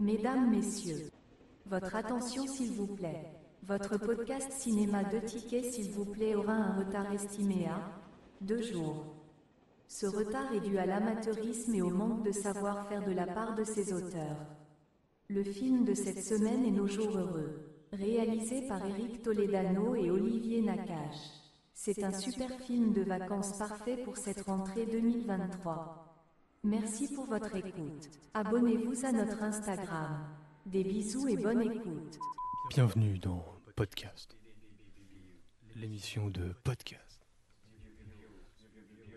Mesdames, Messieurs, votre attention s'il vous plaît. Votre podcast cinéma de tickets s'il vous plaît aura un retard estimé à deux jours. Ce retard est dû à l'amateurisme et au manque de savoir-faire de la part de ses auteurs. Le film de cette semaine est Nos jours heureux, réalisé par Eric Toledano et Olivier Nakache. C'est un super film de vacances parfait pour cette rentrée 2023. Merci pour votre écoute. Abonnez-vous à notre Instagram. Des bisous et bonne écoute. Bienvenue dans Podcast, l'émission de podcast,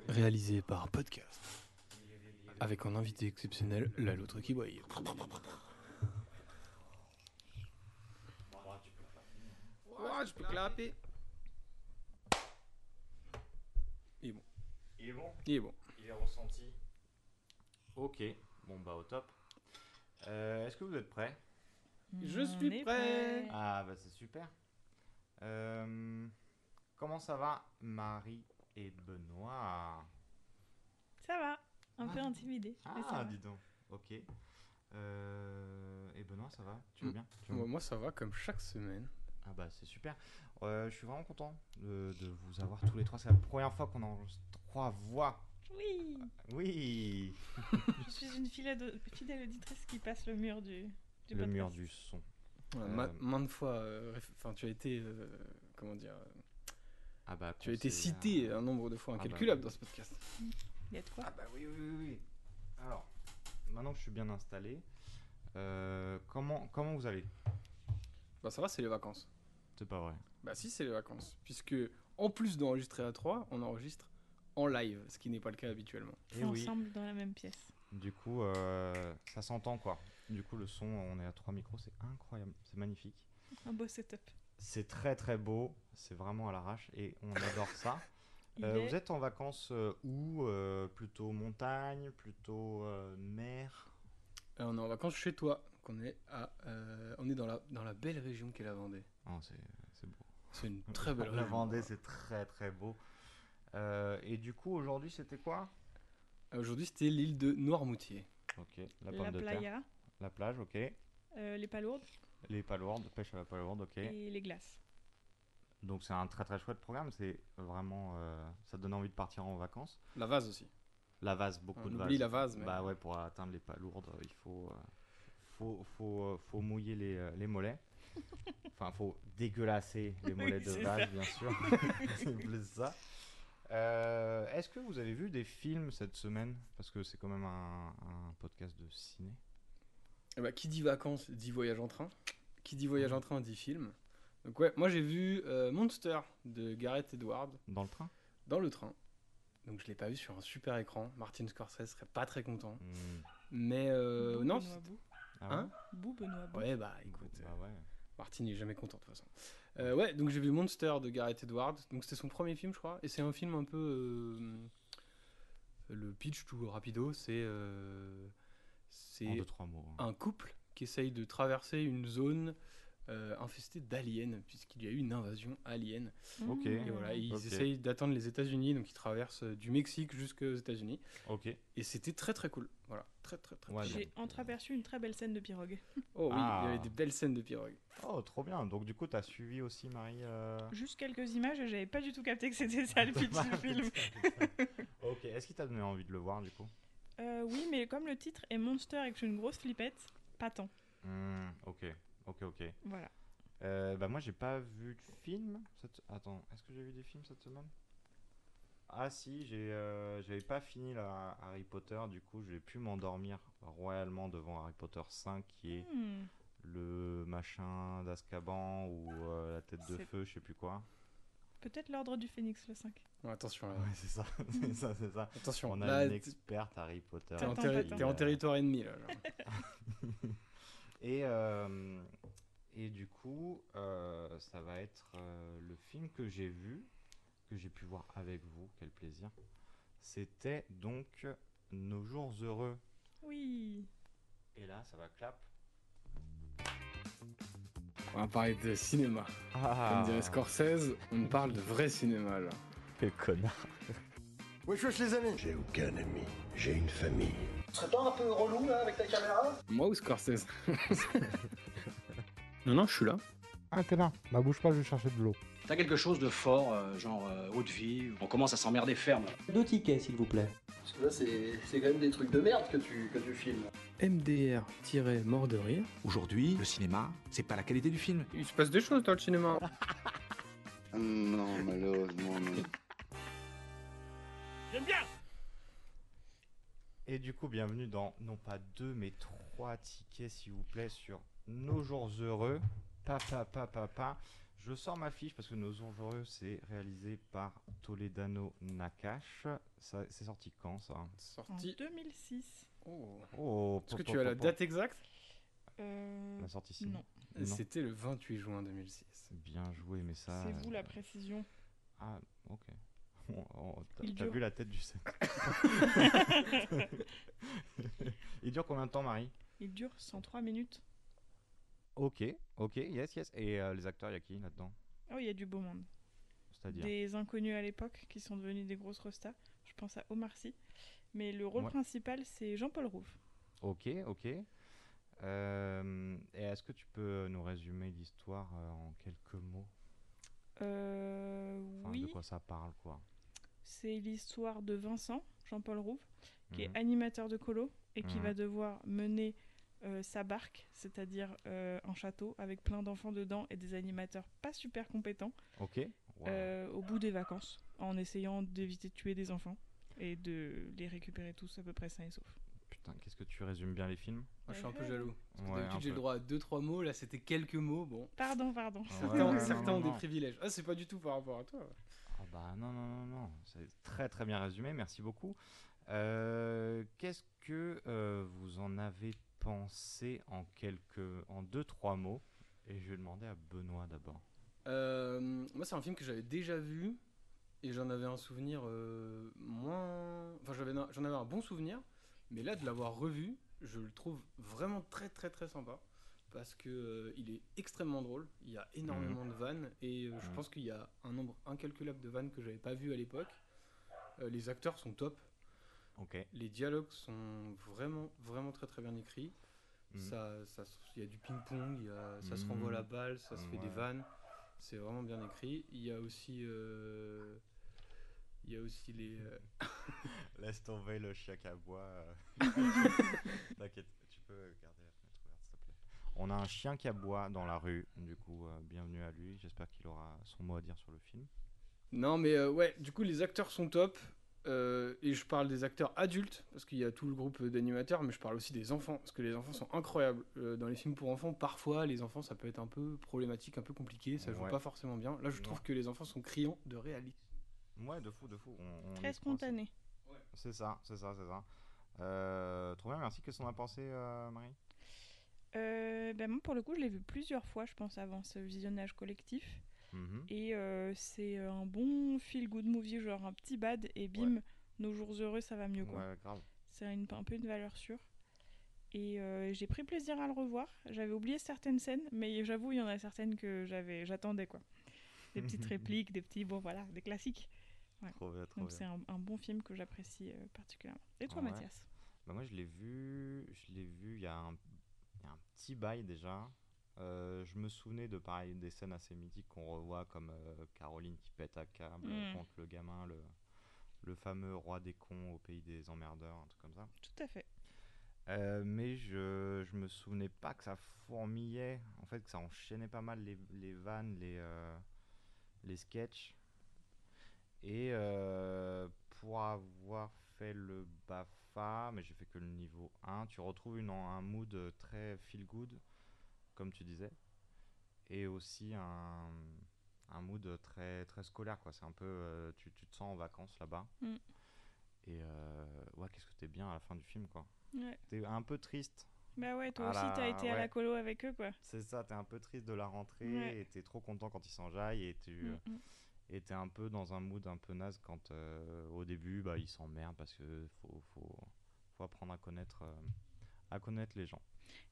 réalisée par Podcast, avec un invité exceptionnel, la loutre qui boit. Oh, je peux clapper. Il est bon. Il est bon Il est bon. Il est ressenti Ok, bon bah au top. Euh, Est-ce que vous êtes prêts? Je suis prêt. Ah bah c'est super. Euh, comment ça va Marie et Benoît? Ça va, un peu Ah. intimidé. mais ça Ah va. dis donc, ok. Euh, et Benoît ça va? Tu vas Mm. bien? Tu Moi, ça va comme chaque semaine. Ah bah c'est super. Euh, je suis vraiment content de, de vous avoir tous les trois. C'est la première fois qu'on enregistre trois voix. Oui, Oui je suis une fidèle, fidèle auditrice qui passe le mur du, du Le podcast. mur du son. Ouais, Euh, ma- maintes fois, euh, enfin, tu as été, euh, comment dire, euh, Ah bah tu as été cité un nombre de fois Ah bah, incalculable oui. dans ce podcast. Il y a de quoi Ah bah oui, oui, oui, oui. Alors, maintenant que je suis bien installé, euh, comment, comment vous allez? Bah ça va, c'est les vacances. C'est pas vrai. Bah si, c'est les vacances, puisque en plus d'enregistrer à 3, on enregistre en live, ce qui n'est pas le cas habituellement. Et oui, Ensemble dans la même pièce. du coup, euh, ça s'entend quoi. Du coup, le son, on est à trois micros, c'est incroyable, c'est magnifique. Un beau setup. C'est très très beau, c'est vraiment à l'arrache et on adore ça. Euh, est- Vous êtes en vacances euh, où Euh, Plutôt montagne, plutôt euh, mer? Euh, on est en vacances chez toi, donc on est, à, euh, on est dans, la, dans la belle région qu'est la Vendée. Oh, c'est c'est beau. C'est une très belle La région. Vendée, c'est très très beau. Euh, et du coup, aujourd'hui, c'était quoi? Euh, Aujourd'hui, c'était l'île de Noirmoutier. Ok, la la, terre. playa, La plage, ok. euh, les palourdes Les palourdes, pêche à la palourde, ok. et les glaces. Donc c'est un très très chouette programme, c'est vraiment... euh, ça donne envie de partir en vacances. La vase aussi. La vase, beaucoup On de oublie vases. la vase, mais Bah ouais, pour atteindre les palourdes, euh, il faut, euh, faut, faut, euh, faut mouiller les, euh, les mollets. Enfin, faut dégueulasser les mollets Oui, de vache, bien sûr. c'est plus ça. Euh, Est-ce que vous avez vu des films cette semaine? Parce que c'est quand même un, un podcast de ciné. Eh bah, qui dit vacances dit voyage en train. Qui dit voyage en train dit film. Donc ouais, moi j'ai vu euh, Monster de Gareth Edwards Dans le train? Dans le train. Donc je l'ai pas vu sur un super écran. Martin Scorsese serait pas très content. Hmm. Mais euh, Bou, non. Benoît Bou. Ah Hein Bou, Benoît Bou. Ouais bah écoute, Bah ouais. Martin est jamais content de toute façon. Euh, ouais, donc j'ai vu Monster de Gareth Edwards. Donc c'était son premier film, je crois. Et c'est un film un peu. euh, le pitch tout rapido, c'est. euh, c'est hein. un couple qui essaye de traverser une zone euh, infestée d'aliens, puisqu'il y a eu une invasion alien. Ok. Et voilà, ils essayent d'atteindre les États-Unis, donc ils traversent euh, du Mexique jusqu'aux États-Unis. Ok. Et c'était très très cool. Voilà, très très très. Ouais, très J'ai entreaperçu une très belle scène de pirogue. Oh oui, Ah. il y avait des belles scènes de pirogue. Oh, trop bien. Donc du coup, t'as suivi aussi Marie euh, Juste quelques images et j'avais pas du tout capté que c'était ça le pitch du film. ok. Est-ce qu'il t'a donné envie de le voir du coup? Euh, oui, mais comme le titre est Monster et que je suis une grosse flippette, pas tant. Hmm, Ok. Ok, ok. Voilà. Euh, bah moi, j'ai pas vu de film. Cette... Attends, est-ce que j'ai vu des films cette semaine? Ah si, j'ai, euh, j'avais pas fini la Harry Potter. Du coup, j'ai pu m'endormir royalement devant Harry Potter 5, qui est Hmm. le machin d'Azkaban ou euh, la tête de C'est- feu, je sais plus quoi. Peut-être l'ordre du phénix le 5. Ouais, attention, là. Ouais, c'est ça, c'est ça, c'est ça. attention. On a là, une t'es- experte Harry Potter. t'es en, terri- en territoire ennemi là. Et, euh, et du coup, euh, ça va être euh, le film que j'ai vu, que j'ai pu voir avec vous, quel plaisir. C'était donc Nos jours heureux. Oui. Et là, ça va clap. On va parler de cinéma. Ah, Comme dirait Scorsese, on parle de vrai cinéma là. quel connard. Wesh wesh les amis J'ai aucun ami, j'ai une famille. Tu serais pas un peu relou là avec ta caméra Moi ou Scorsese Non, non, je suis là. Ah, t'es là. Bah, bouge pas, je vais chercher de l'eau. T'as quelque chose de fort, euh, genre euh, haute vie, on commence à s'emmerder ferme. Deux tickets, s'il vous plaît. Parce que là c'est c'est quand même des trucs de merde que tu, que tu filmes. MDR-mort de rire. Aujourd'hui, le cinéma, c'est pas la qualité du film. Il se passe des choses dans le cinéma. Non, malheureusement, non. Et du coup, bienvenue dans non pas deux mais trois tickets, s'il vous plaît, sur Nos jours heureux. Papa, papa, papa. Je sors ma fiche parce que Nos jours heureux, c'est réalisé par Toledano Nakash. Ça, c'est sorti quand ça? En Sorti. 2006. Oh. Oh, Est-ce que tu as la date exacte? Euh, La sortie ici non. Non. C'était le 28 juin 2006. Bien joué, mais ça. C'est vous la précision. Ah, ok. T'as vu la tête du set Il dure combien de temps, Marie? Il dure 103 minutes. Ok, ok, yes, yes. Et euh, les acteurs, il y a qui là-dedans? Oh, il y a du beau monde. C'est-à-dire? Des inconnus à l'époque qui sont devenus des grosses rostas. Je pense à Omar Sy. Mais le rôle Ouais. principal, c'est Jean-Paul Rouve. Ok, ok. Euh, et est-ce que tu peux nous résumer l'histoire euh, en quelques mots? Enfin, oui, De quoi ça parle, quoi c'est l'histoire de Vincent, Jean-Paul Rouve, qui Mhm. est animateur de colo et qui Mhm. va devoir mener euh, sa barque, c'est-à-dire euh, un château avec plein d'enfants dedans et des animateurs pas super compétents, Ok. Wow. euh, au bout des vacances, en essayant d'éviter de tuer des enfants et de les récupérer tous à peu près sains et saufs. Putain, qu'est-ce que tu résumes bien les films Moi, je suis un peu jaloux. Parce que Ouais, D'habitude, j'ai le droit à 2-3 mots. Là, c'était quelques mots. Bon. Pardon, pardon. Ah Certains, ouais, ouais, certains non, ont non, des privilèges. Ah, c'est pas du tout par rapport à toi. Ah bah non, non, non, non. C'est très très bien résumé, merci beaucoup. Euh, Qu'est-ce que euh, vous en avez pensé en quelques, en deux, trois mots? Et je vais demander à Benoît d'abord. Euh, moi, c'est un film que j'avais déjà vu et j'en avais un souvenir euh, moins. Enfin, j'avais un- j'en avais un bon souvenir, mais là, de l'avoir revu, je le trouve vraiment très, très, très sympa parce que euh, il est extrêmement drôle. Il y a énormément de vannes et euh, je Mhm. pense qu'il y a un nombre incalculable de vannes que j'avais pas vu à l'époque. Euh, les acteurs sont top, les dialogues sont vraiment, vraiment très, très bien écrits. Mhm. Ça, ça, il y a du ping-pong, ça se renvoie la Mhm. balle, ça se fait des vannes. C'est vraiment bien écrit. Il y a aussi, euh, il y a aussi les. euh, Laisse tomber le chien à bois. T'inquiète, tu peux garder la fenêtre ouverte, s'il te plaît. On a un chien qui aboie dans la rue, du coup, euh, bienvenue à lui. J'espère qu'il aura son mot à dire sur le film. Non, mais euh, ouais, du coup, les acteurs sont top. Euh, et je parle des acteurs adultes, parce qu'il y a tout le groupe d'animateurs, mais je parle aussi des enfants, parce que les enfants sont incroyables. Euh, dans les films pour enfants, parfois, les enfants, ça peut être un peu problématique, un peu compliqué, ça joue Ouais. pas forcément bien. Là, je trouve que les enfants sont criants de réalisme. Ouais, de fou, de fou. On, on y Très spontané. c'est- C'est ça, c'est ça, c'est ça. Euh, trop bien, merci. Qu'est-ce qu'on a pensé, euh, Marie? Euh, ben moi, pour le coup, je l'ai vu plusieurs fois, je pense, avant ce visionnage collectif. Mhm. Et euh, c'est un bon feel-good movie, genre un petit bad, et bim, nos jours heureux, ça va mieux, quoi. Ouais, grave. C'est une- un peu une valeur sûre. Et j'ai pris plaisir à le revoir. J'avais oublié certaines scènes, mais j'avoue, il y en a certaines que j'avais, j'attendais, quoi. Des petites répliques, des petits, bon voilà, des classiques. Ouais. Trop bien, trop Donc c'est un, un bon film que j'apprécie euh, particulièrement. Et toi, Ah ouais. Mathias? Bah, moi, je l'ai vu, je l'ai vu il y, a un, il y a un petit bail déjà. Euh, je me souvenais de pareil des scènes assez mythiques qu'on revoit comme euh, Caroline qui pète à câble Mm. contre le gamin, le, le fameux roi des cons au pays des emmerdeurs, un truc comme ça. Tout à fait. Euh, mais je, je me souvenais pas que ça fourmillait, en fait que ça enchaînait pas mal les, les vannes, les, euh, les sketchs. Et euh, pour avoir fait le BAFA, mais j'ai fait que le niveau 1, tu retrouves une, un mood très feel good, comme tu disais, et aussi un, un mood très, très scolaire. quoi. C'est un peu, euh, tu, tu te sens en vacances là-bas. Mm. Et euh, ouais, qu'est-ce que t'es bien à la fin du film, quoi. Ouais. T'es un peu triste. Bah ouais, toi aussi, là, t'as été à la colo avec eux, quoi. C'est ça, t'es un peu triste de la rentrée Ouais. et t'es trop content quand ils s'enjaillent et tu Mm, mm. Et t'es un peu dans un mood un peu naze quand euh, au début bah, ils s'emmerdent parce que faut, faut, faut apprendre à connaître, euh, à connaître les gens.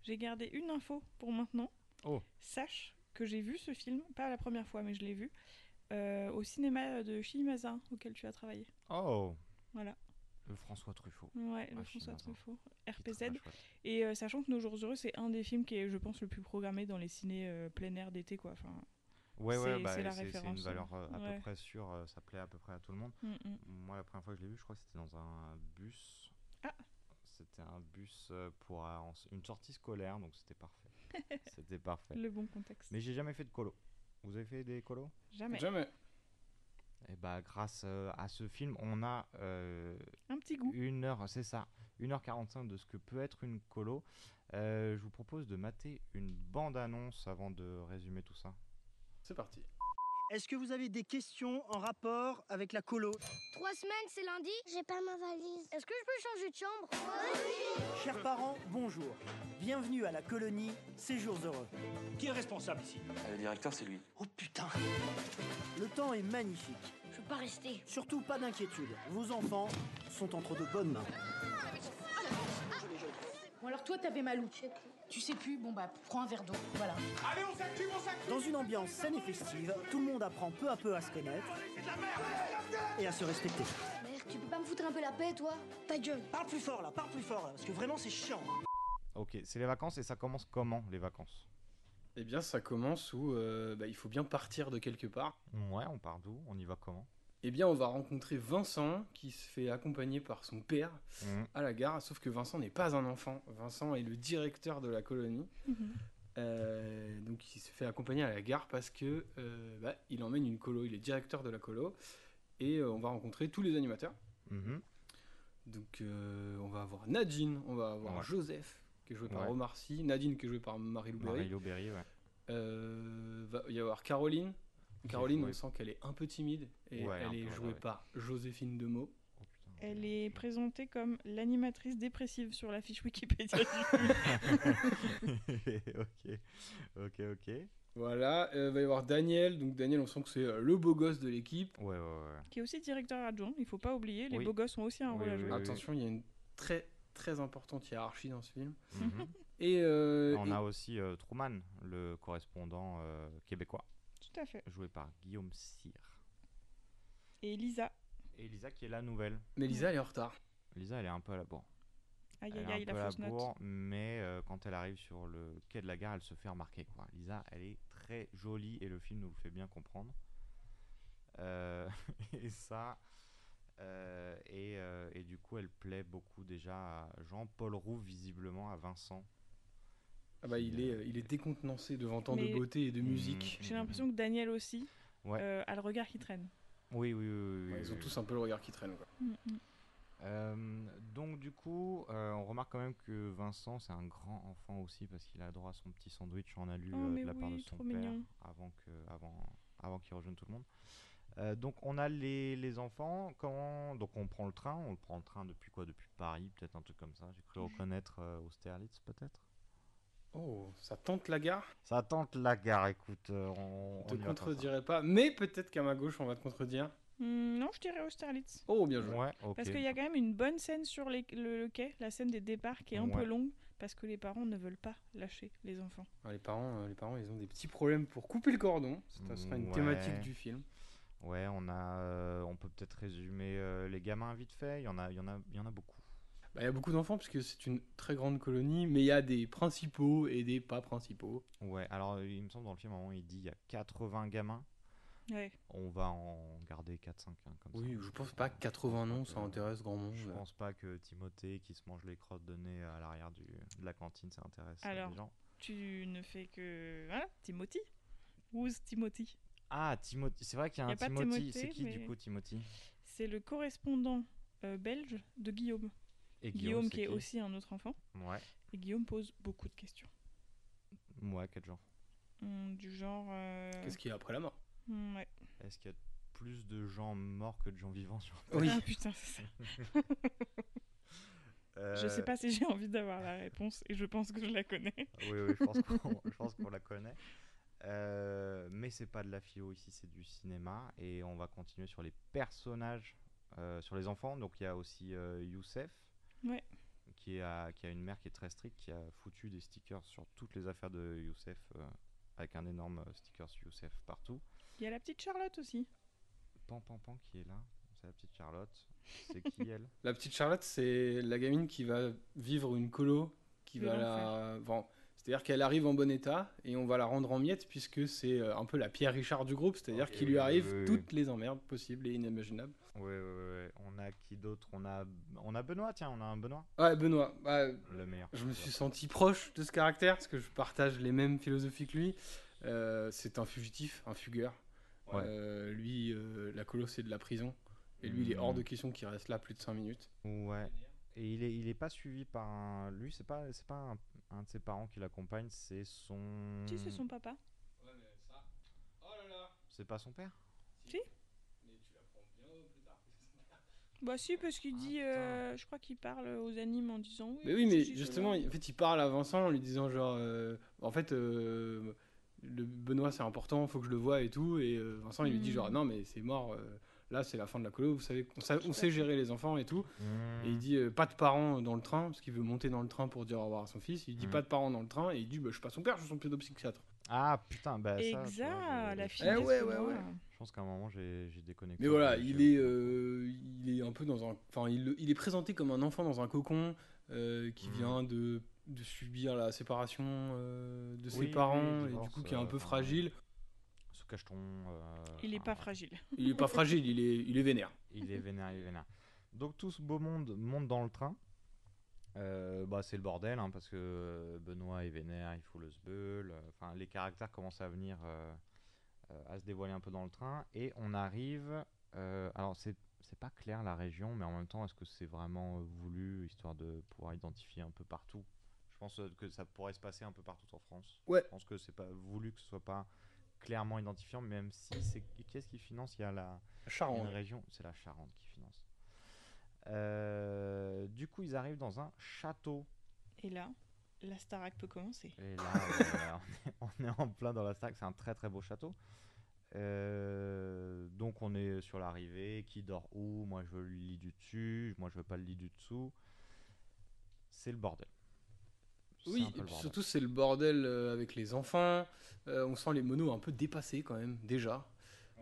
J'ai gardé une info pour maintenant. Oh. Sache que j'ai vu ce film, pas la première fois, mais je l'ai vu, euh, au cinéma de Shimazan, auquel tu as travaillé. Oh, Voilà. Le François Truffaut. Ouais, le Ah, François Truffaut. RPZ. Et euh, sachant que Nos Jours Heureux, c'est un des films qui est, je pense, le plus programmé dans les ciné euh, plein air d'été, quoi. Enfin, Ouais, ouais, c'est- bah, c'est la c'est c'est une valeur euh, à ouais. peu près sûre, euh, ça plaît à peu près à tout le monde. mm, mm. Moi, la première fois que je l'ai vu, je crois que c'était dans un bus. Ah. C'était un bus euh, pour une sortie scolaire, donc c'était parfait. c'était parfait. le bon contexte. Mais j'ai jamais fait de colo. Vous avez fait des colos? Jamais. Jamais. Et bah, grâce euh, à ce film, on a euh, Un petit goût. une heure, c'est ça, 1h45 de ce que peut être une colo. Euh, je vous propose de mater une bande-annonce avant de résumer tout ça. C'est parti. Est-ce que vous avez des questions en rapport avec la colo Trois semaines, c'est lundi J'ai pas ma valise. Est-ce que je peux changer de chambre? Chers parents, bonjour. Bienvenue à la colonie Séjours Heureux. Qui est responsable ici? Le directeur, c'est lui. Oh putain Le temps est magnifique. Je peux pas rester. Surtout pas d'inquiétude. Vos enfants sont entre de bonnes mains. Bon alors toi t'avais mal où? Tu sais plus, bon bah prends un verre d'eau, voilà. Allez, on s'active, on s'active Dans une ambiance saine et festive, tout le monde apprend peu à peu à se connaître et à se respecter. Mère, tu peux pas me foutre un peu la paix, toi? Ta gueule. Parle plus fort là, parle plus fort là, parce que vraiment c'est chiant. Ok, c'est les vacances et ça commence comment les vacances? Eh bien, ça commence où euh, bah, il faut bien partir de quelque part. Ouais, on part d'où? On y va comment? Eh bien, on va rencontrer Vincent qui se fait accompagner par son père Mhm. à la gare. Sauf que Vincent n'est pas un enfant. Vincent est le directeur de la colonie. Mhm. Euh, donc, il se fait accompagner à la gare parce que euh, bah, il emmène une colo. Il est directeur de la colo et euh, on va rencontrer tous les animateurs. Mhm. Donc, euh, on va avoir Nadine, on va avoir Ouais. Joseph qui est joué par Ouais. Omar Sy, Nadine qui est jouée par Marie-Lou Berry. Marie-Lou Berry, ouais. Euh, va y avoir Caroline. Caroline, on sent qu'elle est un peu timide et Ouais, elle est peu, jouée ouais. par Joséphine Demeaux. Oh. Elle est présentée comme l'animatrice dépressive sur la fiche Wikipédia ok, ok, ok. Voilà, euh, va y avoir Daniel. Donc Daniel, on sent que c'est euh, le beau gosse de l'équipe. Ouais, ouais, ouais. qui est aussi directeur adjoint, il faut pas oublier, les Oui. beaux gosses ont aussi un Oui, rôle à jouer. Attention, il y a une très très importante hiérarchie dans ce film. Mhm. Et, euh, On et- a aussi euh, Truman, le correspondant euh, québécois, à fait. joué par Guillaume Cyr. Et Lisa, Et Lisa qui est la nouvelle. mais Lisa, elle est en retard. Lisa, elle est un peu à la bourre. aïe Elle aïe est aïe, un peu la fausse note. bourre, mais euh, quand elle arrive sur le quai de la gare, elle se fait remarquer. Quoi. Lisa, elle est très jolie et le film nous le fait bien comprendre. Euh, et ça, euh, et, euh, et du coup, elle plaît beaucoup déjà à Jean-Paul Roux, visiblement à Vincent. Ah bah, il, est, euh, il est décontenancé devant tant Mais- de beauté et de musique. J'ai l'impression que Daniel aussi Ouais. euh, a le regard qui traîne. Oui, oui, oui. oui, Ouais, oui, ils ont oui. tous un peu le regard qui traîne. Quoi. Mm, mm. Euh, donc du coup, euh, on remarque quand même que Vincent, c'est un grand enfant aussi parce qu'il a droit à son petit sandwich en alu Oh, euh, de la part de son père mignon. avant que, avant, avant qu'il rejoigne tout le monde. Euh, donc on a les, les enfants. Quand donc on prend le train, on le prend le train depuis quoi? Depuis Paris, peut-être un truc comme ça. J'ai cru reconnaître euh, Austerlitz, peut-être? Oh, ça tente la gare Ça tente la gare. Écoute, euh, on, on te contredirait pas, mais peut-être qu'à ma gauche, on va te contredire. Hmm, non, je dirais Austerlitz. Oh, bien joué. Ouais. Parce qu'il y a quand même une bonne scène sur les- le, le quai, la scène des départs qui est un peu longue, parce que les parents ne veulent pas lâcher les enfants. Ah, les, parents, euh, les parents, ils ont des petits problèmes pour couper le cordon. Ça sera une Ouais. thématique du film. Ouais, on a, euh, on peut peut-être résumer euh, les gamins vite fait. Il y en a, il y en a, il y en a beaucoup. Bah, Il y a beaucoup d'enfants parce que c'est une très grande colonie, mais il y a des principaux et des pas principaux. Ouais, alors euh, il me semble dans le film, à un moment, il dit il y a 80 gamins. Ouais. On va en garder 4-5 hein, Oui, ça. je pense pas que 80 noms, ça intéresse grand monde. Je pense pas que Timothée qui se mange les crottes de nez à l'arrière du, de la cantine, ça intéresse euh, Alors, les gens. tu ne fais que. Voilà, Timothy? Who's Timothy? Ah, Timothy, c'est vrai qu'il y a Y un a pas Timothy. Timothée, C'est qui du coup Timothy? C'est le correspondant euh, belge de Guillaume. Et Guillaume, qui est qui aussi un autre enfant. Ouais, Et Guillaume pose beaucoup de questions. ouais, quel genre Hmm, du genre. euh, Qu'est-ce qu'il y a après la mort? hmm, ouais. Est-ce qu'il y a plus de gens morts que de gens vivants sur Oui. Ah putain, c'est ça. Je Euh, sais pas si j'ai envie d'avoir la réponse et je pense que je la connais. Oui, oui, je pense qu'on, je pense qu'on la connaît. Euh, mais c'est pas de la philo ici, c'est du cinéma. Et on va continuer sur les personnages, euh, sur les enfants. Donc il y a aussi euh, Youssef, Ouais. qui, a, qui a une mère qui est très stricte, qui a foutu des stickers sur toutes les affaires de Youssef, euh, avec un énorme euh, sticker sur Youssef partout. Il y a la petite Charlotte aussi. Pan Pan Pan qui est là. c'est la petite Charlotte. C'est qui elle La petite Charlotte, c'est la gamine qui va vivre une colo, qui va la. bon, c'est-à-dire qu'elle arrive en bon état et on va la rendre en miettes puisque c'est euh, un peu la Pierre Richard du groupe, c'est-à-dire Ok, qu'il lui arrive oui, oui. toutes les emmerdes possibles et inimaginables. Ouais, ouais, ouais, ouais. On a qui d'autre? On a, on a Benoît, tiens, on a un Benoît. Ouais, Benoît, bah, Le meilleur. je me suis senti proche de ce caractère parce que je partage les mêmes philosophies que lui. Euh, c'est un fugitif, un fugueur. Ouais. Euh, lui, euh, la colo, c'est de la prison. Et lui, il est hors Mhm. de question qu'il reste là plus de 5 minutes. Ouais. Et il est, il est pas suivi par un. Lui, c'est pas, c'est pas un, un de ses parents qui l'accompagne, c'est son. Si, c'est son papa. C'est pas son père? Si Bah si, parce qu'il dit... euh, je crois qu'il parle aux animes en disant... Oui, Mais oui, mais justement, il- en fait, il parle à Vincent en lui disant genre, euh, en fait, euh, le Benoît c'est important, faut que je le voie et tout, et euh, Vincent il lui dit Mhm. genre non mais c'est mort, euh, là c'est la fin de la colo, vous savez, on, sa- on sait gérer les enfants et tout, et il dit euh, pas de parents dans le train parce qu'il veut monter dans le train pour dire au revoir à son fils, il dit Mhm. pas de parents dans le train et il dit bah, je suis pas son père, je suis son pédopsychiatre. Ah putain, bah ça. vois, Exact, j'ai- la j'ai- fille Eh de ouais, ouais, Benoît. ouais. Je pense qu'à un moment j'ai déconnecté. Mais voilà, il est, euh, il est un peu dans un. Enfin, il, il est présenté comme un enfant dans un cocon euh, qui Mhm. vient de, de subir la séparation euh, de ses Oui, oui, parents et du coup qui est un peu euh, fragile. Sous cacheton. euh, Il est enfin, pas fragile. Il est pas fragile, il est, il est vénère. Il est vénère, il est vénère. Donc tout ce beau monde monte dans le train. Euh, bah, c'est le bordel hein, parce que Benoît est vénère, il fout le sbeul. euh, Enfin, les caractères commencent à venir, euh, à se dévoiler un peu dans le train. Et on arrive. euh, alors, c'est c'est pas clair la région, mais en même temps, est-ce que c'est vraiment euh, voulu histoire de pouvoir identifier un peu partout? Je pense euh, que ça pourrait se passer un peu partout en France. Ouais. Je pense que c'est pas voulu que ce soit pas clairement identifiant, même si c'est qu'est-ce qui finance? Il y a la Charente. une région, c'est la Charente qui finance. Euh, du coup, ils arrivent dans un château. Et là, la Starac peut commencer. Et là, voilà, on, est, on est en plein dans la stack. C'est un très très beau château. Euh, donc, on est sur l'arrivée. Qui dort où? Moi, je veux le lit du dessus. Moi, je veux pas le lit du dessous. C'est le bordel. Oui, et puis surtout c'est le bordel euh, avec les enfants. Euh, on sent les monos un peu dépassés quand même, déjà.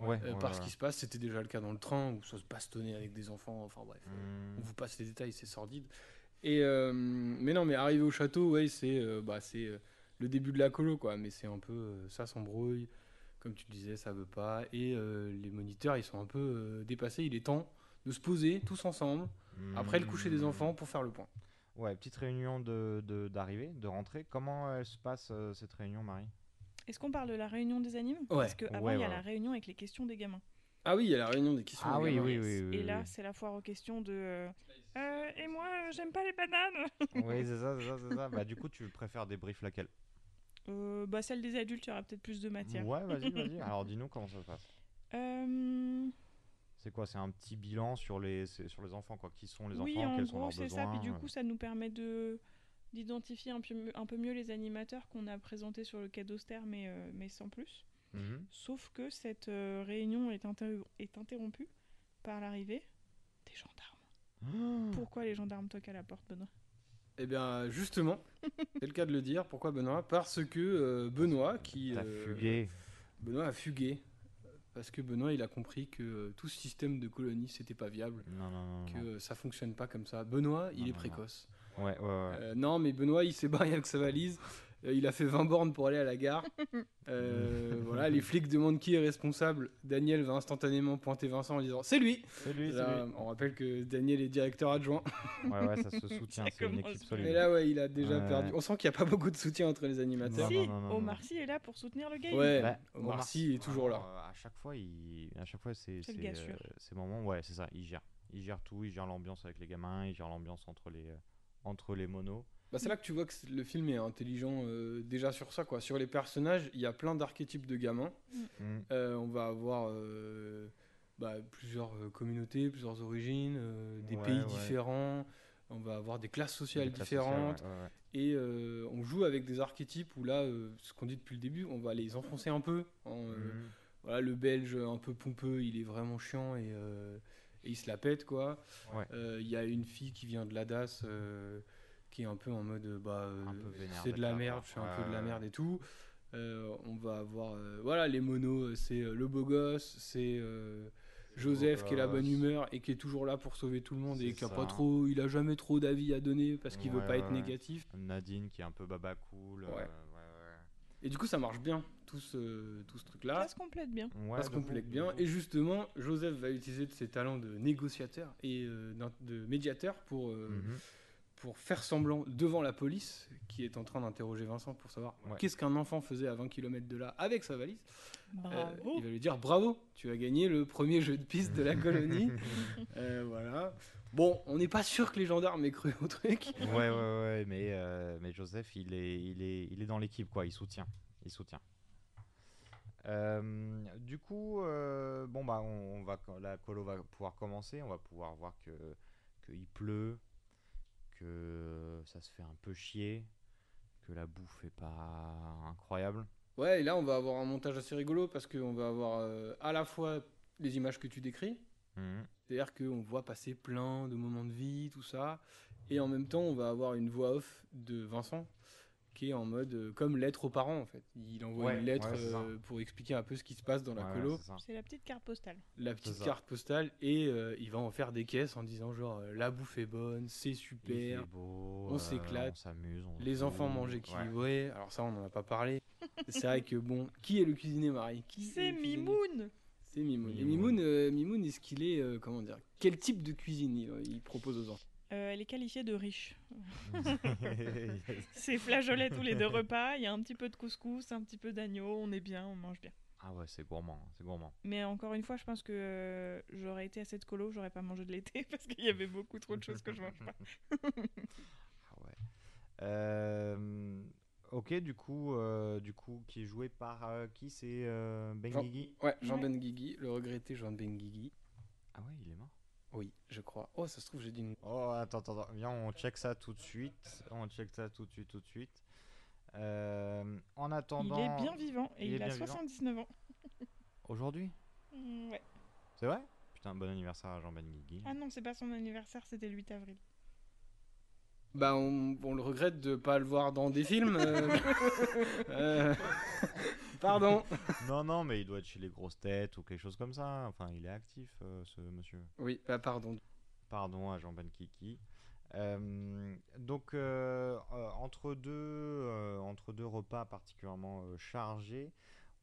Ouais, Euh, ouais, par ce qui se passe, c'était déjà le cas dans le train où ça se bastonnait avec des enfants. Enfin bref, Hmm. on vous passe les détails, c'est sordide. Et euh, mais non, mais arrivé au château, ouais, c'est euh, bah, c'est euh, le début de la colo, quoi. Mais c'est un peu euh, ça s'embrouille, comme tu le disais, ça veut pas. Et euh, les moniteurs, ils sont un peu euh, dépassés. Il est temps de se poser tous ensemble après le coucher des Hmm. enfants pour faire le point. Ouais, petite réunion de de- d'arrivée, de, rentrée. Comment elle se passe euh, cette réunion, Marie? Est-ce qu'on parle de la réunion des animes Ouais. Parce qu'avant, Ouais, il y a ouais, la réunion avec les questions des gamins. Ah oui, il y a la réunion des questions. Ah des oui, oui, oui, oui. Et là, oui. c'est la foire aux questions de... euh, Euh, et moi, euh, j'aime pas les bananes Oui, c'est ça, c'est ça, c'est ça. Bah, du coup, tu préfères débrief laquelle? Euh, bah, Celle des adultes, il y aura peut-être plus de matière. Ouais, vas-y, vas-y. Alors, dis-nous comment ça se passe. Euh, C'est quoi C'est un petit bilan sur les, c'est sur les enfants, quoi. Qui sont les oui, enfants en Quels sont gros, leurs c'est besoins ça. Puis du coup, ça nous permet de d'identifier un peu, mieux- un peu mieux les animateurs qu'on a présentés sur le quai d'Auster, mais, euh, mais sans plus. Mhm. Sauf que cette euh, réunion est, inter- est interrompue par l'arrivée des gendarmes. Pourquoi les gendarmes toquent à la porte, Benoît? Eh bien, justement, c'est le cas de le dire. Pourquoi Benoît? Parce que euh, Benoît, qui. T'as euh, fugué. Benoît a fugué. Parce que Benoît, il a compris que tout ce système de colonie, c'était pas viable. Non, non, non. Que non. ça fonctionne pas comme ça. Benoît, il est non, non. précoce. Ouais, ouais, ouais. Euh, non, mais Benoît, il s'est barré avec sa valise. Euh, il a fait 20 bornes pour aller à la gare. Euh, voilà, les flics demandent qui est responsable. Daniel va instantanément pointer Vincent en disant C'est lui C'est lui, c'est Là, lui. On rappelle que Daniel est directeur adjoint. Ouais, ouais, ça se soutient. C'est une équipe solide. Et là, ouais, il a déjà Ouais. perdu. On sent qu'il n'y a pas beaucoup de soutien entre les animateurs. Si, non, non, non, Omar. Sy est là pour soutenir le game. Ouais, Bah, Omar Sy est toujours là. euh, à chaque fois, il, à chaque fois, c'est, C'est le c'est, gars sûr. euh, ces moments, ouais, c'est ça. Il gère, il gère tout, il gère l'ambiance avec les gamins, il gère l'ambiance entre les, entre les monos. Bah, c'est là que tu vois que le film est intelligent euh, déjà sur ça. quoi. Sur les personnages, il y a plein d'archétypes de gamins. Mm. Euh, on va avoir euh, bah, plusieurs communautés, plusieurs origines, des Ouais, pays ouais. différents. On va avoir des classes sociales Des classes différentes. sociales, ouais, ouais, Et on joue avec des archétypes où là, ce qu'on dit depuis le début, on va les enfoncer un peu. en, ouais. Mhm. voilà, le belge un peu pompeux, il est vraiment chiant et, et il se la pète Il y a une fille qui vient de l'ADAS euh, qui est un peu en mode euh, bah euh, c'est de la merde, je fais un peu de la merde et tout. Euh, on va avoir euh, voilà les monos, c'est euh, le beau gosse, c'est euh, Joseph qui est la bonne humeur et qui est toujours là pour sauver tout le monde et qui a ça. pas trop, il a jamais trop d'avis à donner parce qu'il veut pas ouais, être ouais. négatif. Nadine qui est un peu baba cool. euh, Ouais. ouais, ouais. Et du coup, ça marche bien, tout ce, tout ce truc-là. Ça se complète bien. Ouais, ça se complète bien. Et justement, Joseph va utiliser de ses talents de négociateur et euh, de médiateur pour, euh, Mhm. Pour faire semblant devant la police qui est en train d'interroger Vincent pour savoir Ouais. qu'est-ce qu'un enfant faisait à 20 km de là avec sa valise. Euh, il va lui dire bravo, tu as gagné le premier jeu de piste de la colonie. Euh, voilà. Bon, on n'est pas sûr que les gendarmes aient cru au truc. ouais, ouais, ouais, mais, euh, mais Joseph, il est, il est, il est dans l'équipe, quoi. Il soutient. Il soutient. Euh, du coup, euh, bon, bah, on, on va, la colo va pouvoir commencer. On va pouvoir voir que qu'il pleut, que ça se fait un peu chier, que la bouffe est pas incroyable. Ouais, et là, on va avoir un montage assez rigolo parce qu'on va avoir euh, à la fois les images que tu décris, Mhm. c'est-à-dire qu'on voit passer plein de moments de vie, tout ça, et en même temps, on va avoir une voix off de Vincent qui est en mode euh, comme lettre aux parents en fait. Il envoie Ouais, une lettre ouais, euh, pour expliquer un peu ce qui se passe dans la Ouais, colo, c'est la petite carte postale. la petite carte postale, et euh, il va en faire des caisses en disant genre euh, la bouffe est bonne, c'est super, beau, on euh, s'éclate. on s'amuse, on les joue, enfants mangent ouais. équilibré. Alors ça, on n'en a pas parlé. c'est vrai que bon, qui est le cuisinier Marie? Qui C'est Mimoun C'est Mimoun. Et Mimoun. Mimoun, euh, Mimoun, est-ce qu'il est, euh, comment dire, quel type de cuisine il, il propose aux enfants? Euh, Elle est qualifiée de riche. C'est flageolet tous les deux repas. Il y a un petit peu de couscous, un petit peu d'agneau. On est bien, on mange bien. Ah ouais, c'est gourmand, c'est gourmand. Mais encore une fois, je pense que euh, j'aurais été à cette colo, j'aurais pas mangé de l'été parce qu'il y avait beaucoup trop de choses que je mange pas. Ah ouais. Euh, ok, du coup, euh, du coup, qui est joué par euh, qui C'est euh, Jean- Benguigui Ouais, Jean Ouais. Benguigui, le regretté Jean Benguigui. Ah ouais, il est mort. Oui, je crois. Oh, ça se trouve, j'ai dit une... Oh, attends, attends, attends. Viens, on check ça tout de suite. On check ça tout de suite, tout de suite. Euh, en attendant. Il est bien vivant et il il, a bien vivant. 79 ans. Aujourd'hui? Mm, ouais. C'est vrai? Putain, bon anniversaire à Jean Benguigui. Ah non, c'est pas son anniversaire, c'était le 8 avril. Bah, on, on le regrette de pas le voir dans des films. euh. Euh, Pardon. non, non, mais il doit être chez les grosses têtes ou quelque chose comme ça. Enfin, il est actif, euh, ce monsieur. Oui, bah pardon. Pardon à Jean Benkiki. Euh, donc entre deux euh, entre deux repas particulièrement euh, chargés,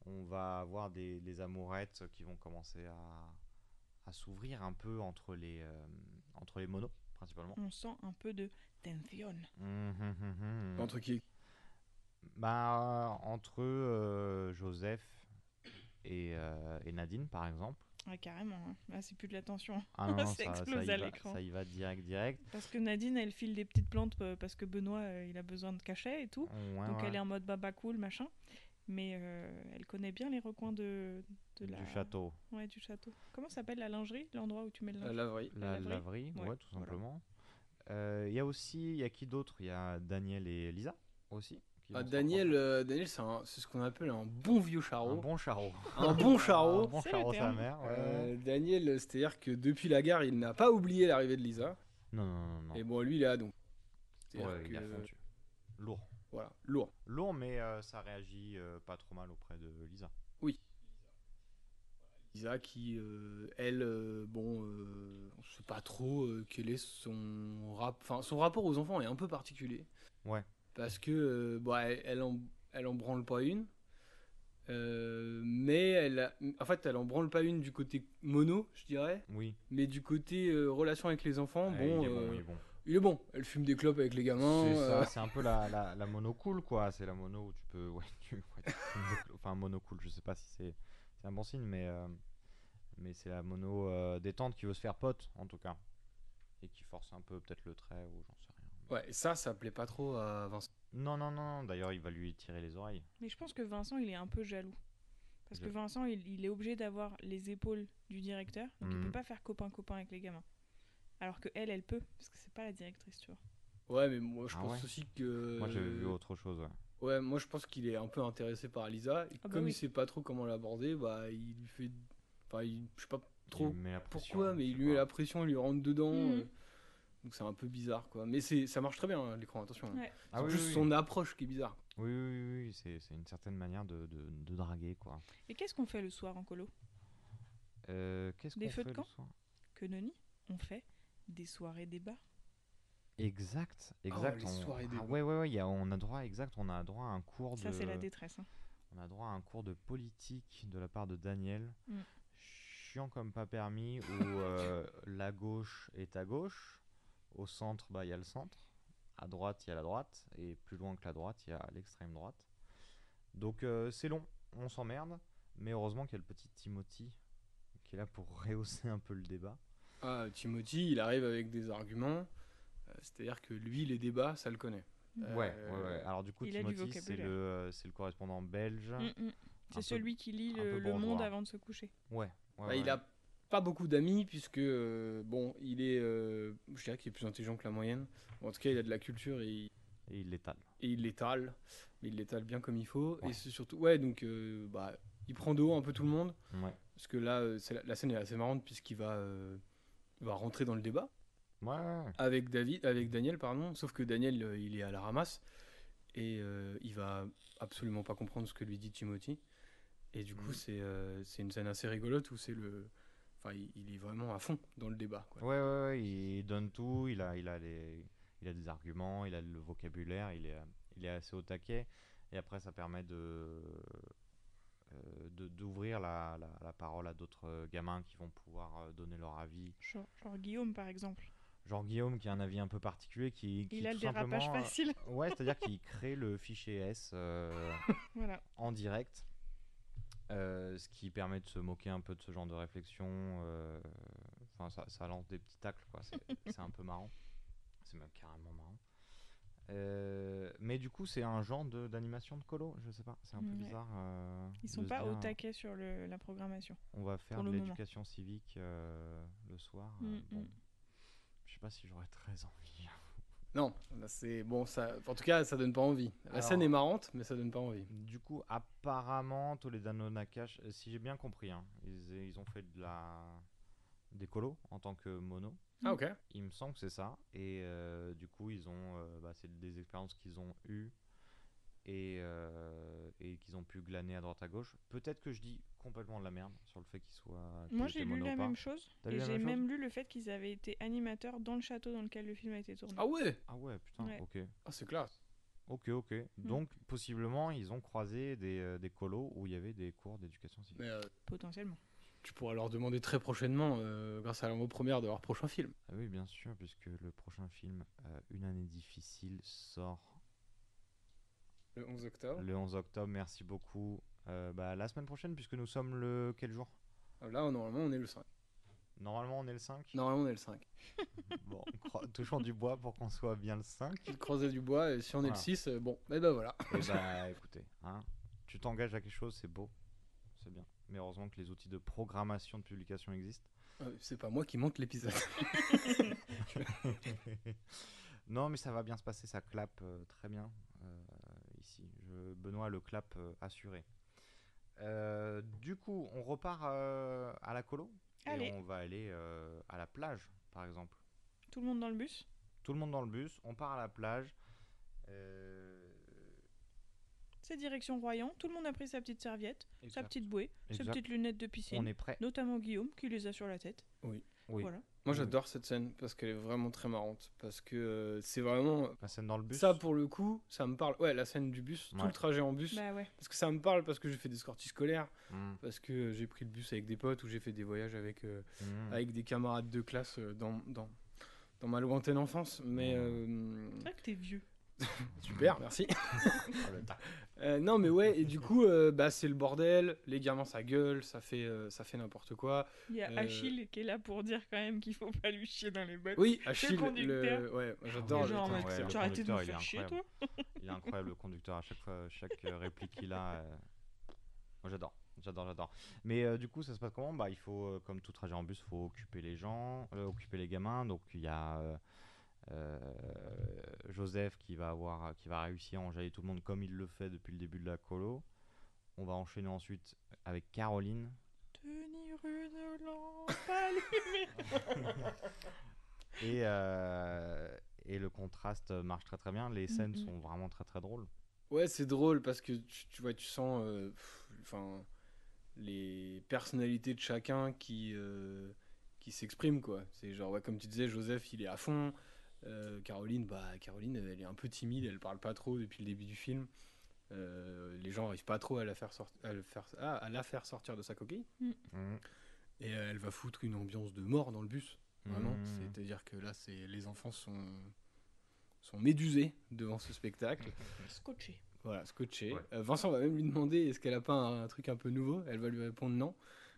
on va avoir des, des amourettes qui vont commencer à, à s'ouvrir un peu entre les euh, entre les monos principalement. On sent un peu de Entre qui? Bah, entre euh, Joseph et, euh, et Nadine par exemple. Ouais, carrément. hein. Là, c'est plus de la tension. Ah non, non, ça explose à l'écran. ça y va direct direct. Parce que Nadine, elle file des petites plantes euh, parce que Benoît, euh, il a besoin de cachet et tout. Ouais, Donc ouais. elle est en mode baba cool, machin. Mais euh, elle connaît bien les recoins de, de la... Du château. Ouais, du château. Comment s'appelle la lingerie L'endroit où tu mets le linge? La laverie. La laverie. laverie, ouais, Ouais, tout simplement. Il y a aussi, il y a qui d'autre? Il y a Daniel et Lisa aussi. qui Ah, Daniel, euh, Daniel c'est un- c'est ce qu'on appelle un bon vieux charreau. un bon charreau. Un bon charreau. un bon charreau sa mère. ouais. Euh, Daniel, c'est-à-dire que depuis la gare, il n'a pas oublié l'arrivée de Lisa. Non, non, non, non. Et bon, lui, il est là donc. C'est-à-dire Ouais, il que- fond dessus. Lourd. Voilà, lourd. Lourd, mais euh, ça réagit euh, pas trop mal auprès de Lisa. Lisa qui, euh, elle, euh, bon, euh, on sait pas trop euh, quel est son rap... enfin, son rapport aux enfants est un peu particulier. Ouais. Parce que, bon, elle, elle en, elle en branle pas une. Mais elle, a- en fait, elle en branle pas une du côté mono, je dirais. Oui. Mais du côté relation avec les enfants, Ouais, bon, il est bon, il est bon. il est bon. Elle fume des clopes avec les gamins. C'est ça, c'est un peu la, la, la mono cool quoi. C'est la mono où tu peux. Ouais, tu, ouais, tu fumes des clopes. Enfin, mono cool, je sais pas si c'est c'est un bon signe, mais, euh, mais c'est la mono euh, détente qui veut se faire pote en tout cas. Et qui force un peu peut-être le trait ou j'en sais rien. Ouais, et ça, ça plaît pas trop à Vincent. Non, non, non, d'ailleurs il va lui tirer les oreilles. Mais je pense que Vincent, il est un peu jaloux. Parce que Vincent, il, il est obligé d'avoir les épaules du directeur. Donc il Mhm. peut pas faire copain-copain avec les gamins. Alors que elle, elle peut. Parce que c'est pas la directrice, tu vois. Ouais, mais moi, je Ah pense ouais aussi que. Moi j'avais vu autre chose. ouais. Ouais, moi je pense qu'il est un peu intéressé par Lisa. Et Ah bah comme oui. il sait pas trop comment l'aborder, bah il lui fait. Enfin, il... je sais pas trop pourquoi, mais il lui met la pression, il lui rentre dedans. Mhm. euh, Donc c'est un peu bizarre quoi. Mais c'est ça marche très bien hein, l'écran, attention. Ouais. Ah c'est oui, juste oui, son approche qui est bizarre. Oui, oui, oui, oui, c'est c'est une certaine manière de, de, de draguer quoi. Et qu'est-ce qu'on fait le soir en colo? Euh, Qu'est-ce Des feux fait de le camp? soir? Que Noni On fait des soirées débats. Exact, exact. les on- soirées ah ouais, ouais, ouais, y a, on a droit, exact, on a droit à un cours Ça, de. c'est la détresse. hein. On a droit à un cours de politique de la part de Daniel. Mm. Chiant comme pas permis, où euh, la gauche est à gauche, au centre, bah, il y a le centre, à droite, il y a la droite, et plus loin que la droite, il y a l'extrême droite. Donc euh, c'est long, on s'emmerde, mais heureusement qu'il y a le petit Timothy qui est là pour rehausser un peu le débat. Ah, Timothy, il arrive avec des arguments. C'est-à-dire que lui, les débats, ça le connaît. Ouais, Euh, ouais, ouais. Alors du coup, il a du Timothy, c'est le, euh, correspondant belge. Mm, mm. C'est peu- celui qui lit le, monde avant de se coucher. Ouais, ouais, Bah, ouais. Il a pas beaucoup d'amis puisque euh, bon, il est, euh, je dirais qu'il est plus intelligent que la moyenne. en tout cas, il a de la culture et, il- Et il l'étale. et il l'étale, mais il l'étale bien comme il faut. Ouais. Et c'est surtout, ouais, donc euh, bah, il prend de haut un peu tout le monde Ouais. parce que là, la, la scène est assez marrante puisqu'il va, euh, il va rentrer dans le débat Ouais, avec David, avec Daniel, pardon. Sauf que Daniel, euh, il est à la ramasse et euh, il va absolument pas comprendre ce que lui dit Timothy. Et du coup, c'est euh, c'est une scène assez rigolote où c'est le, enfin, il, il est vraiment à fond dans le débat. Quoi. Ouais, ouais, ouais, il donne tout, il a, il a, les, il a des arguments, il a le vocabulaire, il est, il est assez au taquet. Et après, ça permet de euh, de- d'ouvrir la, la, la parole à d'autres gamins qui vont pouvoir donner leur avis. Genre, genre Guillaume, par exemple. Genre Guillaume qui a un avis un peu particulier, qui, qui Il a tout le dérapage simplement, euh, facile. ouais, c'est-à-dire qu'il crée le fichier S euh, Voilà. en direct, euh, ce qui permet de se moquer un peu de ce genre de réflexion. Enfin, ça, ça lance des petits tacles, quoi. C'est c'est un peu marrant. C'est même carrément marrant. Mais du coup, c'est un genre de- d'animation de, colo, je sais pas, c'est un peu Ouais. bizarre. Ils de sont pas au dire, taquet sur le, la programmation. On va faire de l'éducation civique le soir. Mm, bon, mm. Sais pas si j'aurais très envie. Non, c'est bon, ça, en tout cas, ça donne pas envie. La Alors- scène est marrante, mais ça donne pas envie. Du coup, apparemment, Toledano Nakash, euh, si j'ai bien compris, hein, ils, ils ont fait de la des colos en tant que mono. Ah, ok. Il me semble que c'est ça. Et euh, du coup, ils ont, euh, bah, c'est des expériences qu'ils ont eues et, euh, et qu'ils ont pu glaner à droite à gauche. Peut-être que je dis complètement de la merde sur le fait qu'ils soient. Moi, j'ai lu la même chose. Et la j'ai même lu le fait qu'ils avaient été animateurs dans le château dans lequel le film a été tourné. Ah ouais? Ah ouais, putain, Ouais. ok. Ah, c'est classe. Ok, ok. Donc, possiblement, ils ont croisé des, euh, des colos où il y avait des cours d'éducation civique. Mais euh, Potentiellement. tu pourras leur demander très prochainement, euh, grâce à leur première, de leur prochain film. Ah oui, bien sûr, puisque le prochain film, euh, Une année difficile, sort Le 11 octobre. le 11 octobre. Merci beaucoup. Euh, bah, la semaine prochaine, puisque nous sommes le quel jour? Ah, Là, normalement, on est le 5. Normalement, on est le 5. Normalement, on est le 5. Bon, touchons du bois pour qu'on soit bien le 5. Croiser du bois, et si on est Voilà. le 6, euh, bon, et ben voilà. Et bah, écoutez, hein, tu t'engages à quelque chose, c'est beau. C'est bien. Mais heureusement que les outils de programmation de publication existent. Euh, C'est pas moi qui monte l'épisode. non, mais ça va bien se passer, ça clappe euh, très bien euh, ici. Je, Benoît le clap euh, assuré. Euh, du coup, on repart euh, à la colo Allez. et on va aller euh, à la plage, par exemple. Tout le monde dans le bus? Tout le monde dans le bus, on part à la plage. Euh, C'est direction Royan. Tout le monde a pris sa petite serviette, sa petite bouée, ses Exact. petites lunettes de piscine. On est prêt. Notamment Guillaume qui les a sur la tête. Oui. Oui. Voilà. Moi, j'adore cette scène parce qu'elle est vraiment très marrante. Parce que euh, c'est vraiment. La scène dans le bus. Ça, pour le coup, ça me parle. Ouais, la scène du bus, tout le trajet en bus. Bah ouais. Parce que ça me parle parce que j'ai fait des sorties scolaires. Mm. Parce que j'ai pris le bus avec des potes ou j'ai fait des voyages avec, euh, Mm. avec des camarades de classe euh, dans, dans, dans ma lointaine enfance. Mais. euh, C'est vrai que t'es vieux. Super, merci. Oh. Euh, non, mais ouais, et du coup, euh, bah, c'est le bordel. Les gamins, ça gueule, ça fait, euh, ça fait n'importe quoi. Il y a Euh, Achille qui est là pour dire quand même qu'il faut pas lui chier dans les bottes. Oui, Achille, le conducteur. le- ouais, j'adore le ouais, tu arrêté de il est faire chier, incroyable. toi Il est incroyable le conducteur à chaque fois, chaque réplique qu'il a. euh, Moi j'adore, j'adore, j'adore. Mais euh, du coup ça se passe comment? Bah il faut, euh, comme tout trajet en bus, faut occuper les gens, euh, occuper les gamins. Donc il y a Joseph qui va avoir, qui va réussir à enjailler tout le monde comme il le fait depuis le début de la colo. On va enchaîner ensuite avec Caroline. Tenir une lampe allumée. Et, euh, et le contraste marche très très bien. Les scènes Mhm. sont vraiment très très drôles. Ouais, c'est drôle parce que tu, tu vois, tu sens. euh, pff, Enfin. les personnalités de chacun qui, euh, qui s'expriment, quoi. C'est genre, ouais, comme tu disais, Joseph, il est à fond. Euh, Caroline, bah, Caroline, elle est un peu timide, elle parle pas trop depuis le début du film. Euh, les gens arrivent pas trop à la faire, sorti- à le faire, ah, à la faire sortir de sa coquille. Mm. Et euh, elle va foutre une ambiance de mort dans le bus. Vraiment. Mhm. C'est-à-dire que là, c'est les enfants sont, sont médusés devant ce spectacle. Scotché. Voilà, scotché. Ouais. Euh, Vincent va même lui demander est-ce qu'elle a pas un, un truc un peu nouveau? Elle va lui répondre non.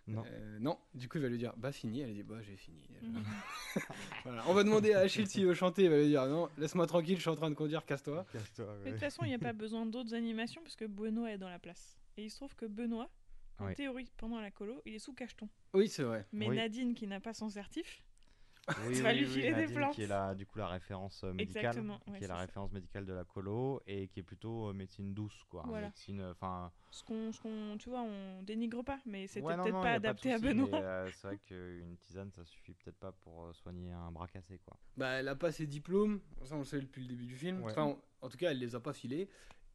Non. Euh, non. Du coup, il va lui dire bah fini. Elle dit bah j'ai fini. voilà. On va demander à Achille s'il veut chanter. Il va lui dire non, laisse-moi tranquille, je suis en train de conduire, casse-toi. Casse-toi, Mais de toute façon, il n'y a pas besoin d'autres animations parce que Benoît est dans la place. Et il se trouve que Benoît, en théorie, pendant la colo, il est sous cacheton. Oui, c'est vrai. Mais Oui. Nadine, qui n'a pas son certif, Oui, tu vas oui, lui oui, filer des plantes. qui est la, du coup la référence euh, médicale, Exactement, ouais, qui est la ça. référence médicale de la colo et qui est plutôt euh, médecine douce, quoi. Voilà. Médecine, euh, enfin. ce qu'on, ce qu'on, tu vois, on dénigre pas, mais c'était ouais, peut-être non, pas adapté à Benoît. mais, euh, c'est vrai qu'une tisane, ça suffit peut-être pas pour soigner un bras cassé, quoi. Bah, elle a pas ses diplômes, ça on le sait depuis le début du film. Ouais. Enfin, on- en tout cas, elle les a pas filés.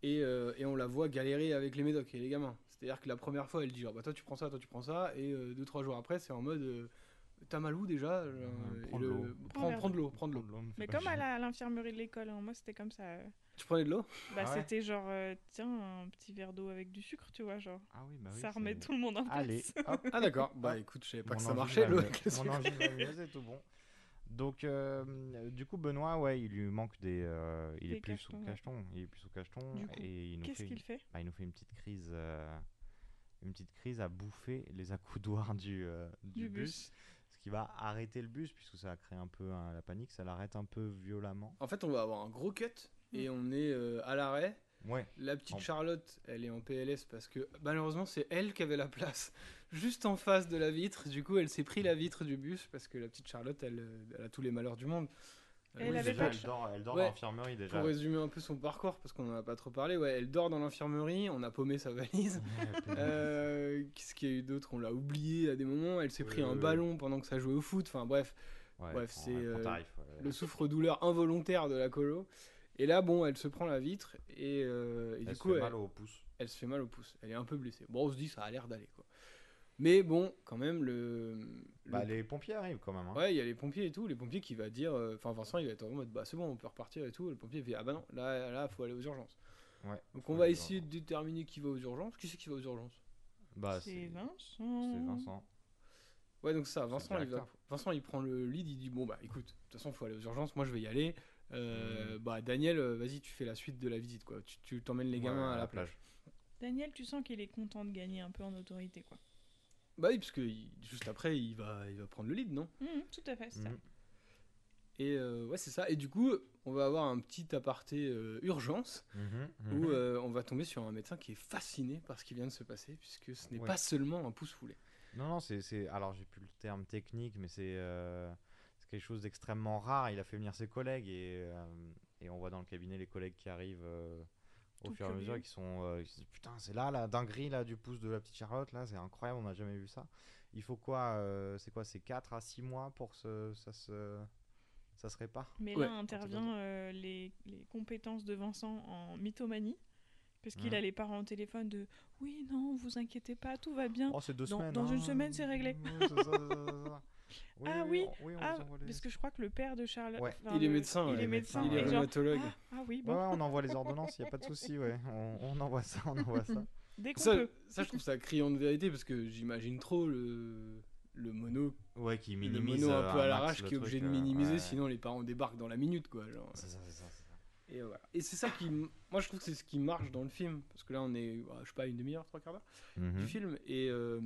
Et, euh, et on la voit galérer avec les médocs et les gamins. C'est-à-dire que la première fois, elle dit genre, bah toi tu prends ça, toi tu prends ça. Et euh, deux, trois jours après, c'est en mode euh, t'as mal où déjà de le- l'eau. Prends de l'eau, prends de l'eau. Mais comme à chier. la- à l'infirmerie de l'école, hein, moi c'était comme ça. euh, Tu prenais de l'eau? Bah, Ah ouais c'était genre, euh, tiens, un petit verre d'eau avec du sucre, tu vois, genre. Ah oui, bah oui, ça remet c'est- tout le monde en place. Allez, hop. Ah d'accord, bah écoute, je savais pas Mon que ça marchait va l'eau mieux. avec le Mon sucre. angine va mieux, c'est tout bon. Donc, euh, du coup, Benoît, ouais, il lui manque des. euh, il Des est plus cachetons, sous ouais. cacheton. Il est plus sous cacheton. Du coup, et il nous qu'est-ce fait qu'il fait? bah, Il nous fait une petite crise. euh, une petite crise à bouffer les accoudoirs du, euh, du, Du bus. bus. Qui va arrêter le bus, puisque ça a créé un peu hein, la panique. Ça l'arrête un peu violemment. En fait, on va avoir un gros cut et on est euh, à l'arrêt. Ouais. La petite En- Charlotte, elle est en PLS parce que malheureusement, c'est elle qui avait la place juste en face de la vitre. Du coup, elle s'est pris la vitre du bus parce que la petite Charlotte, elle, euh, elle a tous les malheurs du monde. Elle oui, avait déjà, pas elle dort, elle dort Ouais. dans l'infirmerie déjà. Pour résumer un peu son parcours, parce qu'on en a pas trop parlé, ouais, elle dort dans l'infirmerie, on a paumé sa valise. Euh, Qu'est-ce qu'il y a eu d'autre? On l'a oublié à des moments, elle s'est Oui, pris oui, un oui. ballon pendant que ça jouait au foot. Enfin bref, Ouais, bref, c'est euh, le souffre-douleur involontaire de la colo. Et là, bon, elle se prend la vitre et, euh, et Elle du se coup, fait elle, mal au pouce. elle se fait mal au pouce. Elle est un peu blessée. Bon, on se dit, ça a l'air d'aller quoi. Mais bon, quand même, le. le- Bah, les pompiers arrivent quand même. hein. Ouais, il y a les pompiers et tout. Les pompiers qui va dire. euh, Enfin, Vincent, il va être en mode bah c'est bon, on peut repartir et tout. Le pompier fait ah bah non, là, là, faut aller aux urgences. Ouais, Donc on va essayer de déterminer qui va aux urgences. Qui c'est qui va aux urgences? Bah, C'est Vincent. C'est Vincent. Ouais, donc ça, Vincent, il va. Vincent, il prend le lead, il dit bon bah écoute, de toute façon, faut aller aux urgences. Moi, je vais y aller. Euh, Bah Daniel, euh, vas-y, tu fais la suite de la visite quoi. Tu, t'emmènes les Ouais, gamins ouais, à la plage. Daniel, tu sens qu'il est content de gagner un peu en autorité, quoi. Bah oui, parce que juste après, il va, il va prendre le lead, non? Mhm, tout à fait, c'est ça. Mhm. Et euh, ouais, c'est ça. Et du coup, on va avoir un petit aparté euh, urgence où euh, on va tomber sur un médecin qui est fasciné par ce qui vient de se passer, puisque ce n'est Ouais. pas seulement un pouce foulé. Non, non, c'est, c'est- Alors, j'ai plus le terme technique, mais c'est, euh, c'est quelque chose d'extrêmement rare. Il a fait venir ses collègues et, euh, et on voit dans le cabinet les collègues qui arrivent euh, au fur et à mesure qui sont. euh, qui disent Putain, c'est là la dinguerie là, du pouce de la petite Charlotte, là, c'est incroyable, on n'a jamais vu ça. Il faut quoi euh, C'est quoi C'est 4 à 6 mois pour que ce- ça, se, ça se répare? Mais Ouais. là intervient euh, les, les compétences de Vincent en mythomanie. Parce qu'il Mhm. a les parents au téléphone de Oui, non, vous inquiétez pas, tout va bien. Oh, c'est deux dans, semaines. Dans une hein. semaine, c'est réglé. Ça, ça, ça. Oui, ah oui, on- oui, on ah, les- parce que je crois que le père de Charlotte. Ouais. enfin, Il est le- médecin, Il ouais. est médecin. Il est genre, rhumatologue. Ah, ah oui, bon. ouais, on envoie les ordonnances, il n'y a pas de souci, ouais. On, on envoie ça, on envoie ça. Dès qu'on Ça, peut. ça, je trouve ça criant de vérité, parce que j'imagine trop le, le mono, Ouais, qui le minimise. mono un euh, peu à l'arrache le qui est obligé truc, de euh, minimiser, ouais. sinon les parents débarquent dans la minute, quoi. genre. C'est ça, c'est ça, c'est ça. Et voilà. Et c'est ça qui, moi je trouve que c'est ce qui marche dans le film, parce que là on est, bah, je sais pas, une demi-heure, trois quarts d'heure Mhm. du film, et, euh,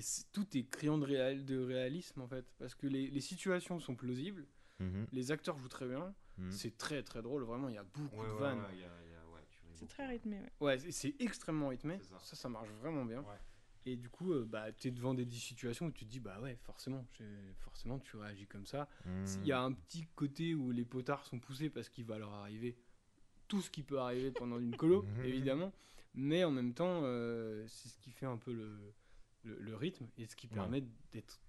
et tout est criant de, réal, de réalisme en fait, parce que les, les situations sont plausibles, Mhm. les acteurs jouent très bien, Mhm. c'est très très drôle, vraiment il y a beaucoup Ouais, de vannes. ouais, ouais, C'est très rythmé, ouais. Ouais, c'est- extrêmement rythmé, ça. ça. ça marche vraiment bien. Ouais. Et du coup, euh, bah, tu es devant des situations où tu te dis, bah ouais, forcément, forcément tu réagis comme ça. Mhm. Il y a un petit côté où les potards sont poussés parce qu'il va leur arriver tout ce qui peut arriver pendant une colo, évidemment. Mais en même temps, euh, c'est ce qui fait un peu le, le, le rythme et ce qui Ouais. permet d'être.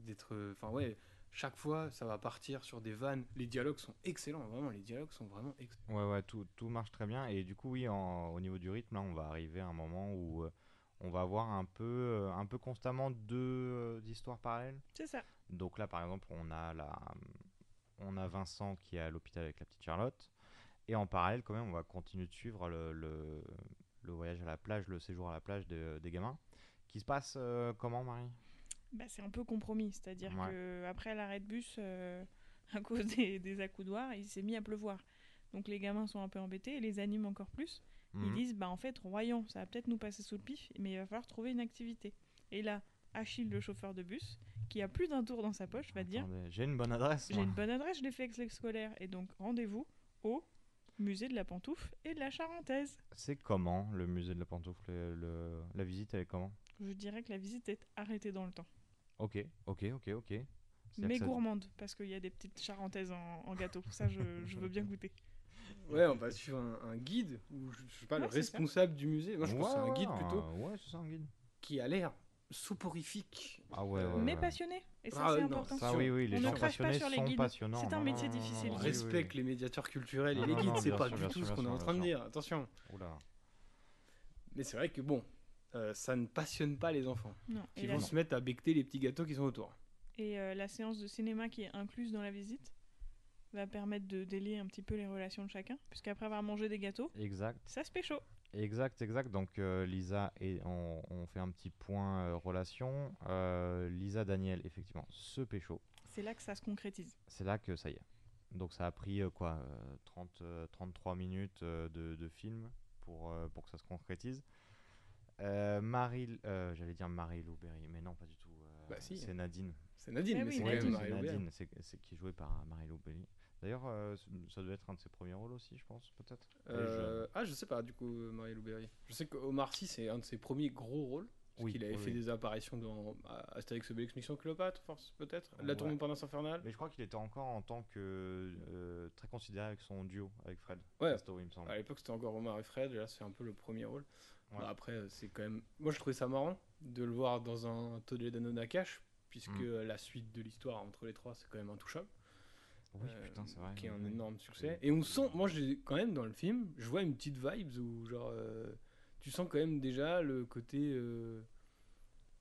d'être Enfin, ouais, chaque fois, ça va partir sur des vannes. Les dialogues sont excellents, vraiment, les dialogues sont vraiment excellents. Ouais, ouais, tout, tout marche très bien. Et du coup, oui, en- au niveau du rythme, là, on va arriver à un moment où euh, on va avoir un peu, euh, un peu constamment deux euh, histoires parallèles. C'est ça. Donc là, par exemple, on a, la, on a Vincent qui est à l'hôpital avec la petite Charlotte. Et en parallèle, quand même, on va continuer de suivre le, le, le voyage à la plage, le séjour à la plage de- des gamins. Qui se passe euh, comment, Marie? Bah, c'est un peu compromis, c'est-à-dire Ouais. que après l'arrêt de bus, euh, à cause des, des accoudoirs, il s'est mis à pleuvoir. Donc les gamins sont un peu embêtés et les animent encore plus. Ils Mhm. disent bah en fait Royan, ça va peut-être nous passer sous le pif, mais il va falloir trouver une activité. Et là, Achille, le chauffeur de bus, qui a plus d'un tour dans sa poche, va dire J'ai une bonne adresse. j'ai une bonne adresse, je l'ai fait avec scolaire et donc rendez-vous au musée de la Pantoufle et de la Charentaise. C'est comment le musée de la pantoufle? Le- le- La visite, elle est comment? Je dirais que la visite est arrêtée dans le temps. Ok, ok, ok, ok. Mais ça- gourmande, parce qu'il y a des petites charentaises en, en gâteau. Ça, je, je veux bien goûter. Ouais, on va suivre un, un guide, ou je, je sais pas, Ouais, le ça. responsable du musée. Moi, je pense que c'est un guide plutôt. Ouais, c'est ça, un guide. Qui a l'air soporifique. Ah ouais, ouais, Mais passionné. Et ça, Ah, c'est important. Ça, oui, oui, les On gens ne crache pas passionnés sur les sont guides. C'est un Non, métier non, non, difficile. On respecte oui. les médiateurs culturels et Non, les guides, c'est pas sûr, du tout ce qu'on est en train de dire. Attention. Oula. Mais c'est vrai que bon, euh, ça ne passionne pas les enfants. Non. Qui Et, vont la, se mettre à becter les petits gâteaux qui sont autour. et, euh, la séance de cinéma qui est incluse dans la visite va permettre de délier un petit peu les relations de chacun. Puisqu'après avoir mangé des gâteaux, Exact. ça se pécho. Exact, exact. Donc euh, Lisa et on, on fait un petit point euh, relation. Euh, Lisa, Daniel, effectivement, se pécho. C'est là que ça se concrétise. C'est là que ça y est. Donc ça a pris euh, quoi euh, 30, euh, 33 minutes euh, de, de film pour, euh, pour que ça se concrétise. Euh, Marie, euh, j'allais dire Marie Lou Berry, mais non, pas du tout. euh, Bah si. C'est Nadine. C'est Nadine, mais oui, c'est. Nadine, c'est c'est qui est joué par Marie Lou Berry. D'ailleurs, euh, c- ça devait être un de ses premiers rôles aussi, je pense, peut-être. Euh, ah, je sais pas, du coup, Marie Louberry. Je sais qu'Omar Sy, c'est un de ses premiers gros rôles. Parce Oui, qu'il avait oui, fait oui. des apparitions dans Astérix Obélix Mission Cléopâtre, force peut-être La Ouais. tournée pendant infernale. Mais je crois qu'il était encore en tant que euh, très considéré avec son duo avec Fred. Ouais. Castor, il me semble. À l'époque, c'était encore Omar et Fred, et là, c'est un peu le premier rôle. Ouais. Bah, après, euh, c'est quand même. Moi, je trouvais ça marrant de le voir dans un Toledano Nakash, puisque Mm. la suite de l'histoire entre les trois, c'est quand même intouchable. Oui, Euh, putain, c'est vrai. Qui est un énorme succès. Et on sent, moi, quand même dans le film, je vois une petite vibes où, genre, euh, tu sens quand même déjà le côté. euh,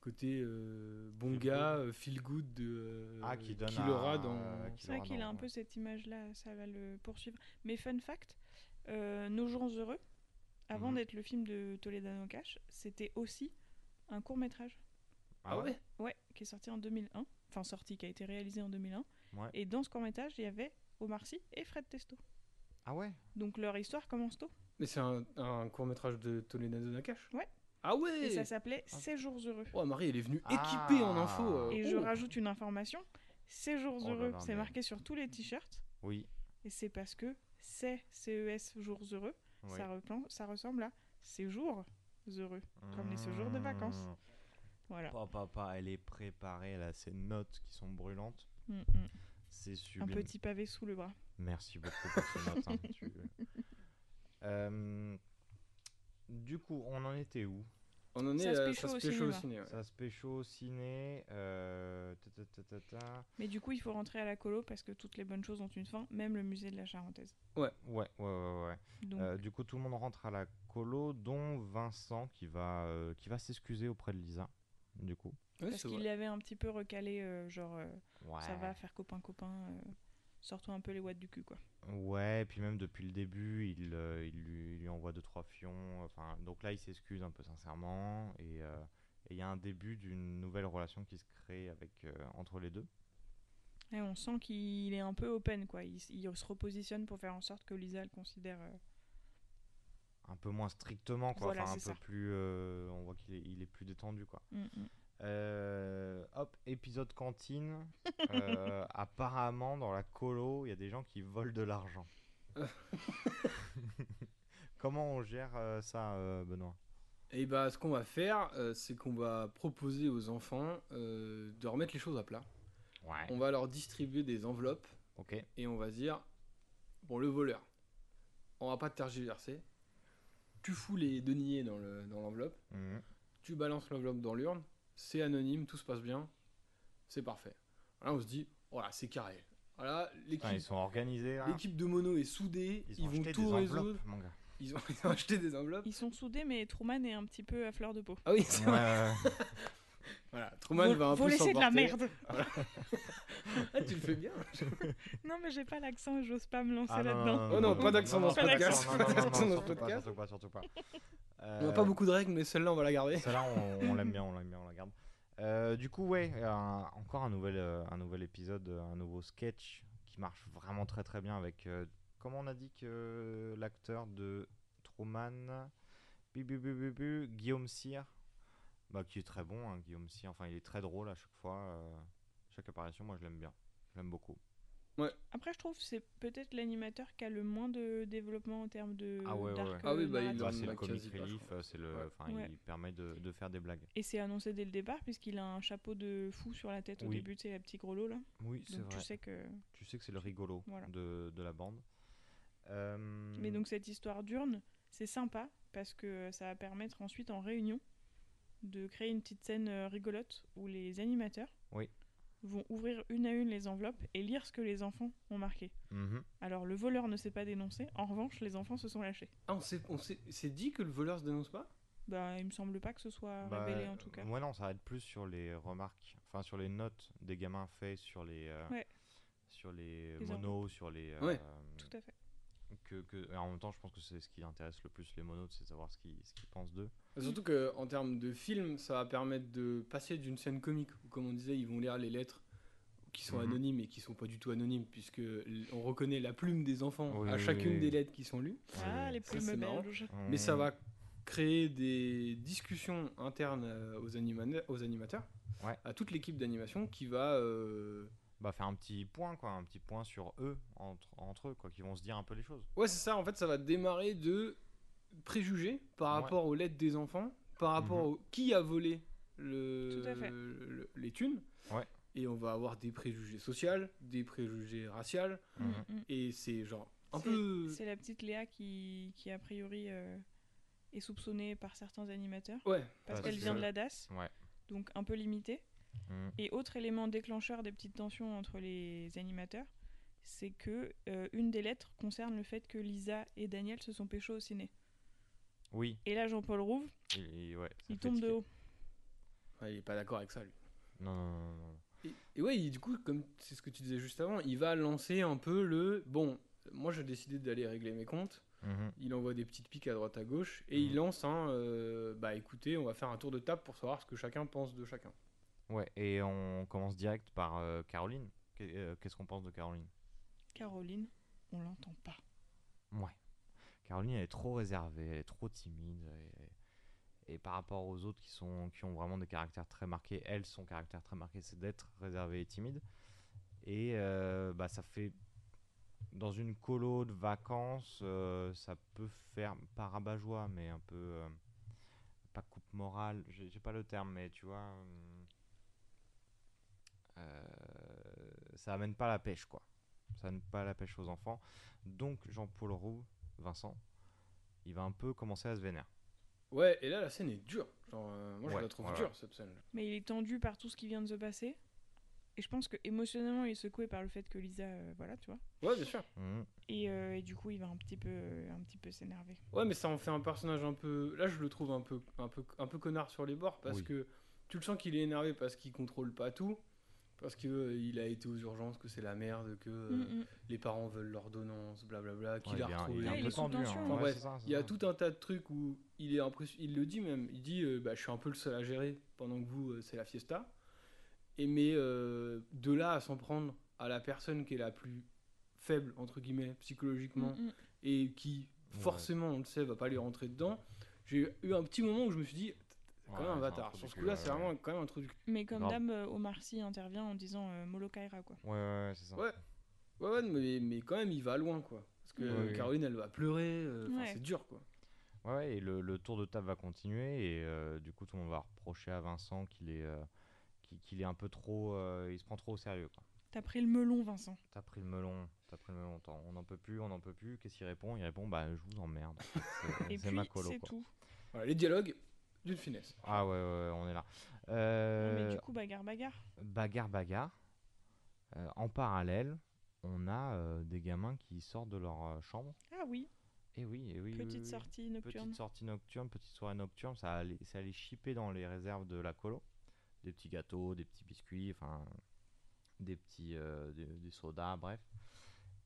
côté euh, bon Feel gars, euh, feel good de, euh, Ah, qui donne qu'il aura à- dans. C'est vrai qu'il a un peu cette image-là, ça va le poursuivre. Mais fun fact, euh, Nos jours heureux, avant Mhm. d'être le film de Toledano Cash, c'était aussi un court métrage. Ah ouais Ouais, qui est sorti en 2001. Enfin, sorti, qui a été réalisé en 2001. Ouais. Et dans ce court métrage, il y avait Omar Sy et Fred Testo. Ah ouais? Donc leur histoire commence tôt. Mais c'est un, un court métrage de Toledano Nakash Ouais. Ah ouais Et ça s'appelait Ces jours heureux. Oh, Marie, elle est venue Ah. équipée en info. euh, Et je oh. rajoute une information. Ces jours Oh heureux, c'est mais- marqué sur tous les t-shirts. Oui. Et c'est parce que c'est CES jours heureux. Oui. Ça, ressemble à séjours heureux. Comme les séjours de vacances. Mmh. Voilà. Papa, papa, elle est préparée, elle a ses notes qui sont brûlantes. Mm, mm. C'est Un sublime. petit pavé sous le bras. Merci beaucoup pour hein, tu- Euh, Du coup, on en était où? On en est Ça se à- pécho ça au se pécho au cinéma. ciné. ouais. Ça se pécho au ciné. euh, ta, ta, ta, ta, ta. Mais du coup, il faut rentrer à la colo parce que toutes les bonnes choses ont une fin, même le musée de la Charentaise. Ouais, ouais, ouais, ouais. ouais. Donc, Euh, du coup, tout le monde rentre à la colo, dont Vincent qui va, euh, qui va s'excuser auprès de Lisa. Du coup. Ouais, parce qu'il vrai. avait un petit peu recalé, euh, genre, euh, Ouais. ça va faire copain-copain, euh, sortons un peu les watts du cul, quoi. Ouais, et puis même depuis le début, il, euh, il, lui, il lui envoie deux trois fions. Enfin, donc là, il s'excuse un peu sincèrement, et euh, il y a un début d'une nouvelle relation qui se crée avec euh, entre les deux. Et on sent qu'il est un peu open, quoi. Il, se repositionne pour faire en sorte que Lisa le considère. Un peu moins strictement, quoi. Voilà, enfin, un peu ça. plus, on voit qu'il est, il est plus détendu, quoi. mm, mm. Euh, hop, épisode cantine. Euh, apparemment, dans la colo, il y a des gens qui volent de l'argent. Comment on gère euh, ça, euh, Benoît? Et bah, ce qu'on va faire, euh, c'est qu'on va proposer aux enfants euh, de remettre les choses à plat. Ouais. On va leur distribuer des enveloppes Ok. et on va dire bon, le voleur, on va pas te tergiverser. Tu fous les deniers dans le- dans l'enveloppe, Mhm. tu balances l'enveloppe dans l'urne, c'est anonyme, tout se passe bien, c'est parfait. Là, on se dit voilà, c'est carré. Voilà, l'équipe ils sont organisés. là. l'équipe de mono est soudée, Ils ils, ont vont tout des résoudre. enveloppes, mon gars. Ils ont, ils ont acheté des enveloppes. Ils sont soudés, mais Truman est un petit peu à fleur de peau. Ah oui, c'est Ouais, vrai. Voilà, Truman Vol- va un peu voler, c'est de la merde. Voilà. ah, tu le fais bien. Non, mais j'ai pas l'accent et j'ose pas me lancer Ah, là-dedans. Oh non, pas d'accent dans ce Pas d'accent. podcast. Pas d'accent dans ce surtout pas, podcast. surtout pas, surtout pas. On n'a pas Euh, beaucoup de règles, mais celle-là, on va la garder. Celle-là, on, on l'aime bien, on l'aime bien, on la garde. Euh, du coup, ouais, un- encore un nouvel, euh, un nouvel épisode, euh, un nouveau sketch qui marche vraiment très très bien avec, euh, comment on a dit que l'acteur de Truman, bu, bu, bu, bu, bu, Guillaume Cyr, bah, qui est très bon, hein, Guillaume Cyr, enfin il est très drôle à chaque fois, euh, chaque apparition, moi je l'aime bien, je l'aime beaucoup. Après, je trouve que c'est peut-être l'animateur qui a le moins de développement en termes de Ah ouais, ouais, ouais. Ah oui, bah, il Bah, c'est le comic relief, euh, c'est le, Ouais. il permet de, de faire des blagues. Et c'est annoncé dès le départ, puisqu'il a un chapeau de fou sur la tête au début, c'est la petite grelot là. Oui, c'est Donc tu vrai. sais que. Tu sais que c'est le rigolo Voilà. de, de la bande. Euh, Mais donc cette histoire d'urne, c'est sympa parce que ça va permettre ensuite en réunion de créer une petite scène euh, rigolote où les animateurs Oui. vont ouvrir une à une les enveloppes et lire ce que les enfants ont marqué. mhm. Alors le voleur ne s'est pas dénoncé, en revanche les enfants se sont lâchés. Ah, on s'est, on s'est, c'est dit que le voleur se dénonce pas? Bah il me semble pas que ce soit Bah, révélé en tout cas. Moi non, ça va être plus sur les remarques, enfin sur les notes des gamins faits sur les, euh, Ouais. sur les, Les monos, sur les. euh, Ouais. Tout à fait. Que, que- et en même temps, je pense que c'est ce qui intéresse le plus les monos, c'est de savoir ce qu'ils pensent d'eux. Surtout qu'en termes de film, ça va permettre de passer d'une scène comique où, comme on disait, ils vont lire les lettres qui sont Mhm. anonymes et qui sont pas du tout anonymes, puisque on reconnaît la plume des enfants Oui, à chacune oui. des lettres qui sont lues. Ah les Ça, plumes marrant. belges. Mais ça va créer des discussions internes euh, aux, anima- aux animateurs, Ouais. à toute l'équipe d'animation qui va. euh, bah, faire un petit point, quoi, un petit point sur eux, entre, entre eux, quoi, qui vont se dire un peu les choses. Ouais, c'est ça. En fait, ça va démarrer de préjugés par Ouais. rapport aux lettres des enfants, par rapport Mhm. au qui a volé le, les thunes. Ouais. Et on va avoir des préjugés sociaux, des préjugés raciaux. Mhm. Mm, mm. Et c'est genre un peu. C'est la petite Léa qui, qui a priori euh, est soupçonnée par certains animateurs Ouais. parce Parce qu'elle vient de la DAS, Ouais. donc un peu limitée. Mhm. Et autre élément déclencheur des petites tensions entre les animateurs, c'est que euh, une des lettres concerne le fait que Lisa et Daniel se sont pécho au ciné. Oui. Et là, Jean-Paul Rouve, ouais, il tombe de haut. Ouais, il est pas d'accord avec ça, lui. Non, non, non, non. Et, et ouais, il- du coup, comme c'est ce que tu disais juste avant, il va lancer un peu le. Bon, moi j'ai décidé d'aller régler mes comptes. Mhm. Il envoie des petites piques à droite à gauche et il Mhm. lance un. euh, bah écoutez, on va faire un tour de table pour savoir ce que chacun pense de chacun. Ouais, et on commence direct par euh, Caroline. Euh, Qu'est-ce qu'on pense de Caroline? Caroline, on l'entend pas. Ouais. Caroline, elle est trop réservée, elle est trop timide. Et, et par rapport aux autres qui, sont, qui ont vraiment des caractères très marqués, elle, son caractère très marqué, c'est d'être réservée et timide. Et euh, bah, ça fait. Dans une colo de vacances, euh, ça peut faire. Pas rabat-joie, mais un peu. euh, pas coupe morale, j'ai j'ai pas le terme, mais tu vois. Euh, ça amène pas la pêche, quoi. Ça amène pas la pêche aux enfants. Donc Jean-Paul Roux, Vincent, il va un peu commencer à se vénérer. Ouais, et là la scène est dure. Genre, euh, moi je Ouais, la trouve dure cette scène. Mais il est tendu par tout ce qui vient de se passer. Et je pense que émotionnellement, il est secoué par le fait que Lisa, euh, voilà, tu vois. Ouais, bien sûr. Mhm. Et, euh, et du coup, il va un petit peu, un petit peu s'énerver. Ouais, mais ça en fait un personnage un peu. Là, je le trouve un peu, un peu, un peu connard sur les bords parce Oui. que tu le sens qu'il est énervé parce qu'il contrôle pas tout, parce que euh, il a été aux urgences, que c'est la merde, que euh, Mm, mm. les parents veulent l'ordonnance, blablabla, qu'il Ouais, a retrouvé. il Ouais, y a tout un tas de trucs où il est impression... il le dit même, il dit euh, bah, je suis un peu le seul à gérer pendant que vous euh, c'est la fiesta. Et mais euh, de là à s'en prendre à la personne qui est la plus faible entre guillemets psychologiquement Mm, mm. et qui forcément on le sait va pas lui rentrer dedans. J'ai eu un petit moment où je me suis dit c'est quand Ouais, même un bâtard. Sur ce coup-là c'est vraiment quand même un truc. Mais comme Grave. d'hab, euh, Omar Sy intervient en disant euh, Molokaira, quoi. Ouais, ouais, ouais, c'est ça. Ouais. Ouais, ouais, mais, mais quand même il va loin quoi. Parce que. Caroline elle va pleurer, euh, enfin, Ouais. c'est dur quoi. Ouais, ouais, et le, le tour de table va continuer et euh, du coup tout le monde va reprocher à Vincent qu'il est, euh, qu'il qu'il est un peu trop, euh, il se prend trop au sérieux. quoi. T'as pris le melon, Vincent. T'as pris le melon, t'as pris le melon. t'en- On n'en peut plus, on n'en peut plus. Qu'est-ce qu'il répond? Il répond bah je vous emmerde. C'est- Et C'est puis, ma colo. c'est quoi. tout. Voilà, les dialogues d'une finesse. Ah ouais, ouais, ouais, on est là. Euh, Mais du coup, bagarre, bagarre. bagarre, bagarre. Euh, en parallèle, on a euh, des gamins qui sortent de leur euh, chambre Ah oui. Et oui, et oui. Petite oui, oui. sortie nocturne. Petite sortie nocturne, petite soirée nocturne, ça allait, ça allait chipper dans les réserves de la colo. Des petits gâteaux, des petits biscuits, enfin des petits euh, des, des sodas, bref.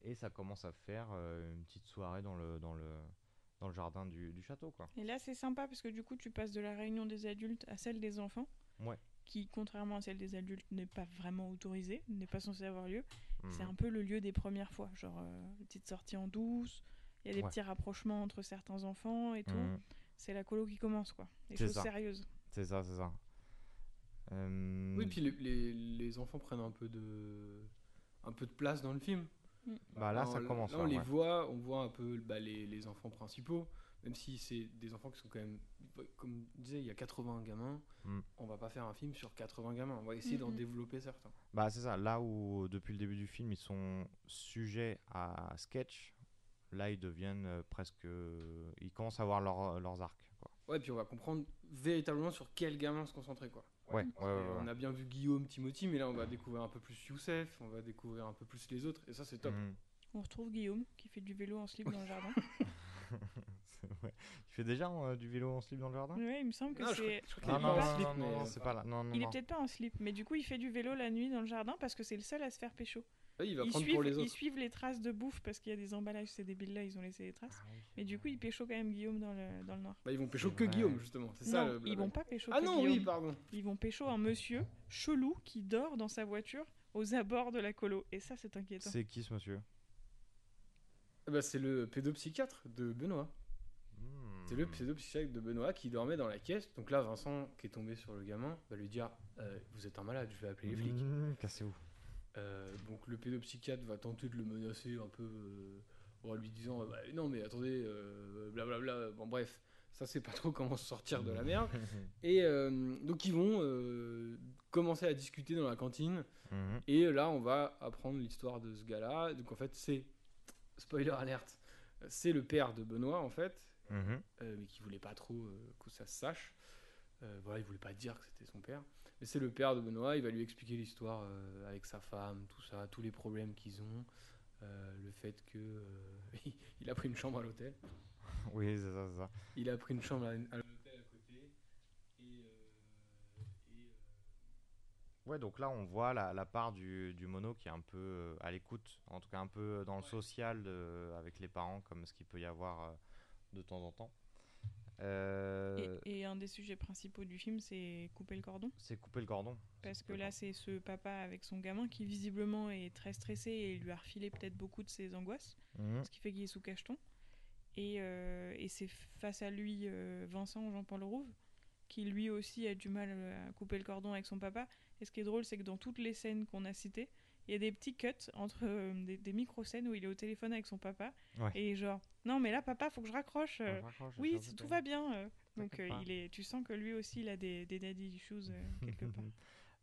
Et ça commence à faire euh, une petite soirée dans le dans le dans le jardin du, du château, quoi. Et là, c'est sympa parce que du coup, tu passes de la réunion des adultes à celle des enfants. Ouais. Qui, contrairement à celle des adultes, n'est pas vraiment autorisée, n'est pas censée avoir lieu. C'est Mhm. un peu le lieu des premières fois. Genre, euh, petite sortie en douce, il y a des Ouais. petits rapprochements entre certains enfants et tout. Mhm. C'est la colo qui commence, quoi. Des C'est choses ça. sérieuses. C'est ça, c'est ça. Euh, Oui, puis les, les, les enfants prennent un peu de un peu de place dans le film. Bah là, ça commence, Là, on ouais, les ouais. voit, on voit un peu bah, les, les enfants principaux, même si c'est des enfants qui sont quand même, comme je disais, il y a 80 gamins. Mm. On va pas faire un film sur 80 gamins. On va essayer d'en développer certains. Bah c'est ça, là où depuis le début du film ils sont sujets à sketch, là ils deviennent euh, presque... euh, Ils commencent à avoir leur- leurs arcs. Quoi. Ouais, puis on va comprendre véritablement sur quel gamin se concentrer, quoi. Ouais, ouais, ouais, Et On a bien vu Guillaume, Timothy, mais là on va découvrir un peu plus Youssef, on va découvrir un peu plus les autres, et ça c'est top. Mhm. On retrouve Guillaume qui fait du vélo en slip dans le jardin. Tu fais déjà euh, du vélo en slip dans le jardin? Ouais, il me semble que c'est. Non, non, non, non, non, pas là. Non, non, Il est peut-être pas en slip, mais du coup, il fait du vélo la nuit dans le jardin parce que c'est le seul à se faire pécho. Il va ils, prendre suivent, pour les ils autres. suivent les traces de bouffe parce qu'il y a des emballages, ces débiles-là, ils ont laissé des traces. mais du coup, ils pécho quand même Guillaume dans le, dans le noir. Bah, ils vont pécho que vrai. Guillaume, justement. C'est ça Non, le- ils vont pas pécho Ah que non, oui, pardon. Ils vont pécho un monsieur chelou qui dort dans sa voiture aux abords de la colo. Et ça, c'est inquiétant. C'est qui ce monsieur? Eh ben, c'est le pédopsychiatre de Benoît. C'est le Hmm. pédopsychiatre de Benoît qui dormait dans la caisse. Donc là, Vincent, qui est tombé sur le gamin, va lui dire euh, Vous êtes un malade, je vais appeler les flics. Mmh, Cassez-vous. Euh, donc le pédopsychiatre va tenter de le menacer un peu euh, en lui disant Bah, Non, mais attendez, euh, blablabla. Bon, bref, ça, c'est pas trop comment se sortir de la merde. Et euh, donc, ils vont euh, commencer à discuter dans la cantine. Mhm. Et là, on va apprendre l'histoire de ce gars-là. Donc, en fait, c'est. Spoiler alerte. C'est le père de Benoît, en fait. Mhm. euh, mais qui voulait pas trop que ça se sache. Voilà, il voulait pas dire que c'était son père. Mais c'est le père de Benoît, il va lui expliquer l'histoire euh, avec sa femme, tout ça, tous les problèmes qu'ils ont. euh, le fait que euh, il a pris une chambre à l'hôtel. Oui, c'est ça, c'est ça. Il a pris une chambre à, à l'hôtel à côté. Et, et, Ouais, donc là, on voit la, la part du, du mono qui est un peu à l'écoute, en tout cas un peu dans le social avec les parents, comme ce qu'il peut y avoir de temps en temps. Euh, Et, et un des sujets principaux du film, c'est couper le cordon. C'est couper le cordon. Parce que là, c'est ce papa avec son gamin qui visiblement est très stressé et lui a refilé peut-être beaucoup de ses angoisses, Mhm. ce qui fait qu'il est sous cacheton. Et, euh, et c'est face à lui euh, Vincent Jean-Paul Rouve qui lui aussi a du mal à couper le cordon avec son papa. Et ce qui est drôle, c'est que dans toutes les scènes qu'on a citées, il y a des petits cuts entre euh, des, des micro-scènes où il est au téléphone avec son papa. Ouais. Et genre, non mais là papa, faut que je raccroche. euh, raccroche, oui, tout va bien. euh. Donc euh, il est, tu sens que lui aussi il a des, des daddy issues euh, quelque part.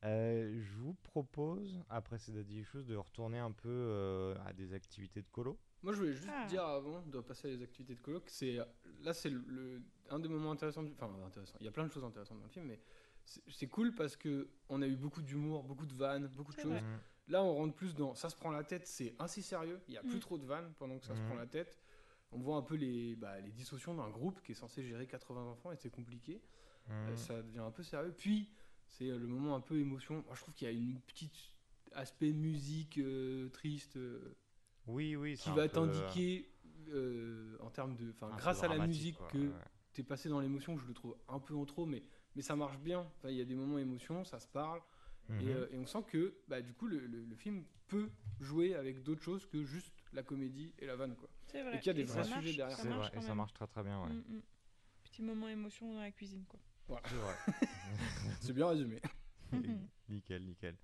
Euh, je vous propose, après ces daddy issues, de retourner un peu euh, à des activités de colo. Moi, je voulais juste Ah. dire avant de passer à les activités de colo que c'est là, c'est le, le- un des moments intéressants. Du, enfin, intéressant. Il y a plein de choses intéressantes dans le film, mais c'est cool parce que on a eu beaucoup d'humour, beaucoup de vannes, beaucoup de choses. vrai. Là, on rentre plus dans ça se prend la tête, c'est assez sérieux. Il y a plus Mm. trop de vannes pendant que ça se Mhm. prend la tête. On voit un peu les, bah, les dissociations d'un groupe qui est censé gérer 80 enfants et c'est compliqué. Euh, Mhm. ça devient un peu sérieux. Puis, c'est euh, le moment un peu émotion. Moi, je trouve qu'il y a une petite aspect musique euh, triste Oui, oui, qui va peu, euh, t'indiquer euh, en termes de. Enfin, grâce à la musique quoi, que ouais. t'es passé dans l'émotion, je le trouve un peu en trop, mais, mais ça marche bien. Enfin, il y a des moments émotion, ça se parle. Mhm. Et, euh, et on sent que, bah, du coup, le, le- le film peut jouer avec d'autres choses que juste la comédie et la vanne, quoi. C'est vrai. Et qu'il y a des vrais marche, sujets derrière. ça C'est marche vrai, et ça marche très très bien, ouais. Mm, mm. Petit moment émotion dans la cuisine, quoi. Voilà. C'est vrai. C'est bien résumé. nickel, nickel.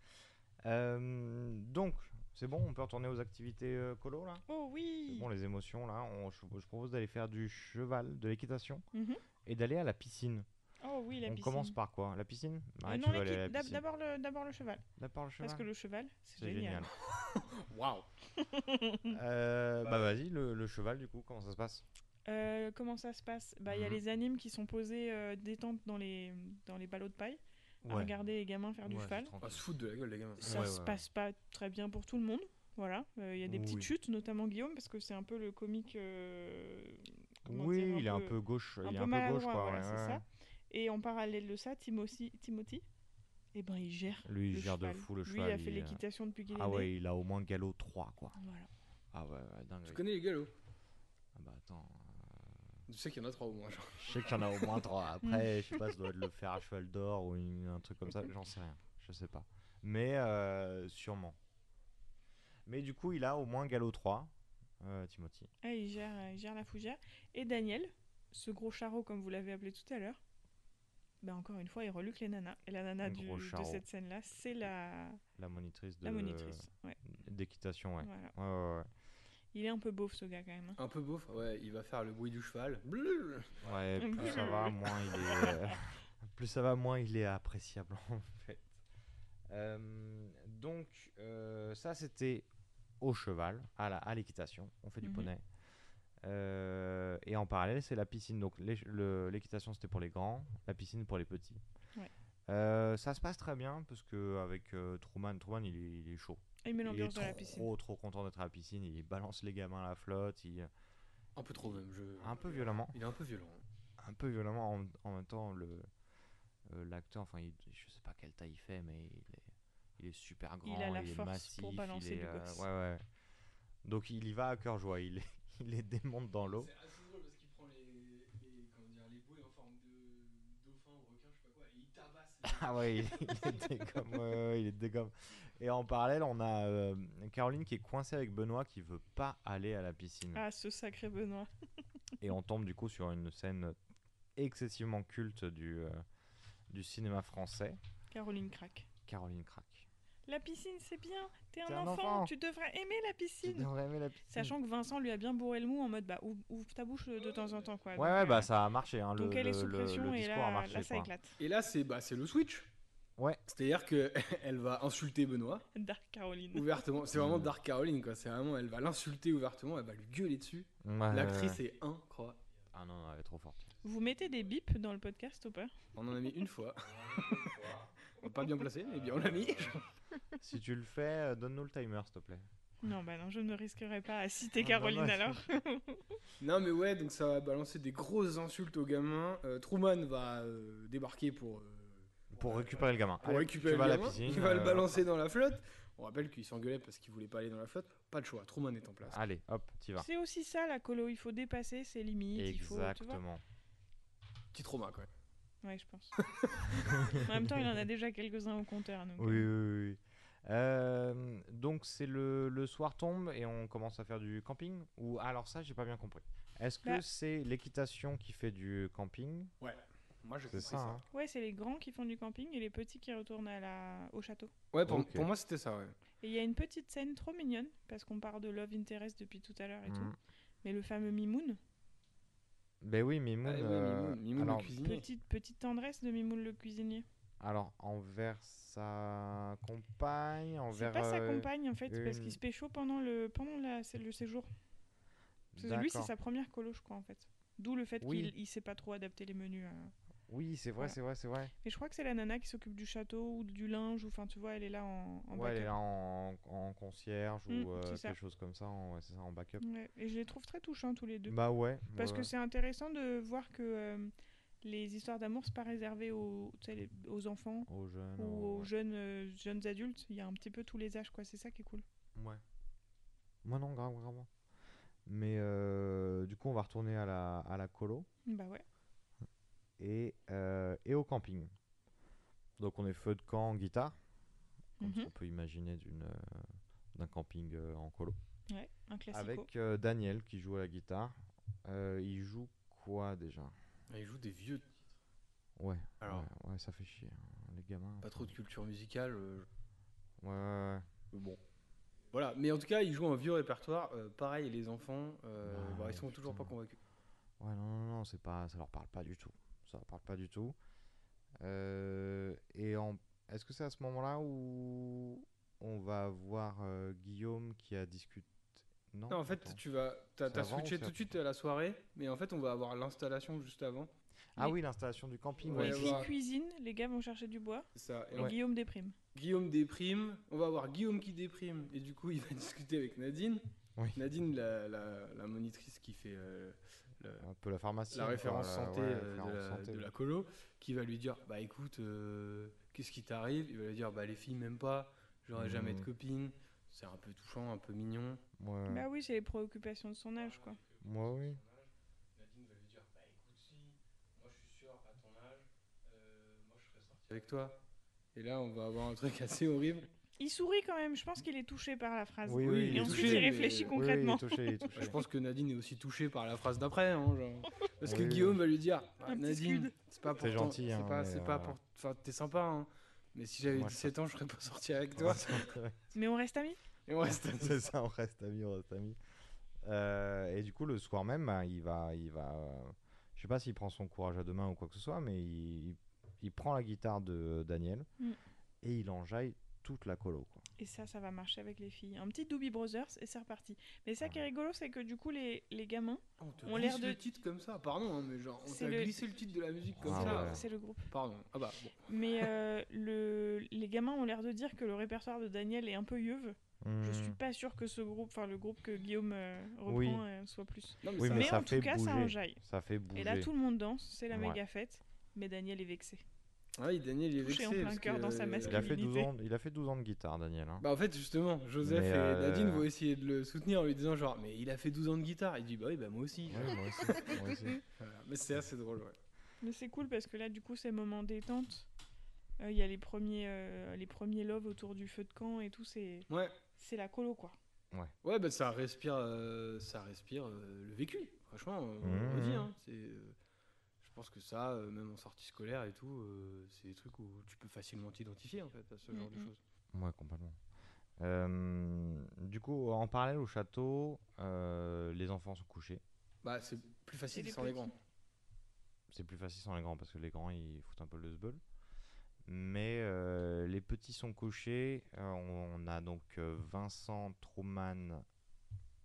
Euh, donc, c'est bon, on peut retourner aux activités euh, colo là? Oh oui C'est bon, les émotions là. On- je, je propose d'aller faire du cheval, de l'équitation Mhm. et d'aller à la piscine. Oh oui, la on piscine. commence par quoi? La piscine? Euh, Marie, non, à D'abord le, d'abord le cheval. D'abord le cheval? Parce que le cheval, c'est C'est génial. Waouh Euh, bah vas-y, le, le cheval du coup, comment ça se passe? Euh, comment ça se passe? Bah, il y a Mhm. les animes qui sont posés euh, détente dans les, dans les ballots de paille à Ouais. regarder les gamins faire du cheval. On va tranquille. se foutre de la gueule, les gamins. Ça Ouais, se ouais, passe pas très bien pour tout le monde. Voilà, euh, il y a des Oui. petites chutes, notamment Guillaume, parce que c'est un peu le comique. euh, Oui, dire, il est un peu gauche, il est un peu gauche, quoi, voilà, Et en parallèle de ça, Timothy, Timothy eh ben, il gère. Lui, il gère de fou le Lui, cheval. il a fait euh, l'équitation depuis qu'il est Ah né. ouais, il a au moins galop 3, quoi. Voilà. Ah ouais, ouais, dingue. Tu connais les galops? Ah bah attends. Tu sais qu'il y en a trois au moins, genre. Je sais qu'il y en a au moins 3. Après, je sais pas, ça doit être le fer à cheval d'or ou une- un truc comme ça. J'en sais rien. Je sais pas. Mais euh, sûrement. Mais du coup, il a au moins galop 3, euh, Timothy. Ah, il, gère, euh, il gère la fougère. Et Daniel, ce gros charreau, comme vous l'avez appelé tout à l'heure, ben encore une fois, il reluque les nanas. Et la nana du- de cette scène-là, c'est la... La monitrice de. La monitrice, ouais. D'équitation, ouais. Voilà. Ouais, ouais, ouais. Il est un peu beauf, ce gars, quand même. hein. Un peu beauf, ouais, il va faire le bruit du cheval. Ouais, plus ça va, moins il est. euh, plus ça va, moins il est appréciable en fait. Euh, donc, euh, ça c'était au cheval, à l'équitation. On fait du Mhm. poney. Euh, et en parallèle, c'est la piscine. Donc, l'équitation c'était pour les grands, la piscine pour les petits. Ouais. Euh, ça se passe très bien parce que avec euh, Truman, Truman il est, il est chaud. Il met est l'ambiance de la trop, piscine. trop content d'être à la piscine. Il balance les gamins à la flotte. Il... Un peu trop même. Je... Un peu violemment. Il est un peu violent. Un peu violemment. En, en même temps, le euh, l'acteur, enfin, il- je sais pas quelle taille il fait, mais il est, il est super grand. Il a la est force massif, pour balancer il est, euh, ouais, ouais. Donc il y va à cœur joie. Il, les- il les démonte dans l'eau. C'est assez drôle parce qu'il prend les, les, comment dire, les bouées en forme de dauphin ou requin, je sais pas quoi, et il tabasse. Ah ouais, il, il les dégomme. ouais, ouais, il les dégomme. Et en parallèle, on a euh, Caroline qui est coincée avec Benoît qui veut pas aller à la piscine. Ah, ce sacré Benoît. Et on tombe du coup sur une scène excessivement culte du, euh, du cinéma français. Caroline craque. Caroline craque. La piscine, c'est bien. T'es un, enfant, enfant. tu devrais aimer la piscine. Tu devrais aimer la piscine. Sachant que Vincent lui a bien bourré le mou en mode bah ouvre, ouvre ta bouche de temps en temps quoi. Ouais, Donc, ouais, euh, bah ça a marché. Hein, le, donc elle est le- sous le- pression le et discours là, a marché. là ça quoi. éclate. Et là, c'est bah, c'est le switch. Ouais. C'est-à-dire que elle va insulter Benoît Dark Caroline. ouvertement. C'est vraiment Dark Caroline, quoi. C'est vraiment, elle va l'insulter ouvertement, elle va lui gueuler dessus. Ouais, L'actrice ouais. est incroyable. Ah non, non, elle est trop forte. Vous mettez des bips dans le podcast ou pas? On en a mis une fois. Pas bien placé, mais bien on l'a mis. si tu le fais, euh, donne-nous le timer, s'il te plaît. Non, bah non, je ne risquerai pas à citer Ah, Caroline dommage. alors. Non, mais ouais, donc ça va balancer des grosses insultes aux gamins. Euh, Truman va euh, débarquer pour. euh, Pour récupérer le gamin. pour Allez, récupérer tu le vas à la gamin. piscine, il va le balancer dans la flotte. On rappelle qu'il s'engueulait parce qu'il voulait pas aller dans la flotte. Pas de choix, Truman est en place. Allez, hop, t'y vas. C'est aussi ça la colo, il faut dépasser ses limites. Il faut, tu vois. Exactement. Petit trauma, quoi. Ouais, je pense. en même temps, il en a déjà quelques-uns au compteur. Donc, Oui, euh, oui, oui. Euh, donc c'est le, le soir tombe et on commence à faire du camping ou alors ça j'ai pas bien compris. Est-ce que Bah- c'est l'équitation qui fait du camping? Ouais. Moi, j'ai C'est compris ça. ça. hein. Ouais, c'est les grands qui font du camping et les petits qui retournent à la... au château. Ouais, pour, moi, c'était ça, ouais. Et il y a une petite scène trop mignonne, parce qu'on parle de Love Interest depuis tout à l'heure et tout. Mais le fameux Mimoun, Ben oui, Mimoun. Ah, euh, Mimoun, Mimoun le alors, cuisinier. petite, petite tendresse de Mimoun le cuisinier. alors envers sa compagne, C'est envers. pas sa euh, compagne en fait, parce qu'il se pécho pendant le, pendant la, c'est le séjour. Parce que lui, c'est sa première colo, je crois en fait. D'où le fait Oui. qu'il il sait pas trop adapter les menus. à- Oui, c'est vrai, c'est vrai, c'est vrai. Et je crois que c'est la nana qui s'occupe du château ou du linge, ou enfin tu vois, elle est là en, en ouais, elle est là en, en concierge Mm, ou euh, quelque chose comme ça, en, ouais, c'est ça, en backup. Ouais, Et je les trouve très touchants tous les deux. Bah ouais. Parce que c'est intéressant de voir que euh, les histoires d'amour, c'est pas réservé aux, les- aux enfants Aux jeunes. ou aux- aux jeunes, euh, jeunes adultes. Il y a un petit peu tous les âges, quoi. C'est ça qui est cool. Ouais. Moi non, grave, grave. Mais euh, du coup, on va retourner à la, à la colo Bah ouais. Et, euh, et au camping. Donc on est feu de camp, guitare, comme ce Mhm. qu'on peut imaginer d'une, euh, d'un camping euh, en colo. Ouais, un classico. Avec euh, Daniel qui joue à la guitare. Euh, il joue quoi déjà? Ah, Il joue des vieux. Ouais, Alors. ouais, ouais, ça fait chier. hein, Les gamins. Pas trop de culture musicale. euh, Ouais, ouais, ouais. Bon. Voilà, mais en tout cas, il joue un vieux répertoire. euh, pareil, les enfants, euh, Ah, bah, ils sont toujours pas convaincus. Ouais, non, non, non, c'est pas, ça leur parle pas du tout. Ça leur parle pas du tout. Euh, et en, est-ce que c'est à ce moment-là où on va voir euh, Guillaume qui a discuté? Non, Non, en fait, attends. tu vas, t'as avant ou switché tout de suite à la soirée, mais en fait, on va avoir l'installation juste avant. Ah Les- oui, l'installation du camping. Les ouais. filles avoir- cuisinent, les gars vont chercher du bois. Ça. Et Et Guillaume déprime. Guillaume déprime, on va avoir Guillaume qui déprime, et du coup il va discuter avec Nadine. Oui. Nadine, la, la- la monitrice qui fait euh, le- Un peu la pharmacie. la référence quoi, santé ouais, euh, référence de, la, santé, de la colo, qui va lui dire Bah écoute, euh, qu'est-ce qui t'arrive? Il va lui dire Bah les filles m'aiment pas, j'aurai jamais de copine. C'est un peu touchant, un peu mignon. Ouais. Bah oui, c'est les préoccupations de son âge, quoi. Moi, oui. Nadine va lui dire Bah écoute, si, moi je suis sûr, à ton âge, euh, moi je serais sorti avec toi. Et là, on va avoir un truc assez horrible. Il sourit quand même, je pense qu'il est touché par la phrase. Oui, oui, il Et ensuite, touché, il mais- réfléchit Oui, Oui, concrètement. il est touché, il est touché. Je pense que Nadine est aussi touchée par la phrase d'après, hein, genre. Parce que. Guillaume va lui dire petit Nadine, c'est pas pour T'es ton- gentil, c'est hein, pas, mais, c'est pas euh, pour. Enfin, t'es sympa, hein. Mais si j'avais Moi, je 17 ans, je serais pas sorti avec toi. Mais on reste amis Et on reste c'est ça, on reste amis, on reste amis. Euh, et du coup, le soir même, bah, il va, il va, euh, je sais pas s'il prend son courage à deux mains ou quoi que ce soit, mais il, il prend la guitare de Daniel Mm. et il enjaille toute la colo. Quoi. Et ça, ça va marcher avec les filles. Un petit Doobie Brothers et c'est reparti. Mais ça qui est rigolo, c'est que du coup, les, les gamins, On te On l'air de- le titre comme ça, pardon, hein, mais genre, on C'est t'a le- glissé le titre de la musique comme Ah ça. ouais. c'est le groupe. Pardon. Ah bah, bon. Mais euh, le, les gamins ont l'air de dire que le répertoire de Daniel est un peu yeuve. Je suis pas sûr que ce groupe, enfin le groupe que Guillaume euh, reprend, Oui. euh, soit plus. Non, Oui, ça- mais Mais ça en fait tout cas, ça enjaille. Ça fait bouger. Et là, tout le monde danse, c'est la Ouais. méga fête. Mais Daniel est vexé. Ah oui, Daniel, il est vexé. en plein parce cœur que- dans sa il a fait 12 masculinité. ans, il a fait 12 ans de guitare, Daniel. hein. Bah en fait justement, Joseph Mais, et euh, Nadine vont essayer de le soutenir en lui disant genre mais il a fait 12 ans de guitare. Il dit bah oui bah moi aussi. Ouais, moi aussi, moi aussi. Voilà. Mais c'est assez drôle ouais. Mais c'est cool parce que là, du coup, c'est moment détente. Euh, Il y a les premiers, euh, les premiers love autour du feu de camp et tout. C'est Ouais. c'est la colo, quoi. Ouais bah ça respire, euh, ça respire euh, le vécu. Franchement, on Mhm. dit hein. C'est, euh, je pense que ça, euh, même en sortie scolaire et tout, euh, c'est des trucs où tu peux facilement t'identifier en fait à ce genre de Mhm. choses. Ouais, complètement. Euh, du coup, en parallèle au château, euh, les enfants sont couchés. Bah c'est plus facile sans les grands. C'est plus facile sans les grands parce que les grands ils foutent un peu le sbeul. Mais euh, les petits sont couchés. On, a donc Vincent, Truman,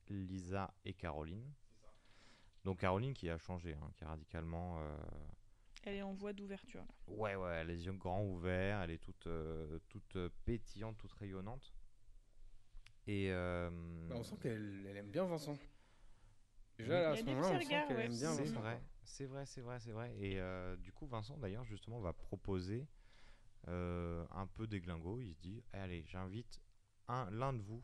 Lisa et Caroline. Donc Caroline qui a changé, hein, qui est radicalement. euh, Elle est en voie d'ouverture, là. Ouais, ouais, elle a les yeux grands ouverts, elle est toute, euh, toute euh, pétillante, toute rayonnante. Et. euh, Bah, on sent qu'elle elle aime bien Vincent. Déjà là, à ce moment-là, on sent qu'elle ouais. aime bien C'est Vincent. vrai, c'est vrai, c'est vrai, c'est vrai. Et euh, du coup, Vincent, d'ailleurs, justement, va proposer euh, un peu des glingos. Il se dit Eh, Allez, j'invite un- l'un de vous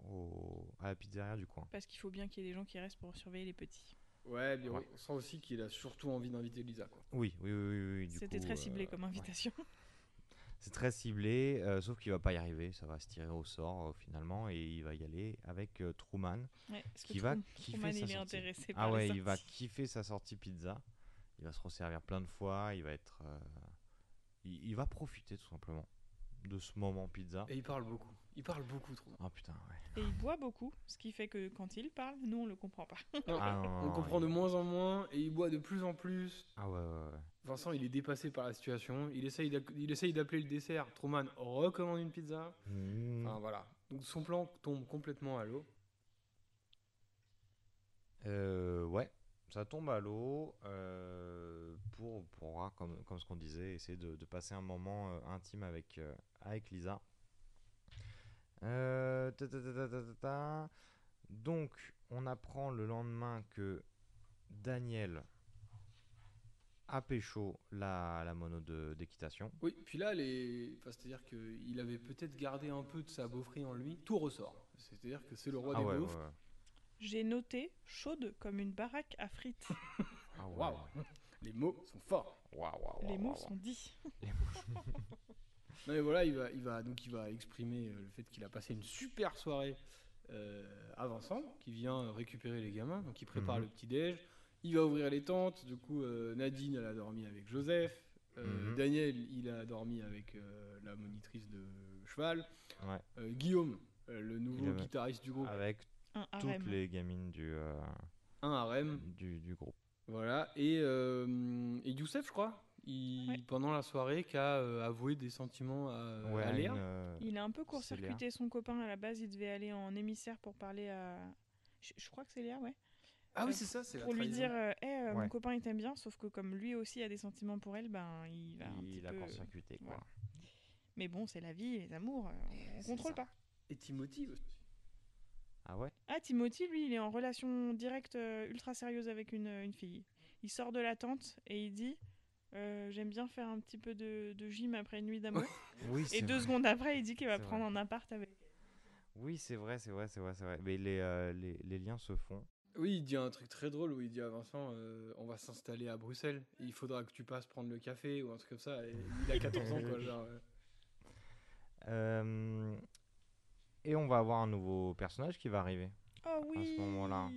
au- à la pizzeria du coin. Parce qu'il faut bien qu'il y ait des gens qui restent pour surveiller les petits. Ouais, mais Ouais. on sent aussi qu'il a surtout envie d'inviter Lisa. Quoi. Oui, oui, oui. oui, oui, C'était très ciblé euh, comme ouais. invitation. C'est très ciblé, euh, sauf qu'il va pas y arriver. Ça va se tirer au sort euh, finalement. Et il va y aller avec euh, Truman. Ouais, parce que qui va kiffer Truman, sa il est sortie. intéressé Ah par les ouais, il va kiffer sa sortie pizza. Il va se resservir plein de fois. Il va être. euh, il, il va profiter tout simplement de ce moment pizza. Et il parle beaucoup. Il parle beaucoup trop. Ah putain, ouais. Et il boit beaucoup, ce qui fait que quand il parle, nous, on le comprend pas. Ah, non, on non, comprend il- de moins en moins et il boit de plus en plus. Ah ouais, ouais, ouais. Vincent, il est dépassé par la situation. Il essaye, d'ac- il essaye d'appeler le dessert. Truman recommande une pizza. Mmh. Enfin voilà. Donc son plan tombe complètement à l'eau. Euh, ouais, ça tombe à l'eau euh, pour, pour comme, comme ce qu'on disait, essayer de, de passer un moment euh, intime avec, euh, avec Lisa. Euh, ta, ta, ta, ta, ta, ta, ta. Donc, on apprend le lendemain que Daniel a pécho la, la mono de- d'équitation. Oui, puis là, les... enfin, c'est-à-dire qu'il avait peut-être gardé un peu de sa beaufrie en lui. Tout ressort. C'est-à-dire que c'est le roi Ah des ouais, beaufs. ouais, ouais. J'ai noté chaude comme une baraque à frites. Ah. Waouh Les mots sont forts. Waouh, waouh, Les waouh, mots sont dits. Non mais voilà, il va, il va, donc il va exprimer euh, le fait qu'il a passé une super soirée euh, à Vincent, qui vient récupérer les gamins, donc il prépare Mhm. le petit déj. Il va ouvrir les tentes. Du coup, euh, Nadine, elle a dormi avec Joseph. Euh, Mhm. Daniel, il a dormi avec euh, la monitrice de cheval. Ouais. Euh, Guillaume, euh, le nouveau Il guitariste du groupe, Avec Un toutes les gamines du, euh, un harem. du, du groupe. Voilà. Et, euh, et Youssef, je crois, il, Ouais. pendant la soirée, qui a euh, avoué des sentiments à, Ouais, à Léa. une, euh, Il a un peu court-circuité son copain à la base. Il devait aller en émissaire pour parler à. Je, je crois que c'est Léa, ouais. Ah oui, euh, c'est ça, c'est la Pour lui trahison. dire, euh, Eh, euh, mon Ouais. copain il t'aime bien, sauf que comme lui aussi a des sentiments pour elle, ben il va un petit Il a peu. court-circuité, quoi. voilà. Mais bon, c'est la vie, les amours, on, C'est contrôle ça. pas. Et Timothy aussi. Ah ouais? Ah, Timothy, lui, il est en relation directe ultra sérieuse avec une, une fille. Il sort de la tente et il dit euh, J'aime bien faire un petit peu de, de gym après une nuit d'amour. Oui, et deux vrai. secondes après, il dit qu'il va prendre vrai. un appart avec. Oui, c'est vrai, c'est vrai, c'est vrai, c'est vrai. Mais les, euh, les, les liens se font. Oui, il dit un truc très drôle où il dit à Vincent euh, on va s'installer à Bruxelles, il faudra que tu passes prendre le café ou un truc comme ça. Et il a 14 ans quoi, genre. euh. Euh, Et on va avoir un nouveau personnage qui va arriver Oh à oui ce moment-là.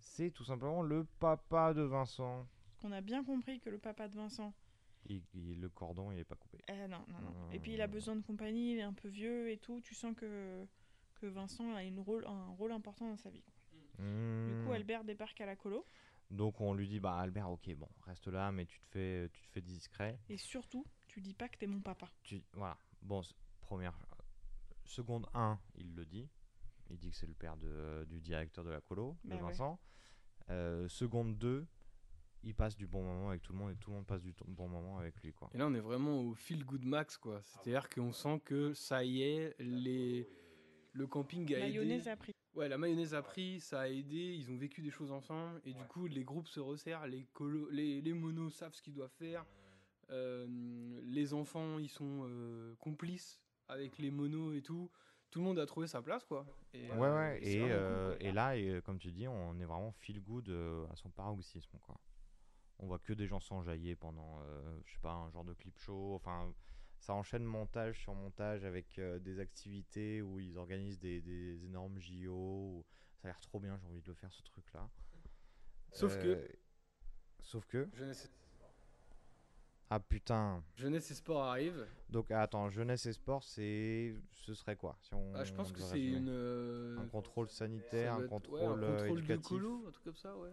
C'est tout simplement le papa de Vincent. On a bien compris que le papa de Vincent. Il- il- le cordon, il est pas coupé. Eh, non, non, non. Et puis il a besoin de compagnie, il est un peu vieux et tout. Tu sens que, que Vincent a une rôle, un rôle important dans sa vie. Du coup, Hmm. Albert débarque à la colo. Donc on lui dit bah Albert, ok, bon, reste là, mais tu te fais, tu te fais discret. Et surtout, tu dis pas que t'es mon papa. Tu, voilà. Bon, première, seconde 1, il le dit. Il dit que c'est le père de, du directeur de la colo, Bah de ouais. Vincent. Euh, seconde 2, il passe du bon moment avec tout le monde et tout le monde passe du bon moment avec lui, quoi. Et là, on est vraiment au feel good max quoi. C'est-à-dire qu'on sent que ça y est, les... le camping a Mayonnaise aidé. a pris. Ouais, la mayonnaise a pris, ça a aidé, ils ont vécu des choses ensemble, et du coup, les groupes se resserrent, les, colo- les, les monos savent ce qu'ils doivent faire, euh, les enfants, ils sont euh, complices avec les monos et tout. Tout le monde a trouvé sa place, quoi. Et, Ouais, euh, ouais, et, cool, et là, et, comme tu dis, on est vraiment feel good euh, à son paroxysme, quoi. On voit que des gens s'enjailler pendant, euh, je sais pas, un genre de clip show. Enfin, ça enchaîne montage sur montage avec euh, des activités où ils organisent des, des énormes JO. Ça a l'air trop bien, j'ai envie de le faire ce truc-là. Sauf que- Euh, Sauf que. Jeunesse, Ah putain. Jeunesse et sport arrive. Donc attends, jeunesse et sport, c'est. Ce serait quoi si on, Ah, je pense on que c'est une. Un contrôle sanitaire, un être- contrôle, ouais, un contrôle de éducatif. colo, un truc comme ça, ouais.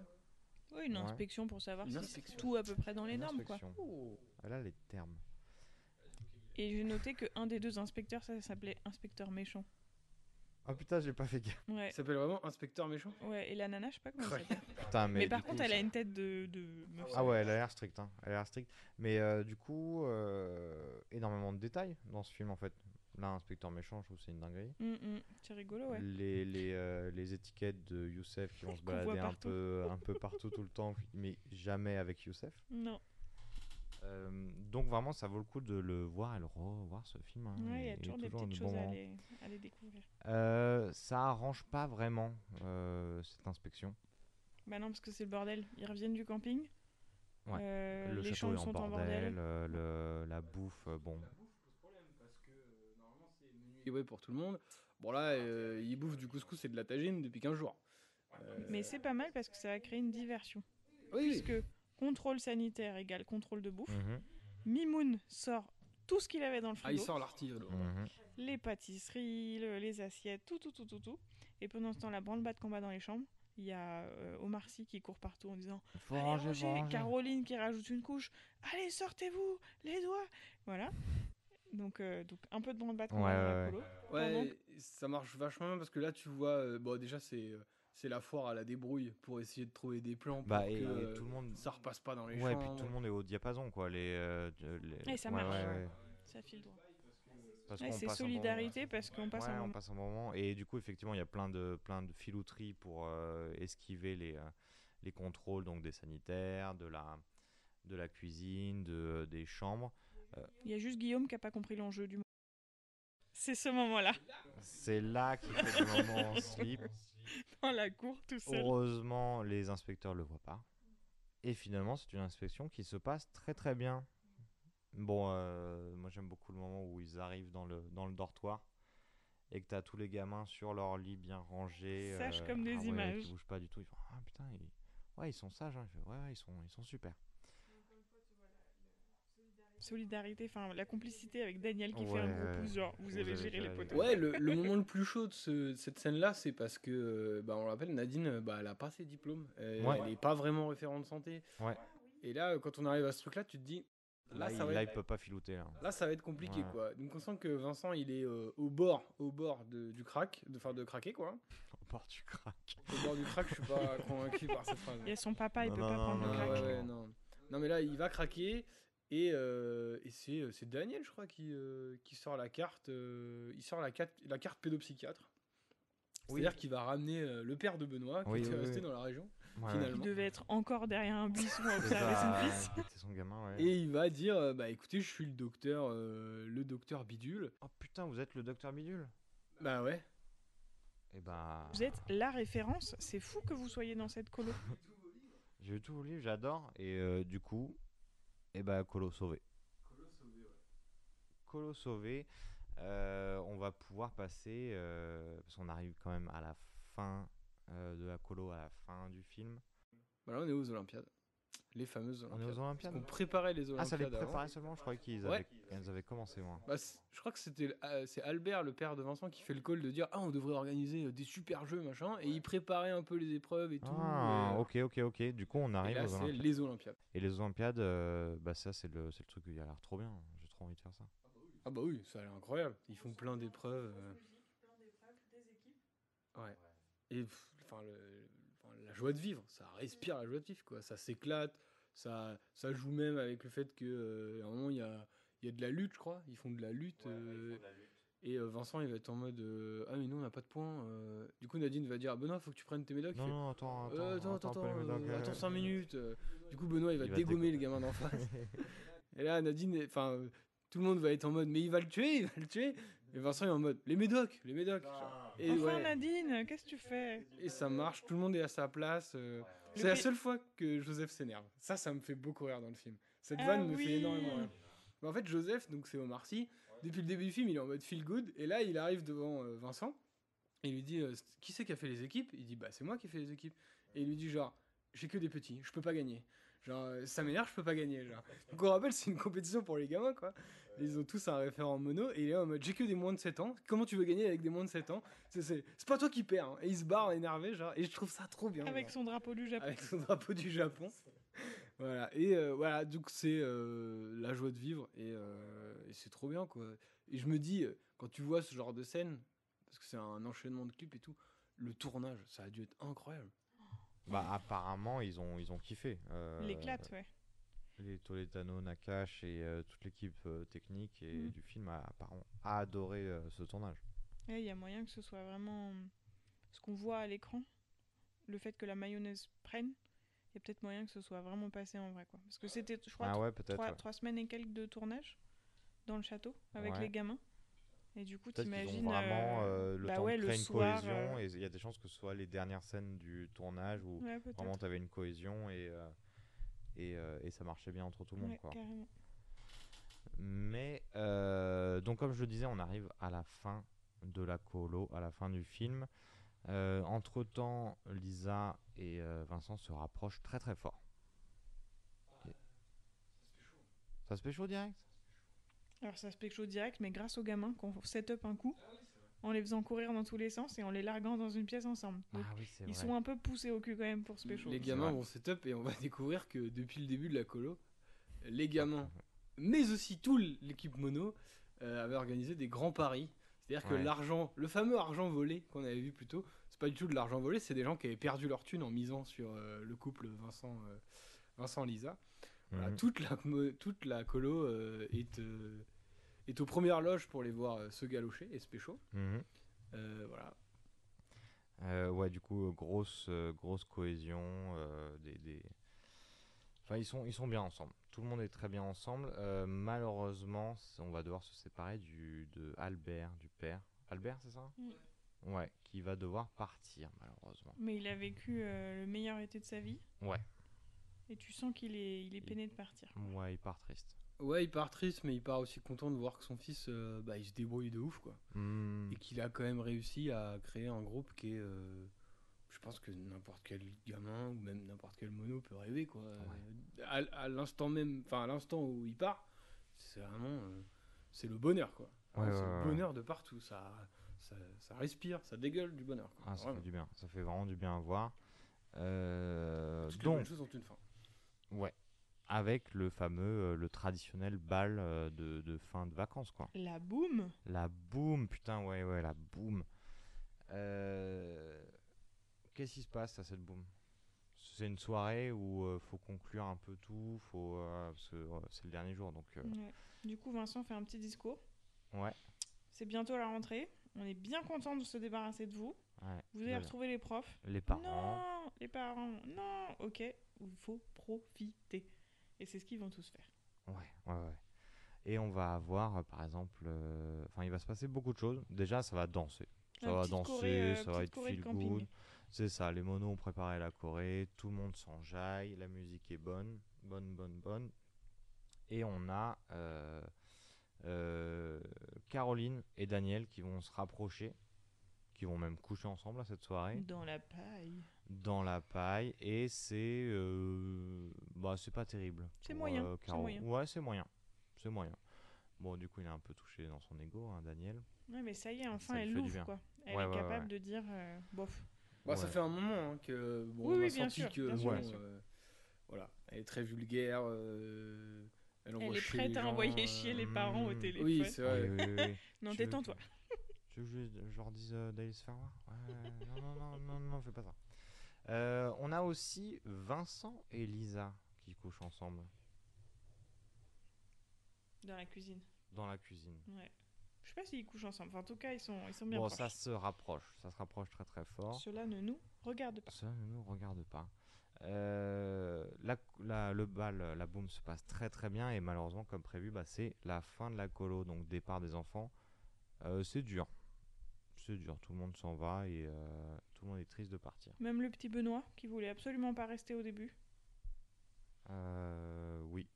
Oui, une Ouais. inspection pour savoir Une si inspection. tout à peu près dans les Une normes, quoi. inspection. Ah, Là, les termes. Et j'ai noté que un des deux inspecteurs, ça s'appelait inspecteur méchant. Ah putain, j'ai pas fait gaffe. Ouais. Il s'appelle vraiment inspecteur méchant? Ouais, et la nana, je sais pas comment elle Ouais. s'appelle. Putain, mais, par coup, contre, elle ça- a une tête de, de meuf. Ah ouais, elle a l'air stricte. Hein. Elle a l'air stricte. Mais euh, du coup, euh, énormément de détails dans ce film en fait. Là, inspecteur méchant, je trouve que c'est une dinguerie. Hum, hum, C'est rigolo, ouais. Les, les, euh, les étiquettes de Youssef qui vont se balader un peu, un peu partout tout le temps, mais jamais avec Youssef. Non. Euh, donc vraiment, ça vaut le coup de le voir et le revoir ce film. hein, Ouais, il y a toujours des toujours petites choses à aller, à aller découvrir. Euh, ça arrange pas vraiment euh, cette inspection. Bah non, parce que c'est le bordel. Ils reviennent du camping. Ouais. Le les château est en sont en bordel, bordel. euh, le- la bouffe, bon. Et ouais, pour tout le monde. Bon, là, euh, ils bouffent du couscous et de la tagine depuis 15 jours. Euh, Mais c'est pas mal parce que ça va créer une diversion. Oui, oui. Puisque contrôle sanitaire égale contrôle de bouffe. Mhm. Mimoun sort tout ce qu'il avait dans le Ah, il frigo. sort l'artillerie. Mhm. les pâtisseries, le- les assiettes, tout, tout, tout, tout, tout. Et pendant ce temps, la branle-bas de combat dans les chambres. Il y a euh, Omar Sy qui court partout en disant Faut Allez, ranger. Caroline qui rajoute une couche Allez, sortez-vous Les doigts Voilà. Donc, euh, donc un peu de branle-bas Ouais, ouais. Ouais, ça marche vachement bien parce que là, tu vois, euh, bon, déjà, c'est. euh, C'est la foire à la débrouille pour essayer de trouver des plans pour Bah, que et, et tout le monde. ça repasse pas dans les Ouais, chambres. puis tout le monde est au diapason, quoi. Les, euh, de- les- Et ça ouais, marche. ouais, ouais. Ça file droit. Ouais, c'est solidarité parce qu'on passe ouais, un on moment. passe un moment. Et du coup, effectivement, il y a plein de, plein de filouteries pour euh, esquiver les, euh, les contrôles donc des sanitaires, de la, de la cuisine, de, des chambres. Il y a juste Guillaume qui a pas compris l'enjeu du moment. C'est ce moment-là, c'est là qu'il fait des moments en slip. dans la cour, tout seul. Heureusement, les inspecteurs le voient pas. Et finalement, c'est une inspection qui se passe très très bien. Bon, euh, moi j'aime beaucoup le moment où ils arrivent dans le, dans le dortoir et que tu as tous les gamins sur leur lit bien rangés. Sages euh, comme des ah ouais, images. Qui bougent pas du tout. Ils font Ah putain, ils... ouais, ils sont sages. hein. Ouais, ils sont, ils sont super. Solidarité, enfin la complicité avec Daniel qui fait un gros pouce, genre vous, Vous avez avez géré les géré les poteaux. Ouais, le, le moment le plus chaud de, ce- cette scène-là, c'est parce que, euh, bah, on le rappelle, Nadine, euh, bah, elle a pas ses diplômes. Elle, Ouais. elle est pas vraiment référente santé. Ouais. Et là, quand on arrive à ce truc-là, tu te dis, là, Là, ça il, va là, être- il peut pas filouter. Là. Là, ça va être compliqué, Ouais. quoi. Donc, on sent que Vincent, il est euh, au bord, au bord de- du crack, de, enfin, de craquer, quoi. bord du crack. Au bord du crack, je suis pas convaincu par cette phrase. Il y a son papa, il Non, peut non, pas non, prendre Non, le crack. ouais, ouais, non. non, mais là, il va craquer. Et, euh, et c'est, euh, c'est Daniel, je crois, qui, euh, qui sort la carte. euh, il sort la, carte la carte pédopsychiatre. C'est-à-dire qu'il va ramener euh, le père de Benoît, qui Oui, était oui, resté oui. dans la région, Ouais, ouais. Il finalement. devait être encore derrière un buisson à C'est observer son fils. C'était son gamin, ouais. Et il va dire euh, Bah écoutez, je suis le docteur, euh, le docteur Bidule. Oh putain, vous êtes le docteur Bidule? Bah ouais. Et bah. Vous êtes la référence. C'est fou que vous soyez dans cette colo. J'ai lu tous vos livres, j'adore. Et euh, du coup, et bah, Colo sauvé. Colo sauvé. Euh, on va pouvoir passer, euh, parce qu'on arrive quand même à la fin euh, de la colo, à la fin du film. Bah là, on est aux Olympiades. Les fameuses On Olympiades. est aux Olympiades On préparait les Ah, ça les Olympiades. avant. préparait seulement Je croyais qu'ils Ouais. avaient, elles avaient commencé, moi. Bah, je crois que c'était euh, c'est Albert, le père de Vincent, qui fait le call de dire Ah, on devrait organiser euh, des super jeux, machin. Et il préparait un peu les épreuves et tout. Ah, et, euh, ok, ok, ok. Du coup, on et arrive là, aux c'est Olympiades. les Olympiades. Et les Olympiades, euh, bah, ça, c'est le, c'est le truc qui a l'air trop bien. J'ai trop envie de faire ça. Ah, bah oui, ça a l'air incroyable. Ils font plein d'épreuves. euh. Ouais. Et pff, enfin, le- joie de vivre, ça respire la joie de vivre, quoi. Ça s'éclate. Ça, ça joue même avec le fait que euh, à un moment il y a, il y a de la lutte, je crois. Ils font de la lutte. euh, Et euh, Vincent, il va être en mode euh, Ah, mais nous, on n'a pas de points. euh. Du coup, Nadine va dire Benoît, faut que tu prennes tes médocs. Non, attends, attends, Euh, attends, attends, attends, pas les médocs, attends 5 minutes. euh. Du coup, Benoît, il va Il va dégommer dégo- le gamin d'en face. Et là, Nadine, enfin, tout le monde va être en mode Mais il va le tuer, il va le tuer. Et Vincent est en mode Les médocs, les médocs. genre. Et, enfin, ouais, Nadine, qu'est-ce que tu fais? Et ça marche, tout le monde est à sa place. euh. C'est la seule fois que Joseph s'énerve. Ça, ça me fait beaucoup rire dans le film. Cette Ah vanne me oui. fait énormément rire. Mais en fait, Joseph, donc c'est Omar Sy, depuis le début du film, il est en mode feel good. Et là, il arrive devant euh, Vincent et il lui dit euh, Qui c'est qui a fait les équipes? Il dit Bah, c'est moi qui ai fait les équipes. Et il lui dit Genre, j'ai que des petits, je peux pas gagner. Genre, ça m'énerve, je peux pas gagner. Genre. Donc, on rappelle, c'est une compétition pour les gamins, quoi. Ils ont tous un référent mono et il est en mode J'ai que des moins de 7 ans. Comment tu veux gagner avec des moins de 7 ans? C'est- pas toi qui perds. hein. Et il se barre énervé, genre. Et je trouve ça trop bien. Avec genre son drapeau du Japon. avec son drapeau du Japon. voilà, et euh, voilà, donc c'est euh, la joie de vivre, et, euh, et c'est trop bien, quoi. Et je me dis, quand tu vois ce genre de scène, parce que c'est un enchaînement de clips et tout, le tournage, ça a dû être incroyable. Bah, apparemment, ils ont, ils ont kiffé. euh, L'éclate, ouais. Les Toledano, Nakash et euh, toute l'équipe euh, technique et Mhm. du film a apparemment adoré euh, ce tournage. Ouais, Il y a moyen que ce soit vraiment ce qu'on voit à l'écran, le fait que la mayonnaise prenne. Il y a peut-être moyen que ce soit vraiment passé en vrai, quoi. Parce que c'était, je crois, Ah ouais, trois, ouais. trois semaines et quelques de tournage dans le château avec les gamins. Et du coup, t'imagines. vraiment euh, le bah temps ouais, de créer une soir, cohésion euh, et il y a des chances que ce soit les dernières scènes du tournage où Ouais, vraiment tu avais une cohésion et, euh, et, euh, et ça marchait bien entre tout le monde. ouais, quoi. carrément. Mais euh, donc comme je le disais, on arrive à la fin de la colo, à la fin du film. entre temps, Lisa et euh, Vincent se rapprochent très très fort. Et- Ça se fait chaud direct? Alors ça se pique chaud direct, mais grâce aux gamins qu'on set up un coup, en les faisant courir dans tous les sens et en les larguant dans une pièce ensemble. Donc, Ah oui, ils vrai. sont un peu poussés au cul quand même pour se pécho. Les gamins vont setup et on va découvrir que depuis le début de la colo, les gamins, mais aussi toute l'équipe mono, euh, avaient organisé des grands paris. C'est-à-dire que l'argent, le fameux argent volé qu'on avait vu plus tôt, c'est pas du tout de l'argent volé, c'est des gens qui avaient perdu leur thune en misant sur euh, le couple Vincent, euh, Vincent Lisa. Voilà, Mhm. toute, la, toute la colo euh, est, euh, est aux premières loges pour les voir euh, se galocher et se pécho. Mhm. Euh, voilà. Euh, ouais, du coup, grosse, grosse cohésion. euh, des, des- Enfin, ils sont, ils sont bien ensemble. Tout le monde est très bien ensemble. Euh, malheureusement, on va devoir se séparer du, de Albert, du père. Albert, c'est ça? Mm. Ouais, qui va devoir partir, malheureusement. Mais il a vécu euh, le meilleur été de sa vie. Ouais. Et tu sens qu'il est, il est peiné de partir. Ouais, il part triste. Ouais, il part triste, mais il part aussi content de voir que son fils, euh, bah, il se débrouille de ouf, quoi. Hmm. Et qu'il a quand même réussi à créer un groupe qui est, euh, je pense que n'importe quel gamin ou même n'importe quel mono peut rêver, quoi. Euh, À, à l'instant même, enfin à l'instant où il part, c'est vraiment, euh, c'est le bonheur, quoi. Ouais, c'est le bonheur de partout. Ça, ça, ça respire, ça dégueule du bonheur. Quoi. Ah, ça fait du bien. Ça fait vraiment du bien à voir. Toutes les donc, bonnes choses ont une fin. ouais. Avec le fameux, euh, le traditionnel bal euh, de, de fin de vacances, quoi. La boum La boum, putain, ouais, ouais, la boum. Euh, qu'est-ce qui se passe à cette boom C'est une soirée où euh, faut conclure un peu tout, faut, euh, parce que c'est le dernier jour, donc Ouais. Du coup, Vincent fait un petit discours. ouais. C'est bientôt la rentrée. On est bien content de se débarrasser de vous. ouais. Vous allez Le- retrouver les profs. les parents. Non, les parents. Non, ok. Il faut profiter. Et c'est ce qu'ils vont tous faire. Ouais, ouais, ouais. Et on va avoir, euh, par exemple, euh, enfin, il va se passer beaucoup de choses. Déjà, ça va danser. Ça La va danser, choré, euh, ça va être feel good. C'est ça, les monos ont préparé la Corée, tout le monde s'enjaille, la musique est bonne, bonne, bonne, bonne. Et on a euh, euh, Caroline et Daniel qui vont se rapprocher, qui vont même coucher ensemble à cette soirée Dans la paille. dans la paille et c'est euh, bah c'est pas terrible C'est moyen, euh, moyen. ouais c'est moyen c'est moyen bon du coup il est un peu touché dans son ego hein, Daniel Ouais, mais ça y est, enfin, lui elle l'ouvre, quoi. Elle Ouais, est ouais, capable ouais. de dire, euh, bof. Bah, Ça fait un moment hein, que bon, Oui, on a oui, bien senti sûr, que bien sûr, bon, bien sûr. euh, voilà, elle est très vulgaire. euh, elle, est prête à gens, envoyer euh, chier les parents au hmm. téléphone. Oui, c'est vrai. Oui, oui, oui. Non, détends-toi. Tu veux que je, je leur dise euh, d'aller se faire voir? Ouais, non, non, non, non, non, fais pas ça. Euh, on a aussi Vincent et Lisa qui couchent ensemble Dans la cuisine. dans la cuisine. Ouais. Je sais pas s'ils couchent ensemble. Enfin, en tout cas, ils sont, ils sont bien Bon, proches. ça se rapproche, ça se rapproche très très fort. Cela ne nous regarde pas. Ça ne nous regarde pas. Euh, la, la- le bal, la boum se passe très très bien et malheureusement, comme prévu, bah, c'est la fin de la colo, donc départ des enfants. Euh, c'est dur. C'est dur, tout le monde s'en va et euh, tout le monde est triste de partir. Même le petit Benoît, qui voulait absolument pas rester au début. Euh, oui.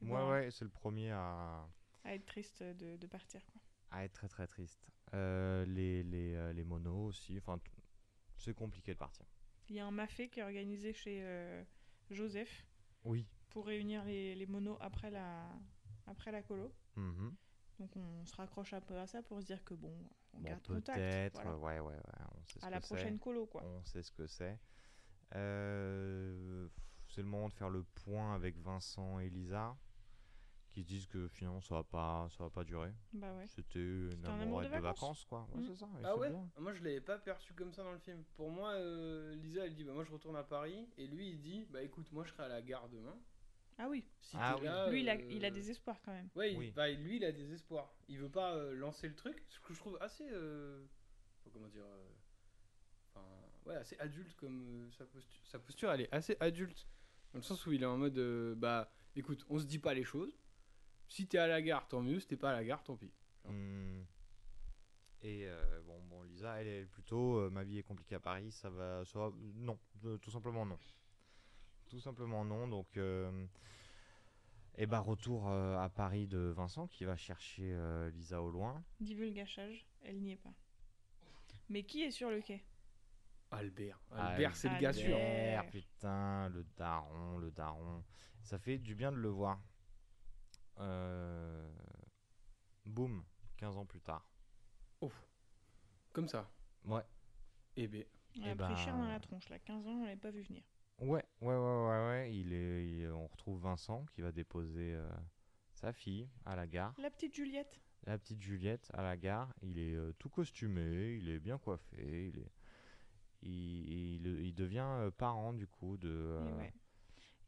Et Ouais, ben, ouais, c'est le premier à, À être triste de, de partir, quoi. à être très très triste. Euh, les, les, les monos aussi, enfin, c'est compliqué de partir. Il y a un mafé qui est organisé chez Joseph Oui. pour réunir les, les monos après la, après la colo. Mhm. Donc on se raccroche un peu à ça pour se dire que bon, on Bon, garde contact. peut-être, voilà. ouais, ouais, ouais, on sait ce À que la c'est. prochaine colo, quoi. On sait ce que c'est. Euh, c'est le moment de faire le point avec Vincent et Lisa, qui se disent que finalement ça va pas, ça va pas durer. Bah ouais. C'était une C'était un amour amourette de de vacances. vacances, quoi. Ouais, c'est ça. et Ah c'est ouais? bien. Moi je l'avais pas perçu comme ça dans le film. Pour moi, euh, Lisa elle dit bah moi je retourne à Paris et lui il dit bah écoute moi je serai à la gare demain. Ah oui. Si Ah oui. là, Lui, il a, euh, il a des espoirs quand même. Ouais, il- Oui. bah, lui il a des espoirs. Il veut pas euh, lancer le truc, ce que je trouve assez euh, comment dire euh, enfin, ouais assez adulte comme euh, sa posture. Sa posture elle est assez adulte dans le sens où il est en mode euh, bah écoute on se dit pas les choses. Si t'es à la gare tant mieux, si t'es pas à la gare tant pis. Mm. Et euh, bon, bon, Lisa, elle est plutôt euh, ma vie est compliquée à Paris, ça va, ça va- non, euh, tout simplement non. Tout simplement non, donc et bah retour euh, à Paris de Vincent qui va chercher euh, Lisa au loin. Divulgachage, elle n'y est pas. Mais qui est sur le quai? Albert, Albert c'est le gars sûr. Albert, putain, le daron, le daron. Ça fait du bien de le voir. Euh... Boum, 15 ans plus tard. Comme ça? Ouais. Et ben Elle Eh a pris cher ben, dans la tronche, là. 15 ans, on l'avait pas vu venir. Ouais, ouais, ouais, ouais, ouais. Il est, il- on retrouve Vincent qui va déposer euh, sa fille à la gare. La petite Juliette. La petite Juliette à la gare. Il est euh, tout costumé, il est bien coiffé, il est, il, il- il devient euh, parent du coup de. Euh, ouais.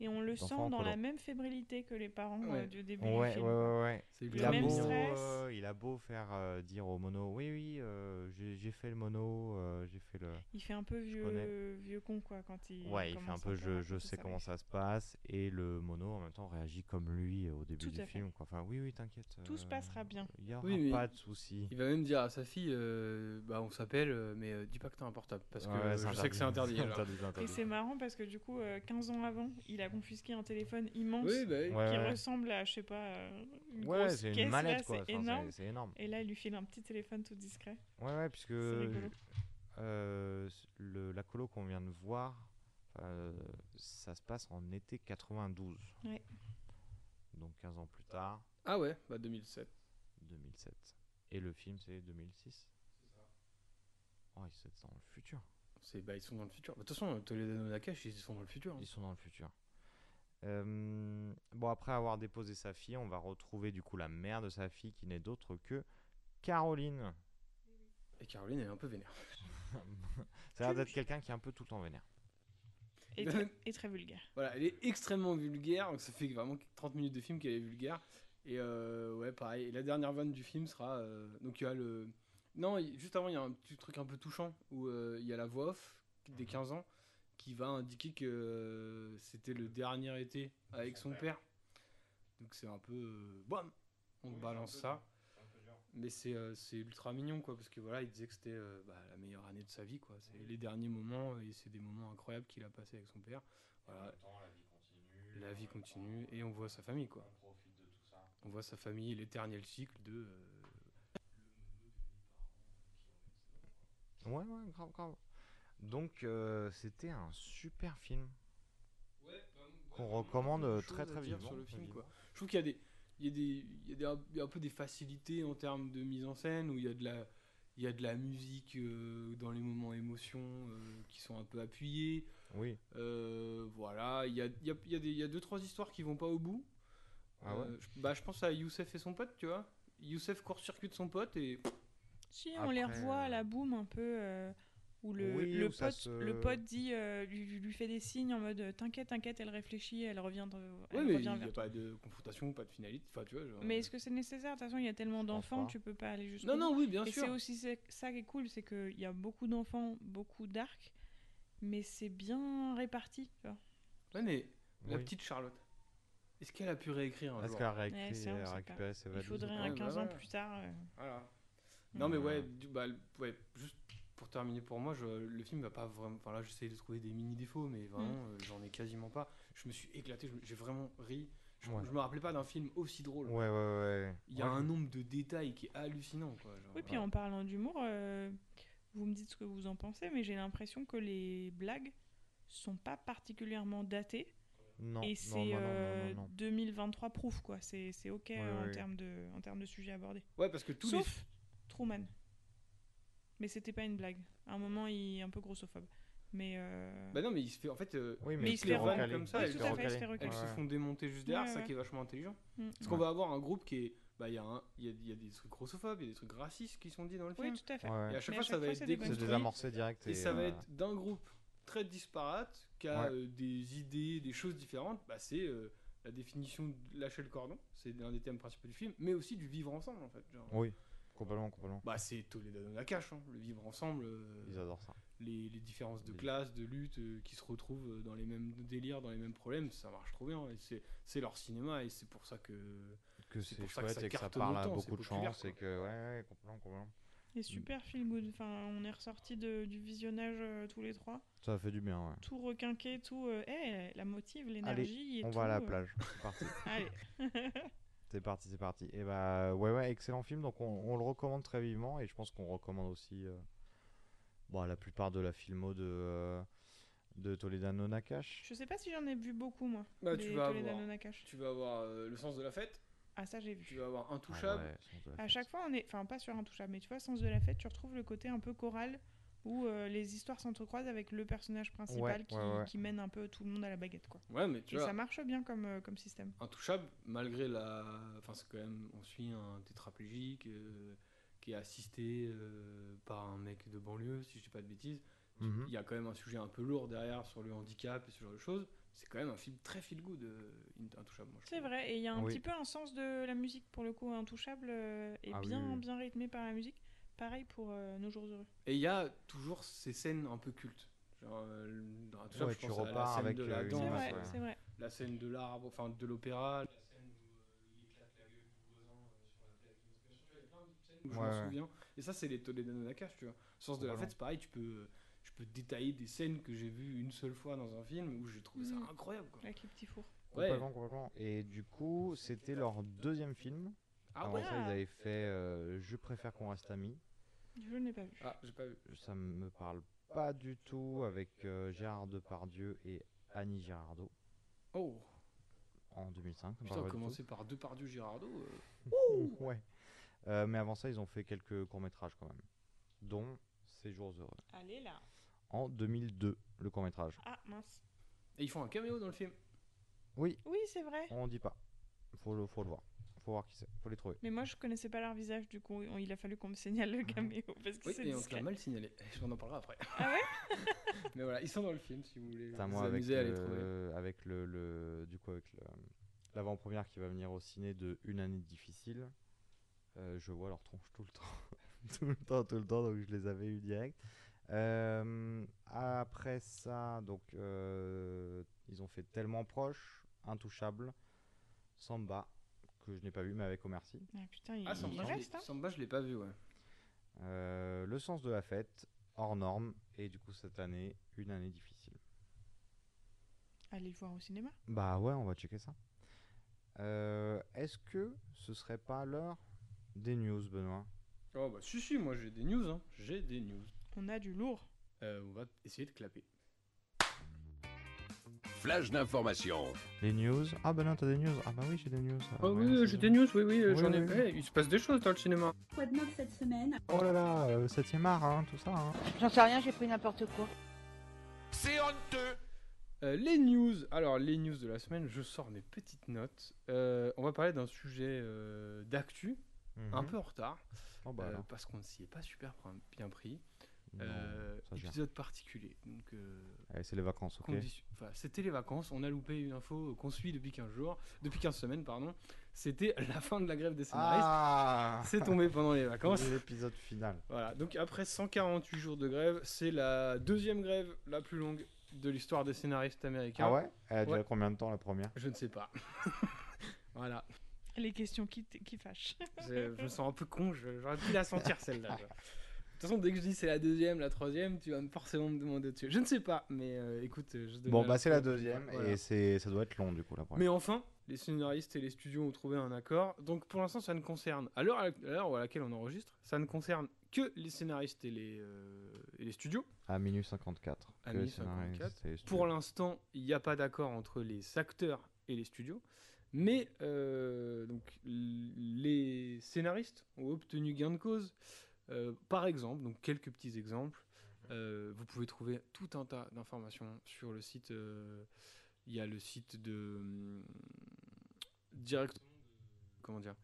Et on le sent dans la même fébrilité que les parents Ouais. euh, du début Ouais, du film. ouais, ouais. C'est Il a, même beau, euh, il a beau faire euh, dire au mono, oui, oui, euh, j'ai j'ai fait le mono, euh, j'ai fait le. Il fait un peu vieux, vieux con, quoi, quand il. Ouais, il fait un peu, je, je sais sa comment ça se passe, et le mono en même temps réagit comme lui au début Tout du film. Quoi. Enfin, oui, oui, t'inquiète. Tout se passera bien. Il y aura Oui, pas de souci. Il va même dire à sa fille, euh, bah on s'appelle, mais euh, dis pas que t'as un portable, parce que je sais que c'est interdit. Et c'est marrant parce que du coup, euh, 15 ans avant, il a confisqué un téléphone immense Oui, bah. Ouais, qui ouais. ressemble à, je sais pas, euh, une Ouais, grosse c'est caisse, une là, mallette quoi. c'est Enfin, énorme. c'est- c'est énorme. Et là, il lui file un petit téléphone tout discret. Ouais, ouais, puisque euh, le, la colo qu'on vient de voir, euh, ça se passe en été 92. Ouais. Donc 15 ans plus tard, Ah ouais, bah 2007. 2007. Et le film, c'est 2006 Oh, c'est dans le futur. C'est, bah ils sont dans le futur. Bah, De toute façon, Toledano Nakash, ils sont dans le futur. hein. Ils sont dans le futur. Euh, bon, après avoir déposé sa fille, on va retrouver du coup la mère de sa fille qui n'est d'autre que Caroline. Et Caroline elle est un peu vénère. Ça a l'air d'être quelqu'un qui est un peu tout le temps vénère. Et, très, et très vulgaire. Voilà, elle est extrêmement vulgaire, donc ça fait vraiment 30 minutes de film qu'elle est vulgaire. Et euh, ouais, pareil. Et la dernière vanne du film sera. euh, donc il y a le. Non, juste avant, il y a un petit truc un peu touchant où euh, il y a la voix off des 15 ans qui va indiquer que euh, c'était le dernier été avec son père. Donc c'est un peu. euh, bam On balance ça. Mais c'est euh, c'est ultra mignon, quoi, parce que voilà, il disait que c'était euh, bah, la meilleure année de sa vie, quoi. C'est les derniers moments, et c'est des moments incroyables qu'il a passés avec son père. Voilà. La vie continue, et on voit sa famille, quoi. On voit sa famille et l'éternel cycle de. euh, Ouais, ouais, grave, grave. Donc, euh, c'était un super film. Qu'on recommande euh, très très vivement. sur le film, quoi. Je trouve qu'il y a des. Il y a, des, il y a, des- il y a un peu des facilités en termes de mise en scène où il y a de la, il y a de la musique euh, dans les moments émotions euh, qui sont un peu appuyés. Oui. Euh, voilà, il y a, il y, a, il y, a des- il y a deux trois histoires qui vont pas au bout. Ah ouais Euh, je, bah, je pense à Youssef et son pote, tu vois. Youssef court-circuite son pote et. Si, on les revoit à la boum un peu. Euh, où le, Oui, le, où ça pote, se- le pote dit, euh, lui, lui fait des signes en mode euh, T'inquiète, t'inquiète, elle réfléchit, elle revient, de- elle Ouais, mais il n'y a pas de confrontation, pas de finalité. Enfin, tu vois. genre, Mais est-ce que c'est nécessaire? De toute façon, il y a tellement d'enfants, tu peux pas aller jusqu'au Non, non, oui, bien Et sûr. c'est aussi ça qui est cool, c'est qu'il y a beaucoup d'enfants, beaucoup d'arcs, mais c'est bien réparti. tu vois. Ouais, mais la Oui. petite Charlotte, est-ce qu'elle a pu réécrire un Est-ce jour? qu'elle a réécrit- Ouais, a sait récupéré ses Il faudrait un Ouais, 15 bah ans ouais. plus tard. euh, Voilà. Non, mais Ouais. du- bah, ouais, juste pour terminer pour moi, je, le film va pas vraiment. Enfin là, j'essaie de trouver des mini défauts, mais vraiment, euh, j'en ai quasiment pas. Je me suis éclaté, j'ai vraiment ri. Je, Ouais. je me rappelais pas d'un film aussi drôle. Ouais, ouais, ouais. Il y a Ouais, un nombre de détails qui est hallucinant, quoi. genre. Oui, puis en parlant d'humour, euh, vous me dites ce que vous en pensez, mais j'ai l'impression que les blagues sont pas particulièrement datées. Non, et non, c'est non, non, non, euh. 2023 proof, quoi. C'est c'est ok euh, en, ouais. termes de, en termes de sujets abordés. Ouais, parce que tous les. Sauf Truman. Mais c'était pas une blague. À un moment, il est un peu grossophobe. Mais. euh, Bah non, mais il se fait en fait. euh, Oui, Mais mais il se les comme ça, Oui, elles, fait, se elles se font démonter juste derrière, Ouais, ça qui est vachement intelligent. mm. Parce qu'on va avoir un groupe qui est. Bah, il y, a un- il y, a, il y a des trucs grossophobes, il y a des trucs racistes qui sont dits dans le Oui, film. tout à fait. Ouais. Et à chaque Mais fois, à ça chaque va fois, être déconstruit. désamorcé direct. Et ça va euh, être d'un groupe très disparate qui a Ouais. euh, des idées, des choses différentes. Bah, c'est euh, la définition de lâcher le cordon. C'est un des thèmes principaux du film, mais aussi du vivre ensemble en fait. Genre, Oui, complètement, complètement. Bah, c'est Toledano Nakash, hein, le vivre ensemble. euh, Ils adorent ça. les, les différences de Les- classe, de lutte, euh, qui se retrouvent euh, dans les mêmes délires, dans les mêmes problèmes, ça marche trop bien. Et c'est, c'est leur cinéma et c'est pour ça que. Que C'est c'est pour ça que chouette ça et que ça cartonne parle à autant, beaucoup de populaire, gens. C'est que, ouais, ouais, complètement, complètement. Et super feel good. Enfin, on est ressorti de, du visionnage euh, tous les trois. Ça fait du bien, ouais. Tout requinqué, tout. euh, eh, la motive, l'énergie. et On tout, va à la euh. plage. C'est parti. Allez. C'est parti, c'est parti. Et bah, ouais, ouais, excellent film. Donc, on, on le recommande très vivement. Et je pense qu'on recommande aussi euh, bon, la plupart de la filmo de, euh, de Toledano Nakash. Je sais pas si j'en ai vu beaucoup, moi. Bah, tu vas Toledano avoir, Nakash. tu vas avoir euh, le sens de la fête, Ah, ça, j'ai vu. tu vas avoir Ah Intouchable. ouais, À chaque fois, on est. Enfin, pas sur Intouchable, mais tu vois, Sens de la fête, tu retrouves le côté un peu choral où euh, les histoires s'entrecroisent avec le personnage principal Ouais, qui, ouais, ouais. qui mène un peu tout le monde à la baguette, quoi. Ouais, mais tu Et vois, ça marche bien comme, euh, comme système. Intouchable, malgré la. Enfin, c'est quand même. On suit un tétraplégique euh, qui est assisté euh, par un mec de banlieue, si je dis pas de bêtises. Mhm. Il y a quand même un sujet un peu lourd derrière sur le handicap et ce genre de choses. C'est quand même un film très feel good, euh, Intouchable. C'est vrai, et il y a un Oui. petit peu un sens de la musique pour le coup, Intouchable euh, est Ah oui, bien, oui. bien rythmé par la musique. Pareil pour euh, Nos Jours Heureux. Et il y a toujours ces scènes un peu cultes. Genre, euh, dans Ouais, tu pense à la repars scène avec, de la danse, vrai, ouais. c'est vrai. la scène de l'arbre, enfin de l'opéra, la scène où euh, il éclate la gueule du voisin euh, sur la vois, il y a plein de scènes où je Ouais, m'en souviens. Et ça, c'est les Toledano Nakash, tu vois. Sens de la fête, c'est pareil, tu peux, je peux détailler des scènes que j'ai vues une seule fois dans un film où j'ai trouvé ça Mhm. incroyable. Quoi. Avec les petits fours. Ouais. Complètement, complètement. Et du coup, c'était leur deuxième film. Ah Avant ouais ça, ils avaient fait euh, Je préfère qu'on reste amis. Je n'ai pas vu. Ah, j'ai pas vu. Ça me parle pas du tout avec euh, Gérard Depardieu et Annie Girardot Oh, en 2005. ça me putain, du commencer par Depardieu Girardot. euh. ouais. Euh, mais avant ça, ils ont fait quelques courts-métrages quand même, dont Ces jours heureux. Allez là. En 2002, le court-métrage. Ah mince. Et ils font un caméo dans le film. Oui, Oui, c'est vrai. on dit pas. Faut le, faut le voir. Faut voir qui c'est. Faut les trouver. Mais moi, je connaissais pas leur visage, du coup, il a fallu qu'on me signale le caméo parce que Oui, c'est et on te l'a mal signalé. On en parlera après. Ah ouais Mais voilà, ils sont dans le film si vous voulez Putain, vous moi, avec, amuser à les trouver. le, avec le, le- du coup, avec le- l'avant-première qui va venir au ciné de Une année difficile, euh, je vois leur tronche tout le temps. tout le temps, tout le temps, donc je les avais eu direct. Euh, après ça, donc, euh, ils ont fait tellement proche, intouchable, Samba, que je n'ai pas vu, mais avec Omar Sy. Ah putain, il, Ah, il Samba, je l'ai- reste, hein Samba, je l'ai pas vu, ouais. Euh, le sens de la fête, hors norme, et du coup, cette année, une année difficile. Allez le voir au cinéma. Bah ouais, on va checker ça. Euh, Est-ce que ce serait pas l'heure des news, Benoît? Oh bah si si, moi j'ai des news, hein. J'ai des news. On a du lourd. Euh, on va essayer de clapper. Flash d'information. Les news Ah bah non, t'as des news Ah bah oui, j'ai des news. Ah Oh ouais, oui, j'ai des news, oui, oui, Oui, j'en ai. oui. Il se passe des choses dans le cinéma. Quoi de neuf cette semaine? Oh là là, euh, 7ème art, hein, tout ça. Hein. J'en sais rien, j'ai pris n'importe quoi. C'est honteux. Euh, les news. Alors, les news de la semaine, je sors mes petites notes. Euh, on va parler d'un sujet euh, d'actu, un Mhm. peu en retard, Oh bah euh, parce qu'on ne s'y est pas super bien pris. Non, Euh, épisode particulier. Donc, euh, c'est les vacances, ok enfin, c'était les vacances. On a loupé une info qu'on suit depuis 15 jours, depuis 15 semaines, pardon. C'était la fin de la grève des scénaristes. Ah C'est tombé pendant les vacances. C'est l'épisode final. Voilà, donc après 148 jours de grève, c'est la deuxième grève la plus longue de l'histoire des scénaristes américains. Ah ouais? Elle a duré Ouais. combien de temps la première? Je ne sais pas. voilà. Les questions qui, qui fâchent. Je, je me sens un peu con, je- j'aurais pu la sentir celle-là. Je- De toute façon, dès que je dis c'est la deuxième, la troisième, tu vas me forcément me demander dessus. Je ne sais pas, mais euh, écoute, je donne Bon, bah c'est la deuxième, Voilà. et c'est ça doit être long du coup la première. Mais enfin, les scénaristes et les studios ont trouvé un accord. Donc pour l'instant, ça ne concerne, à l'heure à laquelle on enregistre, ça ne concerne que les scénaristes et les, euh, et les studios. À minuit 54. à minuit 54. scénaristes et les Pour l'instant, il n'y a pas d'accord entre les acteurs et les studios. Mais euh, donc, les scénaristes ont obtenu gain de cause. Euh, par exemple, donc quelques petits exemples. Euh, vous pouvez trouver tout un tas d'informations sur le site. euh, Il y a le site de hum, directement. Comment dire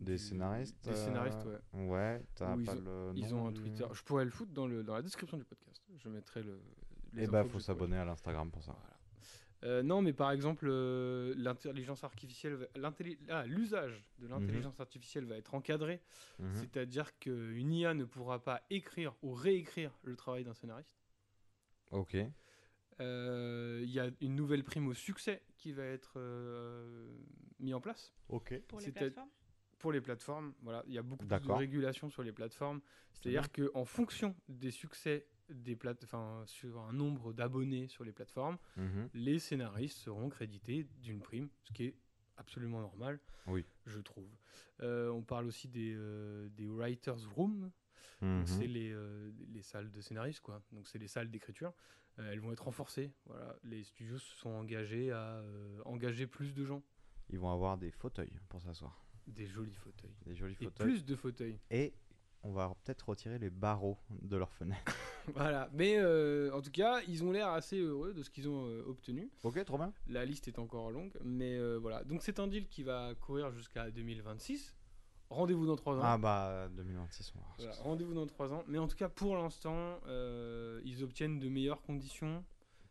Des scénaristes Des scénaristes, ouais. Ouais, t'as Où ils pas ont- le Ils ont un Twitter. Je pourrais le foutre dans, le, dans la description du podcast. Je mettrai le. Eh bah, faut s'abonner à l'Instagram pour ça. Euh, non, mais par exemple, euh, l'intelligence artificielle, ah, l'usage de l'intelligence artificielle va être encadré, Mhm. c'est-à-dire qu'une IA ne pourra pas écrire ou réécrire le travail d'un scénariste. Ok. Euh, Il y a une nouvelle prime au succès qui va être euh, mis en place. Ok. Pour les plateformes? Pour les plateformes, voilà, il y a beaucoup plus de régulation sur les plateformes. C'est-à-dire qu'en fonction des succès des plate sur un nombre d'abonnés sur les plateformes, Mhm. les scénaristes seront crédités d'une prime, ce qui est absolument normal, Oui. je trouve. Euh, on parle aussi des, euh, des writers' rooms, Mhm. c'est les, euh, les salles de scénaristes, quoi. Donc c'est les salles d'écriture. Elles vont être renforcées. Voilà. Les studios se sont engagés à engager plus de gens, Ils vont avoir des fauteuils pour s'asseoir. des jolis fauteuils. Des jolis Et fauteuils. plus de fauteuils. Et on va peut-être retirer les barreaux de leurs fenêtres. voilà. Mais euh, en tout cas, ils ont l'air assez heureux de ce qu'ils ont euh, obtenu. ok, trop bien. La liste est encore longue, mais euh, voilà. Donc c'est un deal qui va courir jusqu'à 2026. Rendez-vous dans 3 ans. Ah bah 2026, on va voir. Voilà, Rendez-vous dans 3 ans. Mais en tout cas, pour l'instant, euh, ils obtiennent de meilleures conditions.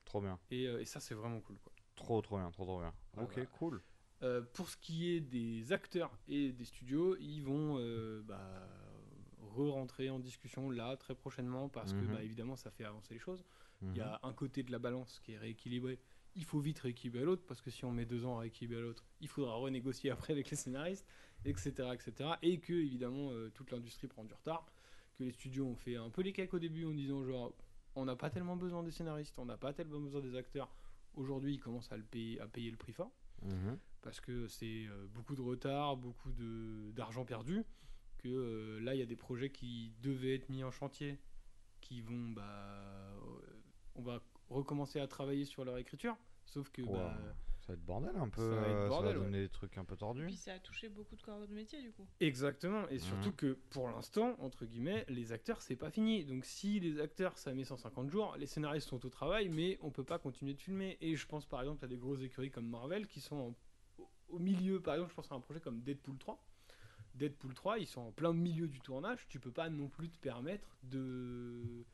Trop bien. Et, euh, et ça, c'est vraiment cool. Quoi. Trop trop bien, trop trop bien. Ouais, ok, voilà. cool. Euh, pour ce qui est des acteurs et des studios, ils vont euh, bah, re-rentrer en discussion là très prochainement parce que Mhm. bah, évidemment ça fait avancer les choses. Il Mhm. y a un côté de la balance qui est rééquilibré. Il faut vite rééquilibrer l'autre parce que si on met deux ans à rééquilibrer l'autre, il faudra renégocier après avec les scénaristes, etc. etc. Et que évidemment euh, toute l'industrie prend du retard. Que les studios ont fait un peu les cakes au début en disant genre on n'a pas tellement besoin des scénaristes, on n'a pas tellement besoin des acteurs. Aujourd'hui ils commencent à, le payer, à payer le prix fort Mhm. parce que c'est euh, beaucoup de retard, beaucoup d'argent perdu, que euh, là il y a des projets qui devaient être mis en chantier, qui vont, bah, euh, on va recommencer à travailler sur leur écriture, sauf que, Wow. bah, Ça va être bordel un peu. ça va être euh, bordel, ouais. donner des trucs un peu tordus. Puis ça a touché beaucoup de corps de métier du coup. Exactement, et surtout Mhm. que pour l'instant, entre guillemets, les acteurs c'est pas fini. Donc si les acteurs ça met 150 jours, les scénaristes sont au travail, mais on peut pas continuer de filmer. Et je pense par exemple à des grosses écuries comme Marvel qui sont en- au milieu, par exemple, je pense à un projet comme Deadpool 3. Deadpool 3, ils sont en plein milieu du tournage, tu peux pas non plus te permettre de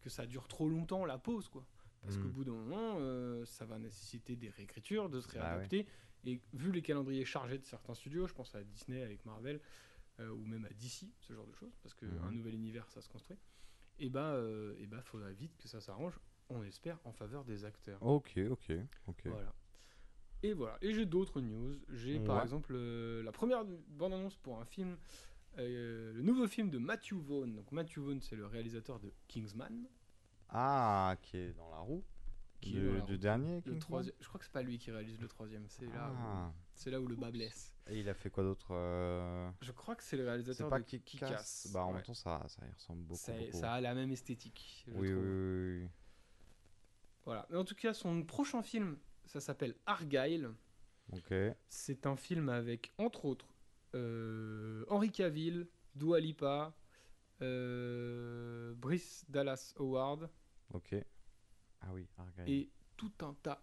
que ça dure trop longtemps la pause, quoi. Parce qu'au bout d'un moment, euh, ça va nécessiter des réécritures, de se Bah ouais. réadapter. Et vu les calendriers chargés de certains studios, je pense à Disney avec Marvel, euh, ou même à DC, ce genre de choses, parce qu'un Mhm. nouvel univers, ça se construit. Et bah, euh, et bah, faudra vite que ça s'arrange, on espère, en faveur des acteurs. Ok, ok, ok. Voilà. Et voilà. Et j'ai d'autres news. J'ai par exemple euh, la première bande-annonce pour un film, euh, le nouveau film de Matthew Vaughn. Donc Matthew Vaughn, c'est le réalisateur de Kingsman. Ah, qui est dans la roue Qui est du, dans la du roue. dernier Le troisième. Je crois que c'est pas lui qui réalise le troisième. C'est là, Ah. où, c'est là où le bas blesse. Et il a fait quoi d'autre euh, Je crois que c'est le réalisateur pas de Kick-Ass Kick-Ass. Bah en Ouais. même temps, ça, ça y ressemble beaucoup. ça, beaucoup. ça a la même esthétique. je Oui, oui, oui. Voilà. Mais en tout cas, son prochain film, ça s'appelle Argyle. Ok. C'est un film avec, entre autres, euh, Henry Cavill, Dua Lipa, euh, Brice Dallas Howard Ok. Ah oui, Argyle. et tout un tas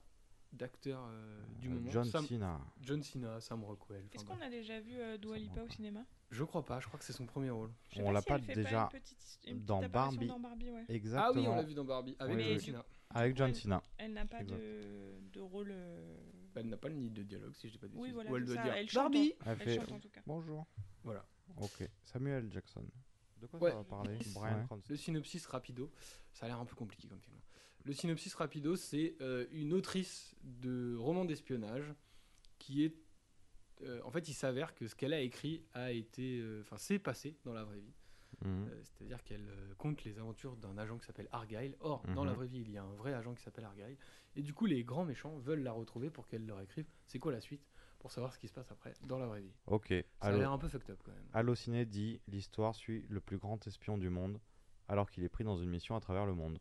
d'acteurs euh, du Euh, moment. John Sam- Cena. John Cena, Sam Rockwell. Est-ce qu'on a déjà vu euh, Dua Lipa au cinéma? Je crois pas, je crois que c'est son premier rôle. Je sais On l'a si pas déjà une petite- une petite dans Barbie. dans Barbie, ouais. Exactement. Ah oui, on l'a vu dans Barbie, avec Oui, John oui. Cena. Avec John Cena. Elle n'a pas de, de rôle. euh, Bah, elle n'a pas le nid de dialogue, si je dis pas de Oui, voilà, Ou elle doit ça, dire elle chante, Barbie. Elle Elle fait chante, en tout cas. bonjour. Voilà. Ok. Samuel Jackson. De quoi Ouais. ça va parler. Brian. Le synopsis rapido, ça a l'air un peu compliqué comme film. Le synopsis rapido, c'est euh, une autrice de romans d'espionnage qui est. euh, en fait, il s'avère que ce qu'elle a écrit a été. euh, Enfin, s'est passé dans la vraie vie. Mhm. Euh, C'est-à-dire qu'elle euh, compte les aventures d'un agent qui s'appelle Argyle. Or, dans la Mhm. vraie vie, il y a un vrai agent qui s'appelle Argyle. Et du coup, les grands méchants veulent la retrouver pour qu'elle leur écrive c'est quoi la suite pour savoir ce qui se passe après dans la vraie vie. Ok. Ça a l'air un peu fucked up quand même. Allociné dit l'histoire suit le plus grand espion du monde alors qu'il est pris dans une mission à travers le monde.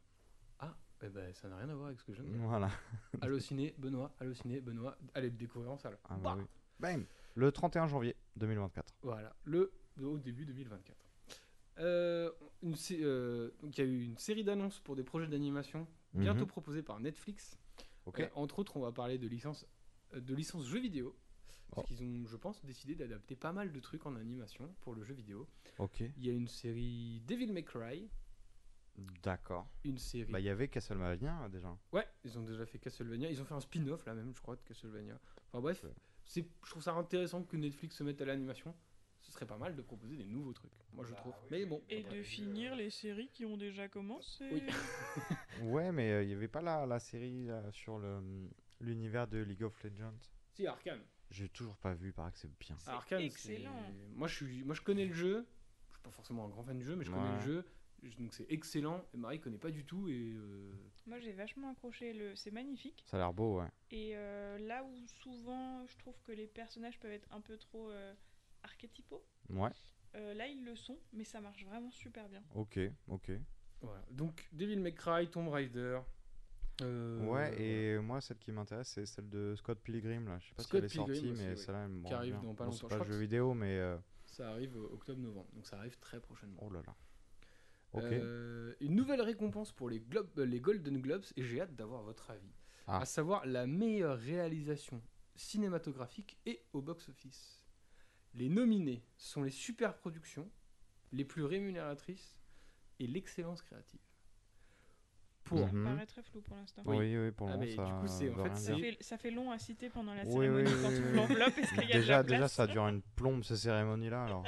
Ah, eh ben, ça n'a rien à voir avec ce que je viens de dire. Voilà. Allociné, Benoît, Allociné, Benoît. Allez le découvrir en salle. Ah bah Bah oui. Bam Le 31 janvier 2024. Voilà, le au début 2024. Euh, une euh, donc il y a eu une série d'annonces pour des projets d'animation bientôt Mhm. proposés par Netflix. Euh, entre autres, on va parler de licences de licences jeux vidéo. Parce Oh. qu'ils ont, je pense, décidé d'adapter pas mal de trucs en animation pour le jeu vidéo. Ok. Il y a une série Devil May Cry, D'accord. une série. Bah il y avait Castlevania euh, déjà. Ouais, ils ont déjà fait Castlevania. Ils ont fait un spin-off là même, je crois, de Castlevania. Enfin bref, Ouais. c'est, je trouve ça intéressant que Netflix se mette à l'animation. Ce serait pas mal de proposer des nouveaux trucs, moi je trouve. Mais bon. Et de finir les séries qui ont déjà commencé. Oui. Ouais, mais euh, il y avait pas la, la série là, sur le l'univers de League of Legends? Si, Arkane. J'ai toujours pas vu, paraît que c'est bien. Arkane, excellent. Moi je, suis... moi je connais le jeu. Je suis pas forcément un grand fan du jeu, mais je connais le jeu. Je- Donc c'est excellent. Et Marie connaît pas du tout. Et euh, Moi, j'ai vachement accroché. Le... C'est magnifique. Ça a l'air beau, ouais. Et euh, là où souvent je trouve que les personnages peuvent être un peu trop euh, archétypaux, Ouais. euh, là ils le sont, mais ça marche vraiment super bien. Ok, ok. voilà. Donc Devil May Cry, Tomb Raider. euh, Ouais, et moi, celle qui m'intéresse, c'est celle de Scott Pilgrim. Là. Je sais pas Scott si elle est sortie, mais oui. celle-là, elle me Qui arrive bien. dans pas Bon, longtemps. C'est pas jeu vidéo, mais. euh, Ça arrive octobre-novembre. Donc ça arrive très prochainement. Oh là là. Ok. Euh, une nouvelle récompense pour les Golden Globes et j'ai hâte d'avoir votre avis. Ah. À savoir la meilleure réalisation cinématographique et au box-office. Les nominés sont les super productions, les plus rémunératrices et l'excellence créative. Pour Ça me Mhm. paraît très flou pour l'instant. Oui, oui, pour le Ah, moment, mais ça. du coup, c'est- en veut fait, rien Ça fait, ça fait long à citer pendant la Oui, cérémonie oui, quand oui, tu oui. l'enveloppe. Est-ce qu'il y a de déjà, la déjà, ça dure une plombe ces cérémonies-là. Alors.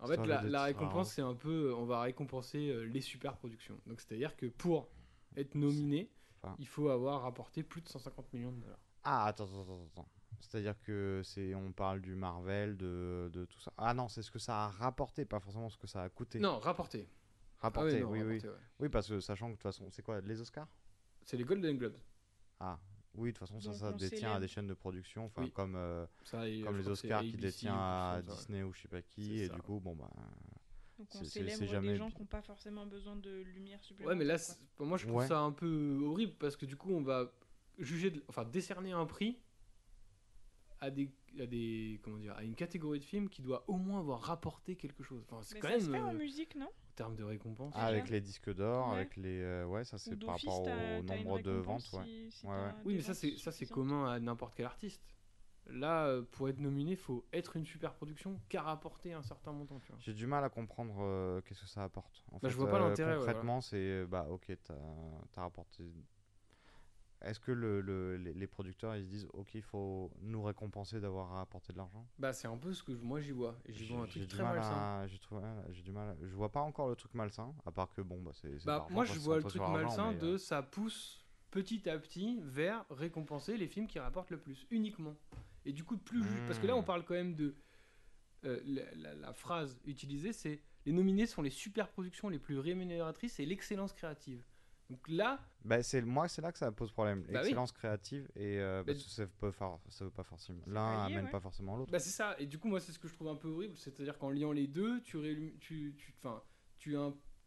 En fait, la, récompense, c'est un peu, on va récompenser euh, les super productions. Donc, c'est-à-dire que pour être nominé, Enfin. il faut avoir rapporté plus de 150 millions de dollars. Ah, attends, attends, attends, attends. C'est-à-dire que c'est, on parle du Marvel, de, de tout ça. Ah non, c'est ce que ça a rapporté, pas forcément ce que ça a coûté. Non, rapporté. rapporté, Ah ouais, non, oui, oui. ouais. Oui, parce que sachant que de toute façon, c'est quoi, les Oscars? C'est les Golden Globes. Ah, oui, de toute façon, ça, ça détient à des chaînes de production, enfin, Oui. comme, euh, Ça, comme les Oscars qui détient à ouais. Disney ou je sais pas qui, et ça. du coup, bon, bah. Donc on célèbre jamais des gens qui n'ont pas forcément besoin de lumière Ouais, supplémentaire. mais là, moi, je trouve Ouais. ça un peu horrible parce que du coup, on va juger, de- enfin, décerner un prix à des, à des, comment dire, à une catégorie de films qui doit au moins avoir rapporté quelque chose. Enfin, c'est quand ça même se fait en euh, musique, non en termes de récompense. Ah, avec les disques d'or, Ouais. avec les. euh, ouais, ça c'est par rapport au nombre de ventes, ouais. si- si Ouais, t'as ouais. des Oui, mais ça, c'est ça, c'est commun à n'importe quel artiste. Là, euh, pour être nominé, faut être une super production qui a rapporté un certain montant. Tu vois. J'ai du mal à comprendre euh, qu'est-ce que ça apporte. En Bah, je fait, vois pas euh, l'intérêt, ouais, Concrètement, c'est bah ok, t'as as rapporté. Est-ce que le, le- les, producteurs ils se disent ok, il faut nous récompenser d'avoir rapporté de l'argent? Bah, c'est un peu ce que moi j'y vois. J'y vois un truc très mal malsain. J'ai j'ai du mal. Je vois pas encore le truc malsain, à part que bon bah c'est. Bah, moi, je vois le truc malsain de euh, ça pousse petit à petit vers récompenser les films qui rapportent le plus, uniquement. Et du coup, plus. ju- Parce que là, on Hmm. parle quand même de. euh, la, la- la phrase utilisée, c'est les nominés sont les super productions les plus rémunératrices et l'excellence créative. Donc là, Bah, c'est moi, c'est là que ça pose problème. Bah oui. Excellence créative et euh, Bah, parce que ça veut pas forcément. L'un amène ouais. pas forcément l'autre. Bah c'est ça, et du coup moi c'est ce que je trouve un peu horrible, c'est-à-dire qu'en liant les deux, tu, rélu- tu, tu, tu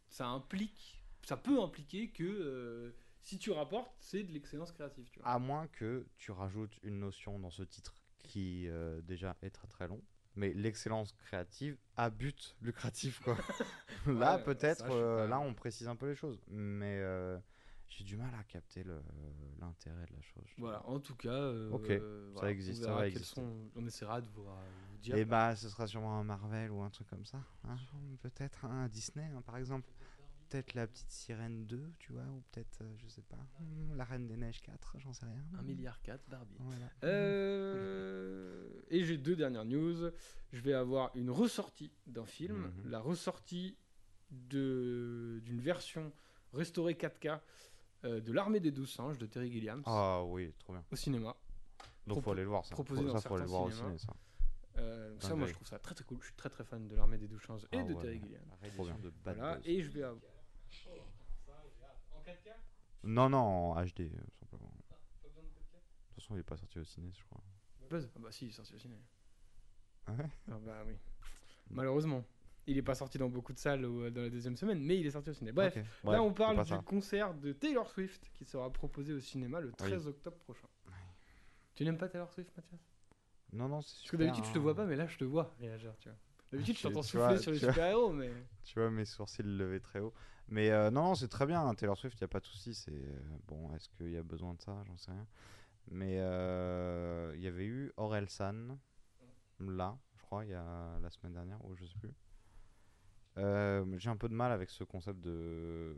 ça implique, ça peut impliquer que euh, si tu rapportes, c'est de l'excellence créative, tu vois. À moins que tu rajoutes une notion dans ce titre qui euh, déjà est très très long. Mais l'excellence créative à but lucratif quoi. là Ouais, peut-être, euh, là on précise un peu les choses. Mais euh, j'ai du mal à capter l'intérêt de la chose. Voilà, en tout cas, euh, ok, voilà, ça existe, on ça sont- on essaiera de vous, dire. Et bah ce sera sûrement un Marvel ou un truc comme ça. hein, peut-être un Disney hein, par exemple. Peut-être la petite sirène 2, tu vois, ou peut-être, euh, je sais pas, hmm, la Reine des Neiges 4, j'en sais rien. 1 milliard 4 Barbie. Voilà. Euh, et j'ai deux dernières news. Je vais avoir une ressortie d'un film, Mhm. la ressortie de- d'une version restaurée 4K euh, de L'Armée des Douze Singes de Terry Gilliams Ah oui, trop bien. au cinéma. Donc faut aller le voir ça. Proposé dans ça, faut aller le voir au cinémas. ciné, ça. Euh, moi, je trouve ça très très cool. Je suis très très fan de L'Armée des Douze Singes et Ah de ouais, Terry Bad Voilà, et je vais avoir. Non, non, en HD, euh, simplement. De toute façon, il est pas sorti au ciné, je crois. Buzz Ah bah si, il est sorti au ciné. Ah ouais? Ah bah oui. Malheureusement. Il est pas sorti dans beaucoup de salles ou, euh, dans la deuxième semaine, mais il est sorti au ciné. Bref, Ok. là on parle pas du ça. concert de Taylor Swift qui sera proposé au cinéma le 13 octobre prochain. Tu n'aimes pas Taylor Swift, Mathias? Non, non, c'est Parce que super, d'habitude je te hein. vois pas, mais là je te vois réagir, tu vois. D'habitude je Tu- t'entends souffler vois- sur les super-héros, mais. Tu vois mes sourcils levés très haut. Mais euh, non, non, c'est très bien. hein, Taylor Swift, il n'y a pas de souci. C'est euh, bon. Est-ce qu'il y a besoin de ça? J'en sais rien. Mais euh, il y avait eu Orelsan là, je crois, il y a la semaine dernière ou je sais plus. Euh, J'ai un peu de mal avec ce concept de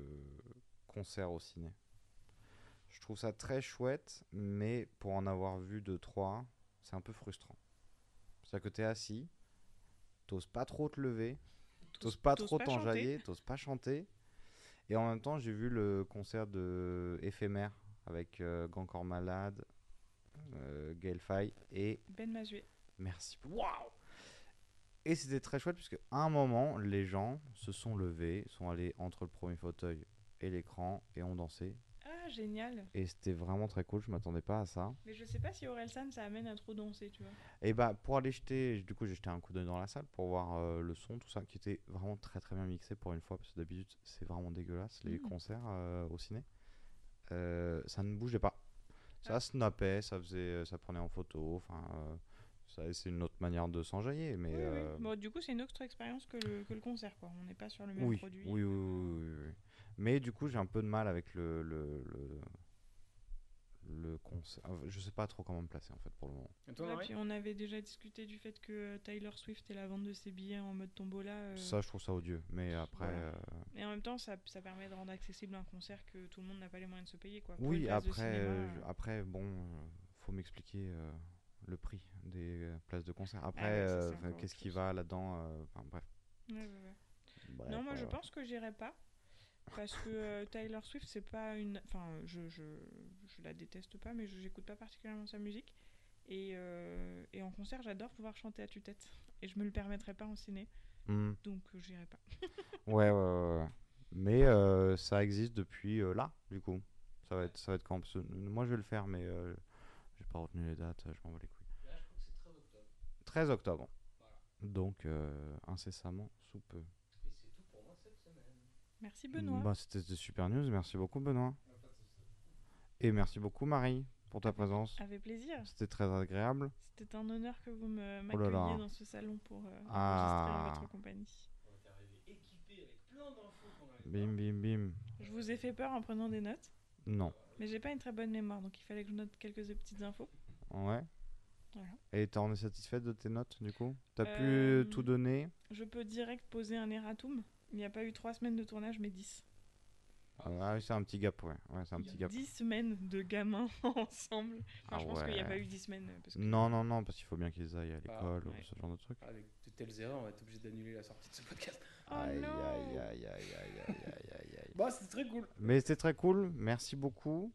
concert au ciné. Je trouve ça très chouette, mais pour en avoir vu deux trois, c'est un peu frustrant. C'est-à-dire que t'es assis, t'oses pas trop te lever, t'oses pas trop t'enjailler, t'oses pas chanter. Et en même temps, j'ai vu le concert de Éphémère avec euh, Grand Corps Malade, euh, Gaël Faye et Ben Mazué. Merci. Waouh Et c'était très chouette puisque à un moment, les gens se sont levés, sont allés entre le premier fauteuil et l'écran et ont dansé. Ah, génial. Et c'était vraiment très cool, je m'attendais pas à ça. Mais je sais pas si Orelsan ça amène à trop danser, tu vois. Et bah pour aller jeter, du coup j'ai jeté un coup d'œil dans la salle pour voir euh, le son, tout ça, qui était vraiment très très bien mixé pour une fois, parce que d'habitude c'est vraiment dégueulasse les Mhm. concerts euh, au ciné. Euh, ça ne bougeait pas. Ça Ah. snappait, ça faisait, ça prenait en photo, enfin c'est une autre manière de s'enjailler, mais Oui, oui. euh, Bon, du coup, c'est une autre expérience que le, que le concert, quoi. On n'est pas sur le même oui, produit. oui, oui, oui. Mais du coup j'ai un peu de mal avec le le, le, le concert. Je sais pas trop comment me placer en fait pour le moment. Et toi, Ouais, puis on avait déjà discuté du fait que euh, Tyler Swift et la vente de ses billets en mode tombola. euh, Ça je trouve ça odieux, mais après. voilà. euh, Et en même temps, ça, ça permet de rendre accessible un concert que tout le monde n'a pas les moyens de se payer, quoi. Pour Oui, après, cinéma, je- après bon, faut m'expliquer euh, le prix des places de concert. Après, Ah ouais, euh, encore qu'est-ce qui va là-dedans Enfin bref. ouais, ouais, ouais. Bref, non, moi je pense que j'irai pas. Parce que euh, Tyler Swift, c'est pas une. Enfin, je, je, je la déteste pas, mais je j'écoute pas particulièrement sa musique. Et, euh, et en concert, j'adore pouvoir chanter à tue-tête. Et je me le permettrai pas en ciné. Hmm. Donc euh, j'irai pas. Ouais, ouais, ouais, ouais. Mais euh, ça existe depuis euh, là, du coup. Ça va être, ça va être quand? Que Moi, je vais le faire, mais euh, j'ai pas retenu les dates. Je m'en bats les couilles. 13 octobre. Donc euh, incessamment sous peu. Merci Benoît. Bah, C'était de super news. Merci beaucoup, Benoît. Et merci beaucoup, Marie, pour ta présence. Avec plaisir. C'était très agréable. C'était un honneur que vous me Oh m'accueilliez dans ce salon pour euh, enregistrer Ah. en votre compagnie. Bim, bim, bim. Je vous ai fait peur en prenant des notes, Non. mais j'ai pas une très bonne mémoire, donc il fallait que je note quelques petites infos. Ouais. Voilà. Et t'en es satisfaite de tes notes du coup? T'as Euh, pu tout donner Je peux direct poser un erratum. Il n'y a pas eu 3 semaines de tournage, mais 10. Ah oui, c'est un petit gap, ouais. ouais c'est un petit gap. 10 semaines de gamins ensemble. Enfin, Ah je pense qu'il n'y a ouais. pas eu 10 semaines. euh, Parce que... Non, non, non, parce qu'il faut bien qu'ils aillent à Bah, l'école ou ouais. ce genre de truc. Avec de telles erreurs, on va être obligé d'annuler la sortie de ce podcast. Oh aïe, non aïe, aïe, aïe, aïe, aïe, aïe, aïe, aïe. Bah, c'était très cool. Mais c'était très cool, merci beaucoup.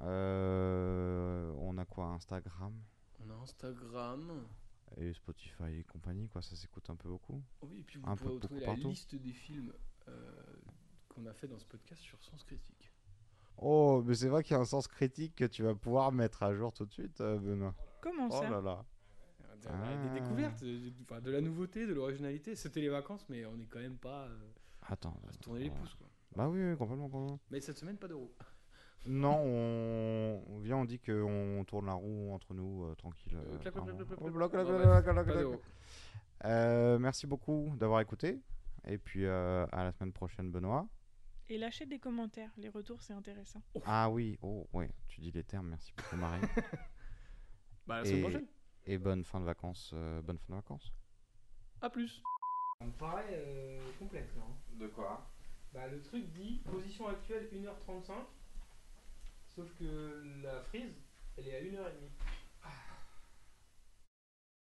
Euh, on a quoi Instagram? On a Instagram. Et Spotify et compagnie, quoi, ça s'écoute un peu beaucoup. Oui, et puis vous un pouvez peu retrouver la partout. liste des films euh, qu'on a fait dans ce podcast sur Sens Critique. Oh, mais c'est vrai qu'il y a un sens critique que tu vas pouvoir mettre à jour tout de suite, euh, Benoît. Comment Oh ça là là. Des, Ah. des découvertes, euh, de la nouveauté, de l'originalité. C'était les vacances, mais on est quand même pas euh, Attends. à se tourner les pouces. Quoi. Bah oui, oui, complètement, complètement. Mais cette semaine, pas d'euros. Non, on... on vient, on dit qu'on tourne la roue entre nous, euh, tranquille. Euh, Oh, merci beaucoup d'avoir écouté. Et puis euh, à la semaine prochaine, Benoît. Et lâchez des commentaires. Les retours, c'est intéressant. Ah oui, oh ouais, tu dis les termes, merci beaucoup Marie. Bah, à la semaine et, prochaine. et bonne fin de vacances, euh, bonne fin de vacances. A plus. Me paraît euh, complexe là. De quoi? Bah, le truc dit position actuelle 1h35. Sauf que la frise, elle est à 1h30.